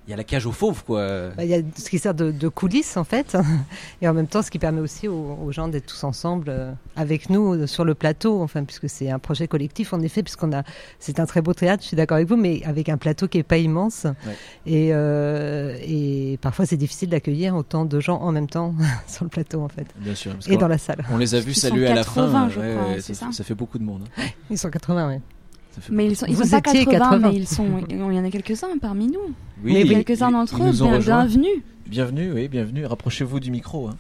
il y a la cage aux fauves quoi. Bah, Il y a ce qui sert de, de coulisses en fait, et en même temps ce qui permet aussi aux, aux gens d'être tous ensemble euh, avec nous euh, sur le plateau, enfin puisque c'est un projet collectif en effet, puisqu'on a, c'est un très beau théâtre, je suis d'accord avec vous, mais avec un plateau qui est pas immense, et, euh, et parfois c'est difficile d'accueillir autant de gens en même temps sur le plateau en fait, Bien sûr. parce et dans la salle. On les a vus saluer à la 80, fin. je ouais, crois, ouais, c'est ça, ça ça fait beaucoup de monde. hein. Ils sont 80, oui. Mais ils sont, ils Vous sont pas étiez 80, 80. mais ils sont, il y en a quelques-uns parmi nous. Oui, mais quelques-uns d'entre eux, bien- bienvenue. Bienvenue, oui, bienvenue. Rapprochez-vous du micro. hein.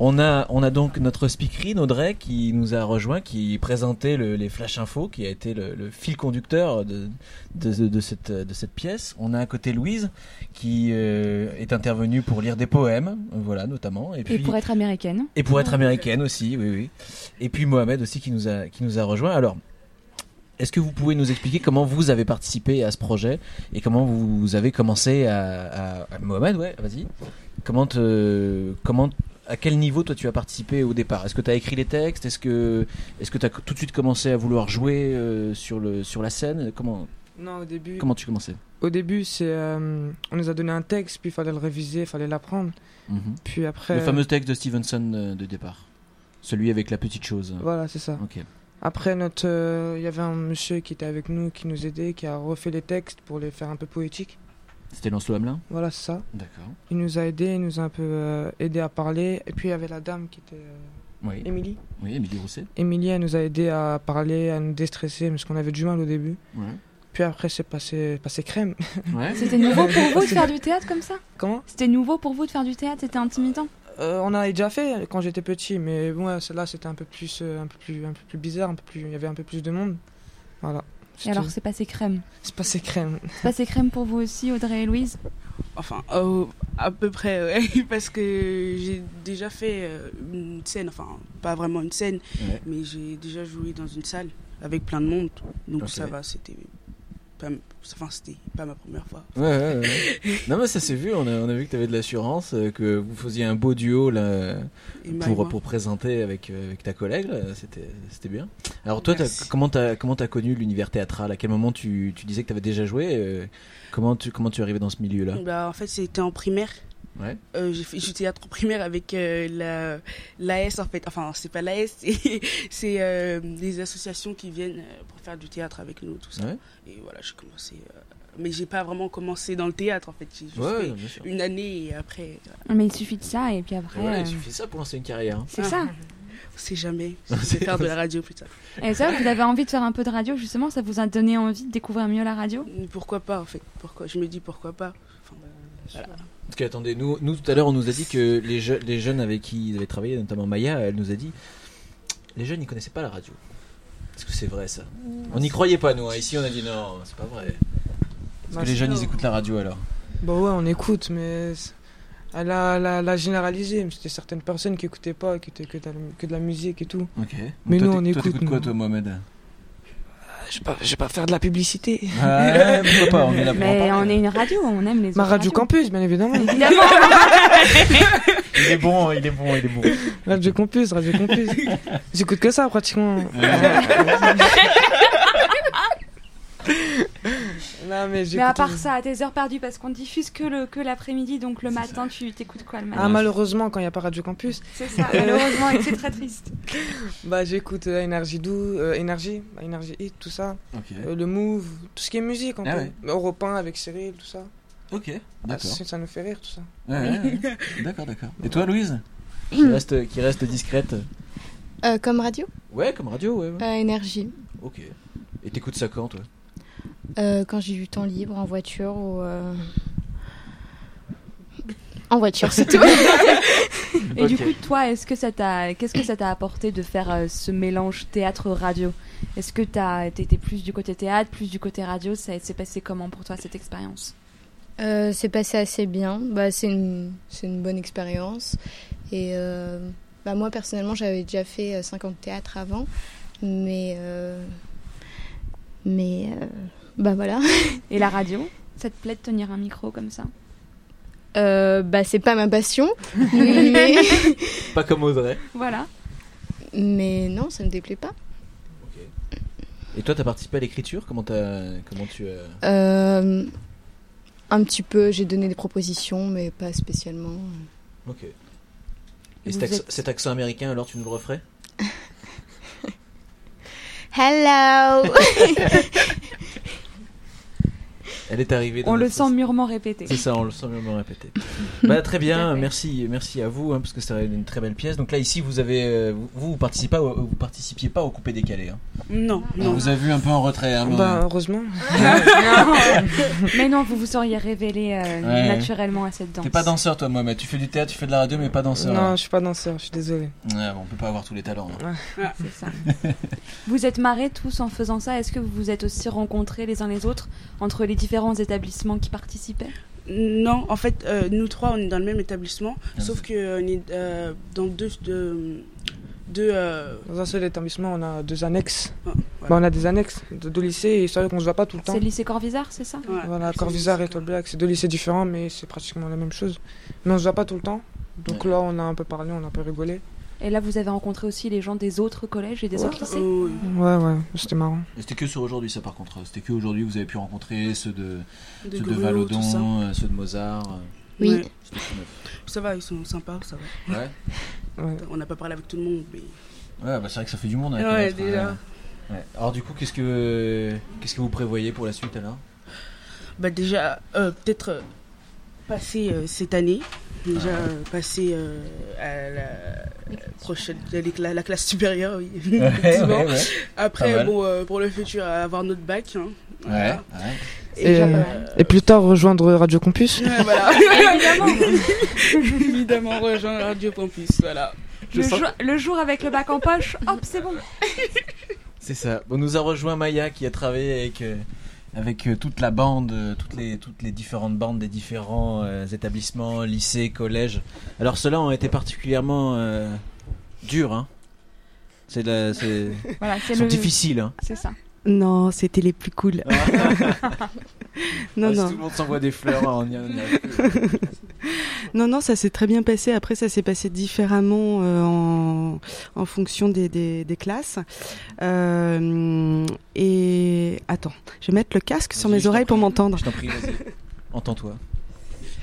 On a, on a donc notre speakerine Audrey qui nous a rejoint, qui présentait le- les flash infos, qui a été le, le fil conducteur de, de, de- de cette, de cette pièce. On a à côté Louise qui euh, est intervenue pour lire des poèmes, voilà notamment. Et, Et pour être américaine. et pour être américaine aussi, oui, oui. Et puis Mohamed aussi qui nous a, qui nous a rejoint. Alors, est-ce que vous pouvez nous expliquer comment vous avez participé à ce projet et comment vous avez commencé à, à- à- Mohamed, ouais, vas-y. Comment te, comment, à quel niveau toi tu as participé au départ? Est-ce que tu as écrit les textes? Est-ce que, est-ce que tu as tout de suite commencé à vouloir jouer euh, sur le, sur la scène? Comment, Non, au début. comment tu commençais? Au début, c'est euh, on nous a donné un texte, puis il fallait le réviser, il fallait l'apprendre. Mhm. Puis après. Le fameux texte de Stevenson euh, de départ, celui avec la petite chose. Voilà, c'est ça. Ok. Après, notre, euh, il y avait un monsieur qui était avec nous, qui nous aidait, qui a refait les textes pour les faire un peu poétiques. C'était Lancelot Hamelin Voilà, c'est ça. D'accord. Il nous a aidés, il nous a un peu euh, aidé à parler. Et puis il y avait la dame qui était. euh, Oui. Émilie. Oui, Émilie Rousset. Émilie, elle nous a aidé à parler, à nous déstresser, parce qu'on avait du mal au début. Ouais. Puis après, c'est passé, passé crème. Ouais. C'était nouveau pour vous de faire du théâtre comme ça? Comment? C'était nouveau pour vous de faire du théâtre? C'était intimidant? Euh, on en avait déjà fait quand j'étais petit, mais bon, ouais, celle-là c'était un peu plus, euh, un peu plus, un peu plus bizarre, un peu plus, il y avait un peu plus de monde. Voilà. Et alors, c'est passé crème C'est passé crème. C'est passé crème pour vous aussi, Audrey et Louise? Enfin, euh, à peu près, ouais, parce que j'ai déjà fait une scène, enfin, pas vraiment une scène, Ouais. mais j'ai déjà joué dans une salle avec plein de monde, donc ça va, c'était pas, enfin, c'était pas ma première fois. Ouais, ouais, ouais. non, mais ça s'est vu, on a, on a vu que tu avais de l'assurance, euh, que vous faisiez un beau duo là, pour, présenter avec, euh, avec ta collègue, c'était bien. Alors, toi, comment tu as, as connu l'univers théâtral? À quel moment tu, tu disais que tu avais déjà joué euh, comment, tu, comment tu es arrivé dans ce milieu-là? Bah, en fait, c'était en primaire. Ouais. Euh, j'ai fait du théâtre en primaire avec euh, la l'AS en fait. Enfin, c'est pas l'AS, c'est c'est euh, des associations qui viennent euh, pour faire du théâtre avec nous, tout ça. Ouais. Et voilà, j'ai commencé. euh, mais j'ai pas vraiment commencé dans le théâtre en fait. J'ai juste Ouais, fait bien sûr. une année et après. Mais il suffit de ça, et puis après. Voilà, euh, il suffit de ça pour lancer une carrière. hein. C'est ça. On sait jamais. Vais faire de la radio plus tard. Et ça, vous avez envie de faire un peu de radio, justement? Ça vous a donné envie de découvrir mieux la radio? Pourquoi pas en fait? Pourquoi? Je me dis pourquoi pas. Enfin, voilà. Parce que, attendez, nous, nous tout à l'heure, on nous a dit que les, je- les jeunes avec qui ils avaient travaillé, notamment Maya, elle nous a dit les jeunes, ils connaissaient pas la radio. Est-ce que c'est vrai ça? On n'y croyait pas, nous. hein. Ici, on a dit non, c'est pas vrai. Est-ce Bah, que les jeunes, ils écoutent la radio alors? Bah ouais, on écoute, mais elle a, elle a- elle a généralisé. mais C'était certaines personnes qui écoutaient pas, qui écoutaient que de la, que de la musique et tout. Ok. Mais nous, on t'é- toi, écoute. t'écoutes quoi, toi, Mohamed? Je vais pas, je vais pas faire de la publicité. Ouais, pourquoi pas, on est là pour en Mais parler. on est une radio, on aime les Ma autres Radio radios. Campus, bien évidemment. Évidemment Il est bon, il est bon, il est bon. Radio Campus, Radio Campus. J'écoute que ça pratiquement. Non, mais à part ça, à tes heures perdues, parce qu'on diffuse que le que l'après-midi, donc le matin, tu t'écoutes quoi le matin? Ah, malheureusement, quand il n'y a pas Radio Campus. C'est ça, Euh, malheureusement, et c'est très triste. Bah, j'écoute euh, Énergie Doux, euh, Énergie, bah, Énergie Hit, tout ça. Euh, le Move, tout ce qui est musique, en Ah peu. ouais. Europe 1 avec Cyril, tout ça. Ok, Bah, d'accord. ça, ça nous fait rire, tout ça. Ouais, ouais, ouais. D'accord, d'accord. Et toi, Louise? Qui reste, qui reste discrète Euh, comme radio Ouais, comme radio, ouais. ouais. Euh, Énergie. Ok. Et t'écoutes ça quand, toi? Euh, quand j'ai du temps libre, en voiture ou. euh, En voiture, c'est tout. Et du coup, toi, est-ce que ça t'a, qu'est-ce que ça t'a apporté de faire euh, ce mélange théâtre-radio Est-ce que t'as, t'étais plus du côté théâtre, plus du côté radio? Ça s'est passé comment pour toi cette expérience? Euh, c'est passé assez bien. Bah, c'est une, c'est une bonne expérience. Et euh, bah, moi, personnellement, j'avais déjà fait euh, 50 théâtres avant. Mais. euh, Mais. euh, Bah voilà. Et la radio Ça te plaît de tenir un micro comme ça? Euh, bah, c'est pas ma passion. mais... Pas comme Audrey. Voilà. mais non, ça me déplaît pas. Et toi, t'as participé à l'écriture? Comment, t'as- comment tu as. Euh, un petit peu, j'ai donné des propositions, mais pas spécialement. Ok. Et cet, êtes- cet accent américain, alors, tu nous le referais? Hello Elle est arrivée. dans On le sent mûrement répété. C'est ça, on le sent mûrement répété. bah, très bien, merci, merci à vous, hein, parce que c'est une très belle pièce. Donc là, ici, vous avez, euh, vous, vous participez pas, au- vous participiez pas au coupé décalé. Hein. Non, On non. vous a vu un peu en retrait. Hein, Bah, heureusement. mais non, vous vous seriez révélé euh, Ouais. naturellement à cette danse. T'es pas danseur, toi, Mohamed. Tu fais du théâtre, tu fais de la radio, mais pas danseur. Non, hein. je suis pas danseur, je suis désolé. Ouais, bon, on peut pas avoir tous les talents. hein. C'est ça. Vous êtes marrés tous en faisant ça? Est-ce que vous vous êtes aussi rencontrés les uns les autres entre les différents établissements qui participaient? Non, en fait, euh, nous trois, on est dans le même établissement, sauf que euh, est euh, dans deux, deux, deux, euh, Dans un seul établissement, on a deux annexes. Ah, Bah, on a des annexes de deux lycées et c'est vrai qu'on se voit pas tout le temps. C'est le lycée Corvisart, c'est ça? Voilà, Corvisart et Étoile Black, c'est deux lycées différents, mais c'est pratiquement la même chose. Mais on se voit pas tout le temps. Donc là, on a un peu parlé, on a un peu rigolé. Et là, vous avez rencontré aussi les gens des autres collèges et des autres lycées Ouais, ouais, c'était marrant. Et C'était que sur aujourd'hui, ça, par contre. C'était que aujourd'hui, vous avez pu rencontrer ceux de, De ceux de Valodon, euh, ceux de Mozart. euh. Oui. Ouais. Ça va, ils sont sympas, ça va. Ouais. On n'a pas parlé avec tout le monde, mais. Ouais, bah c'est vrai que ça fait du monde. avec Ouais, déjà. hein. Ouais. Alors du coup, qu'est-ce que qu'est-ce que vous prévoyez pour la suite alors Bah déjà, euh, peut-être euh, passer euh, cette année, déjà Ah. euh, passer euh, à la prochaine, la, la classe supérieure, oui. Ouais, effectivement. ouais, ouais. Pas Après, bon, euh, pour le futur, avoir notre bac. hein. Voilà. Ouais, ouais. Et, plus tard, rejoindre Radio Campus. Ouais, voilà. Évidemment. Évidemment, rejoindre Radio Campus, voilà. Le, jour- le jour avec le bac en poche, hop, c'est bon. C'est ça. Bon, nous a rejoint Maya qui a travaillé avec, euh, avec euh, toute la bande, euh, toutes, les, toutes les différentes bandes des différents euh, établissements, lycées, collèges. Alors ceux-là ont été particulièrement euh, durs. Hein. C'est Voilà, sont le- difficiles. Hein. C'est ça. Non, c'était les plus cool. non, Ah, si non. tout le monde s'envoie des fleurs, on y- plus. Non, non, ça s'est très bien passé. Après, ça s'est passé différemment euh, en, en fonction des, des, des classes. Euh, et attends, je vais mettre le casque sur mes oreilles pour m'entendre. Je t'en prie, vas-y. Entends-toi.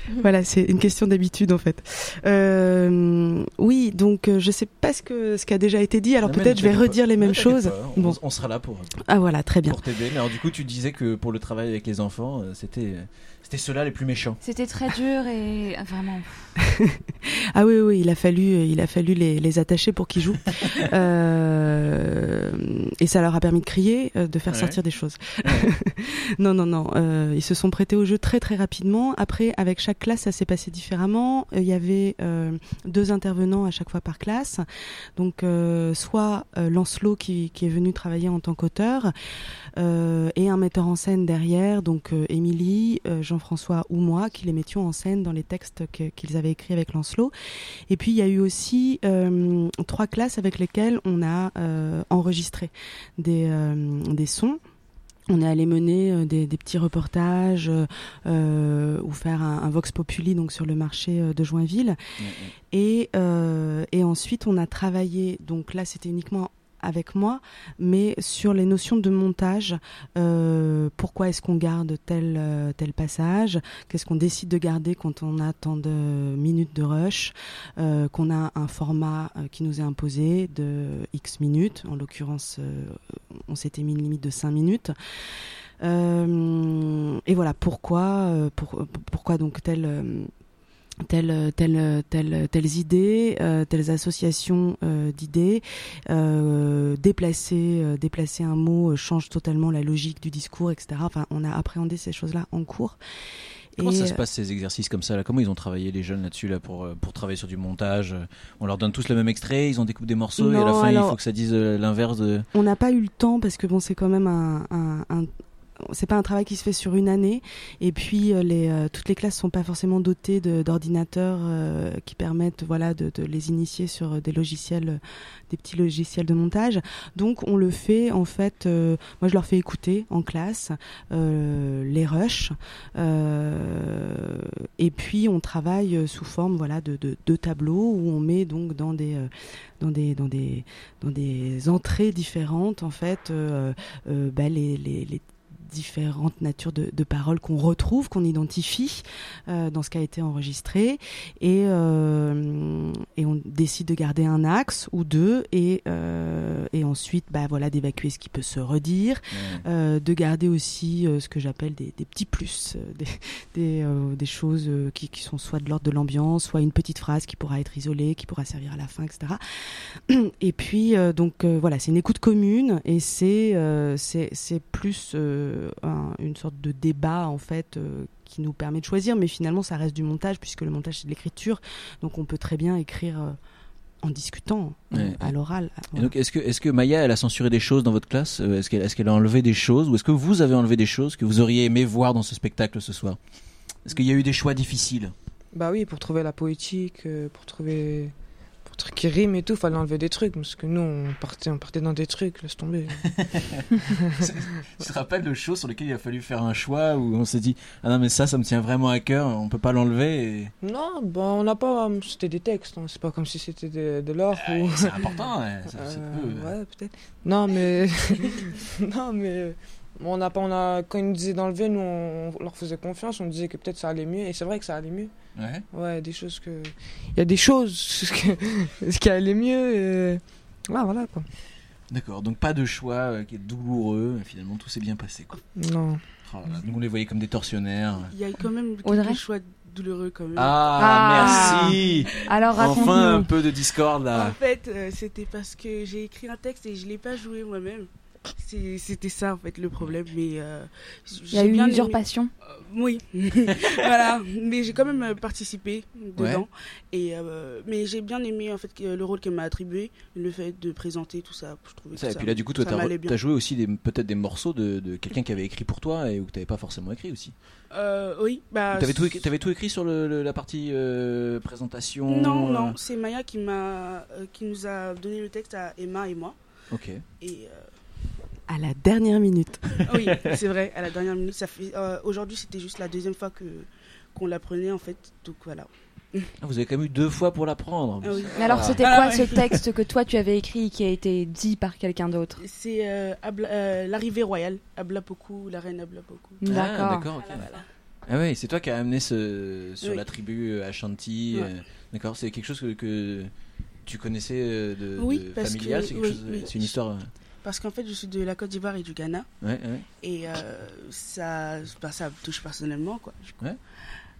Voilà, c'est une question d'habitude en fait. Euh, oui, donc euh, je sais pas ce que ce qui a déjà été dit, alors peut-être je vais pas. redire les mêmes choses. On, Bon, on sera là pour, ah voilà, très bien. pour t'aider. Mais alors du coup, tu disais que pour le travail avec les enfants, euh, c'était c'était ceux-là les plus méchants. C'était très dur et ah, vraiment. Ah oui, oui, il a fallu, il a fallu les, les attacher pour qu'ils jouent. Euh, et ça leur a permis de crier, euh, de faire Ouais. sortir des choses. non, non, non. euh, ils se sont prêtés au jeu très, très rapidement. Après, avec chaque classe, ça s'est passé différemment. Euh, Il y avait euh, deux intervenants à chaque fois par classe. Donc, euh, soit euh, Lancelot qui, qui est venu travailler en tant qu'auteur euh, et un metteur en scène derrière, donc euh, Émilie, euh, Jean-François ou moi, qui les mettions en scène dans les textes qu'ils avaient écrits avec Lancelot. Et puis il y a eu aussi euh, trois classes avec lesquelles on a euh, enregistré des, euh, des sons. On est allé mener des, des petits reportages euh, ou faire un, un vox populi donc sur le marché de Joinville. Et, euh, et ensuite, on a travaillé, donc là, c'était uniquement avec moi, mais sur les notions de montage. Euh, pourquoi est-ce qu'on garde tel, euh, tel passage Qu'est-ce qu'on décide de garder quand on a tant de minutes de rush euh, Qu'on a un format qui nous est imposé de X minutes. En l'occurrence, on s'était mis une limite de 5 minutes. Et voilà pourquoi, pour- pourquoi donc tel telles, telles, telles, telles idées, euh, telles associations euh, d'idées, euh, déplacer, euh, déplacer un mot euh, change totalement la logique du discours, etc. Enfin, on a appréhendé ces choses-là en cours. Comment ça se euh, passe ces exercices comme ça là? Comment ils ont travaillé les jeunes là-dessus là pour euh, pour travailler sur du montage? On leur donne tous le même extrait, ils ont découpé des morceaux et à la Non, fin il faut que ça dise euh, l'inverse de. On n'a pas eu le temps parce que bon, c'est quand même un, un, un- c'est pas un travail qui se fait sur une année. Et puis euh, euh, toutes les classes sont pas forcément dotées d'ordinateurs euh, qui permettent voilà de, les initier sur des logiciels, des petits logiciels de montage. Donc on le fait en fait. moi je leur fais écouter en classe les rushs. et puis on travaille sous forme voilà de, tableaux où on met donc dans des dans des dans des dans des entrées différentes en fait bah, les, les, les différentes natures de, de paroles qu'on retrouve, qu'on identifie euh, dans ce qui a été enregistré, et, euh, et on décide de garder un axe ou deux, et, euh, et ensuite bah, voilà, d'évacuer ce qui peut se redire, euh, de garder aussi ce que j'appelle des, des petits plus, des, des, des choses qui, qui sont soit de l'ordre de l'ambiance, soit une petite phrase qui pourra être isolée, qui pourra servir à la fin, etc. Et puis, donc voilà, c'est une écoute commune et c'est plus un- une sorte de débat en fait euh, qui nous permet de choisir, mais finalement ça reste du montage puisque le montage c'est de l'écriture, donc on peut très bien écrire euh, en discutant euh, Ouais. à l'oral. Et donc est-ce que est-ce que Maya elle a censuré des choses dans votre classe? Euh, Est-ce qu'elle est-ce qu'elle a enlevé des choses? Ou est-ce que vous avez enlevé des choses que vous auriez aimé voir dans ce spectacle ce soir? Est-ce qu'il y a eu des choix difficiles? Bah oui, pour trouver la poétique, euh, pour trouver. Trucs qui riment et tout, fallait enlever des trucs. Parce que nous, on partait, on partait dans des trucs, laisse tomber. Tu te rappelles de choses sur lesquelles il a fallu faire un choix où on s'est dit ah non mais ça ça me tient vraiment à cœur, on peut pas l'enlever. Et... non, bah on n'a pas. C'était des textes, hein, c'est pas comme si c'était de, de l'or. ou... c'est important, ouais, ça- Euh, peut, ouais, peut-être. Non, mais. non, mais. On n'a pas, on a, quand ils nous disaient d'enlever, nous on, on leur faisait confiance, on disait que peut-être ça allait mieux, et c'est vrai que ça allait mieux. Ouais. Ouais, des choses que. Il y a des choses que- ce qui allait mieux, et. Ouais, voilà quoi. D'accord, donc pas de choix euh, qui est douloureux, et finalement tout s'est bien passé quoi. Non. Oh là là, nous on les voyait comme des tortionnaires. Il y a eu quand même Audrey quelques choix douloureux quand même. Ah, merci Alors, Enfin un peu de discorde là. En fait, euh, c'était parce que j'ai écrit un texte et je l'ai pas joué moi-même. C'était ça en fait le problème, mais euh, Il y a j'ai eu bien une aimé- usurpation Euh, Oui, voilà. Mais j'ai quand même euh, participé dedans. Ouais. Et euh, mais j'ai bien aimé en fait le rôle qu'elle m'a attribué, le fait de présenter tout ça. Je trouvais Ça, que et ça, puis là, du coup, toi, t'as as joué aussi peut-être des morceaux de, de quelqu'un qui avait écrit pour toi et que t'avais pas forcément écrit aussi. Euh, oui, bah. T'avais tout, écrit- t'avais tout écrit sur le, le- la partie euh, présentation. Non, non, c'est Maya qui m'a, euh, qui nous a donné le texte à Emma et moi. Ok. Et euh, À la dernière minute. oui, c'est vrai, à la dernière minute, ça fait. euh, Aujourd'hui, c'était juste la deuxième fois que qu'on l'apprenait en fait, donc voilà. Ah, vous avez quand même eu deux fois pour l'apprendre. Ah oui. Mais alors, c'était Ah, quoi ouais. ce texte que toi tu avais écrit et qui a été dit par quelqu'un d'autre? C'est euh, Abla- euh, l'arrivée royale, Ablapoku, la reine Ablapoku. D'accord. Ah, d'accord, ok. Ah oui, c'est toi qui as amené ce, sur Oui. la tribu Ashanti. Ouais. euh, D'accord, c'est quelque chose que, que tu connaissais de, Oui, de parce familial, que- c'est quelque oui, chose- oui. c'est une histoire. Parce qu'en fait, je suis de la Côte d'Ivoire et du Ghana. Ouais, ouais. Et euh, ça, bah, ça me touche personnellement, quoi. Ouais.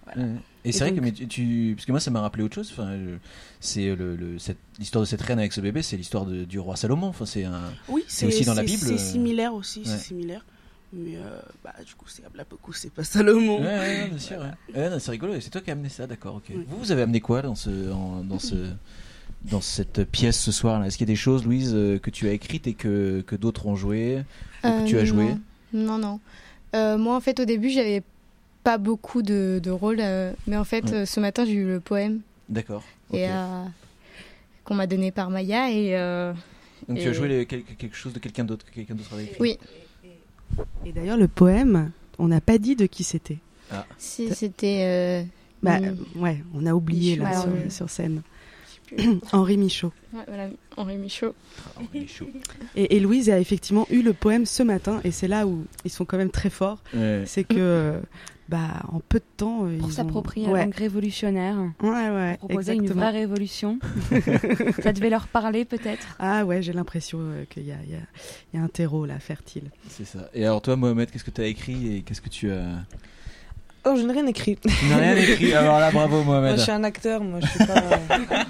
Voilà. Et, Et c'est vrai que mais tu, parce que moi ça m'a rappelé autre chose. Enfin, c'est le, le- cette- l'histoire de cette reine avec ce bébé, c'est l'histoire de- du roi Salomon. Enfin, c'est un. Oui, c'est aussi dans la Bible. C'est euh, similaire aussi, c'est similaire. Mais euh, bah, du coup, c'est Ablapoku, c'est pas Salomon. Ouais, bien sûr. Ouais, c'est rigolo. C'est toi qui as amené ça, d'accord. Ok. Vous, vous avez amené quoi dans ce, en- dans ce, dans cette pièce ce soir Est-ce qu'il y a des choses, Louise, euh, que tu as écrites et que, que d'autres ont joué, ou que Euh, tu as joué Non, non. non. Euh, moi, en fait, au début, j'avais pas beaucoup de, de rôles, euh, mais en fait, Ouais. euh, ce matin, j'ai eu le poème D'accord. et euh, qu'on m'a donné par Maya et. euh, Donc tu as joué les- quelque, quelque chose de quelqu'un d'autre que quelqu'un d'autre avait écrit. Oui. Et d'ailleurs, le poème, on n'a pas dit de qui c'était. Ah. Si c'était. euh, Bah, euh, ouais, on a oublié là euh, sur scène. Henri Michaud. Ouais, voilà, Henri Michaud. Et, et Louise a effectivement eu le poème ce matin, et c'est là où ils sont quand même très forts. Ouais. C'est que, euh, bah, en peu de temps, euh, Pour ils s'approprier ont... la langue révolutionnaire. Ouais, ouais, Pour proposer une vraie révolution. Ça devait leur parler peut-être. Ah ouais, j'ai l'impression euh, qu'il y a, il y, a, il y a un terreau là, fertile. C'est ça. Et alors toi, Mohamed, qu'est-ce que tu as écrit et qu'est-ce que tu as Oh, je n'ai rien écrit. Tu n'as rien écrit. Alors là, bravo, Mohamed. Moi, je suis un acteur, moi, je suis pas.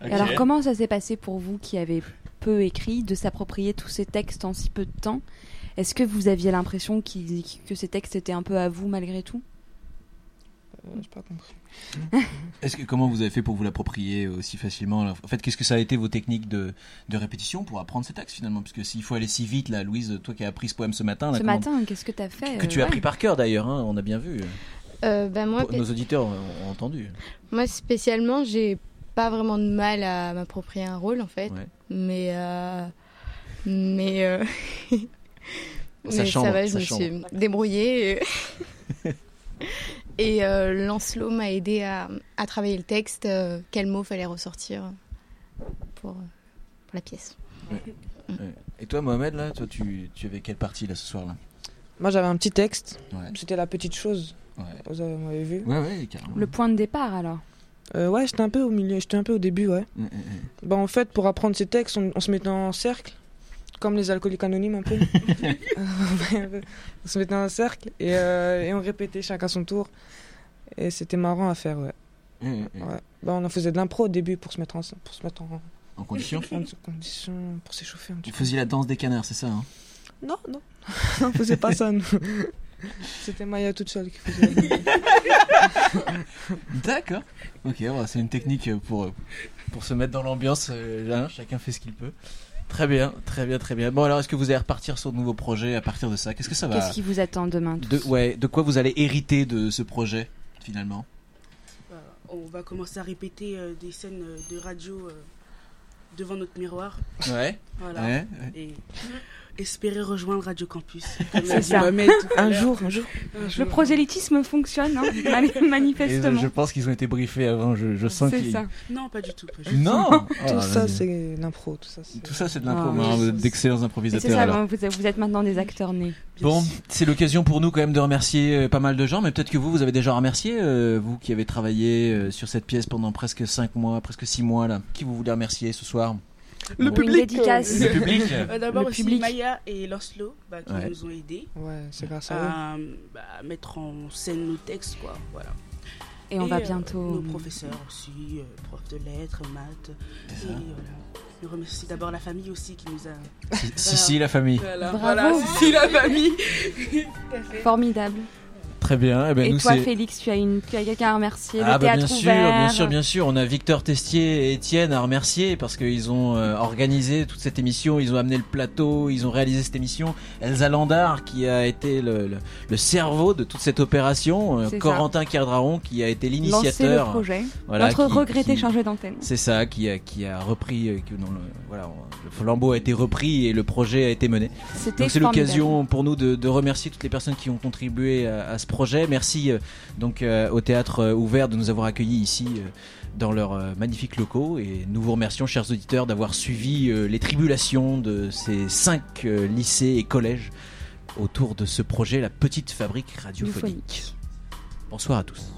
Alors, comment ça s'est passé pour vous qui avez peu écrit de s'approprier tous ces textes en si peu de temps? Est-ce que vous aviez l'impression qu'ils- que ces textes étaient un peu à vous malgré tout? J'ai pas compris. Est-ce que comment vous avez fait pour vous l'approprier aussi facilement En fait, qu'est-ce que ça a été vos techniques de, de répétition pour apprendre ces textes finalement? Parce que s'il faut aller si vite, là, Louise, toi qui as appris ce poème ce matin, là, Ce comment- matin, qu'est-ce que tu as fait que euh, tu as ouais. appris par cœur d'ailleurs, hein, on a bien vu. Euh, bah, moi, Nos auditeurs ont, entendu. Moi, spécialement, j'ai pas vraiment de mal à m'approprier un rôle, en fait. Ouais. Mais. euh, Mais. euh, Ça mais chambre, ça va, je ça me chambre. suis débrouillée. Et, et euh, Lancelot m'a aidé à, à travailler le texte, euh, quels mots fallait ressortir pour, pour la pièce. Ouais. Ouais. Et toi, Mohamed, là, toi, tu, tu avais quelle partie là ce soir-là? Moi, j'avais un petit texte. Ouais. C'était la petite chose. Ouais. Vous avez- m'avez vu Ouais, ouais, carrément. Le point de départ alors? Euh, ouais, j'étais un peu au milieu, j'étais un peu au début, ouais. Mm, mm, Bah, en fait, pour apprendre ces textes, on, on se mettait en cercle, comme les alcooliques anonymes un peu. on se mettait en cercle et, euh, et on répétait chacun son tour. Et c'était marrant à faire, ouais. Mm, mm, mm. ouais. Bah, on en faisait de l'impro au début pour se mettre en, pour se mettre en, En condition en condition, pour s'échauffer un Vous faisiez la danse des canards, c'est ça hein? Non, non. on faisait pas ça, nous. C'était Maya toute seule qui faisait. D'accord. Ok, voilà, c'est une technique pour, pour se mettre dans l'ambiance. euh, chacun fait ce qu'il peut. Très bien, très bien, très bien. Bon, alors, est-ce que vous allez repartir sur de nouveaux projets à partir de ça? Qu'est-ce que ça va Qu'est-ce qui vous attend demain tous de, ouais, de quoi vous allez hériter de ce projet, finalement? Bah, on va commencer à répéter euh, des scènes euh, de radio euh, devant notre miroir. Ouais. Voilà. Ouais, Et espérer rejoindre Radio Campus. C'est ça. Un jour, un jour. Le prosélytisme fonctionne, hein, Et manifestement. je pense qu'ils ont été briefés avant, je, je sens C'est qu'ils... ça. Non, pas du tout. Pas du tout. Non tout Oh, ça, c'est l'impro. Tout ça, c'est. Tout ça, c'est de l'impro, Ah, oui. d'excellents Et C'est improvisateurs. ça, alors. bon, vous, êtes- vous êtes maintenant des acteurs nés. Bon, c'est l'occasion pour nous quand même de remercier euh, pas mal de gens, mais peut-être que vous, vous avez déjà remercié, euh, vous qui avez travaillé euh, sur cette pièce pendant presque 5 mois, presque 6 mois là. Qui vous voulez remercier ce soir? Le Une public. dédicace. Le public Euh, D'abord aussi public. Maya et Lancelot bah, qui Ouais. nous ont aidés Ouais, c'est grâce à bah, mettre en scène nos textes. Quoi. Voilà. Et on va euh, bientôt- Nos professeurs aussi, euh, profs de lettres, maths. Et voilà. Je remercie d'abord la famille aussi qui nous a. Si- si, si, la famille. Voilà, Bravo. voilà, si, si, la famille. Tout à fait. Formidable. Très bien. Eh ben, et nous, toi, Félix, tu as, une, tu as quelqu'un à remercier Ah Le bah bien sûr, ouvert. bien sûr, bien sûr. On a Victor Testier et Étienne à remercier parce qu'ils ont euh, organisé toute cette émission, ils ont amené le plateau, ils ont réalisé cette émission. Elsa Landard qui a été le, le- le cerveau de toute cette opération, euh. Corentin Kerdraron qui a été Lancer l'initiateur. le projet. Voilà, Notre qui- regretté qui- chargé d'antenne. C'est ça, qui a, qui a repris, euh, qui- le, voilà, le flambeau a été repris et le projet a été mené. C'était Donc c'est l'occasion pour nous de, de remercier toutes les personnes qui ont contribué à, à ce projet. Merci euh, donc euh, au théâtre euh, ouvert de nous avoir accueillis ici dans leurs magnifiques locaux et nous vous remercions chers auditeurs d'avoir suivi les tribulations de ces cinq lycées et collèges autour de ce projet La Petite Fabrique. Radiophonique. Bonsoir à tous.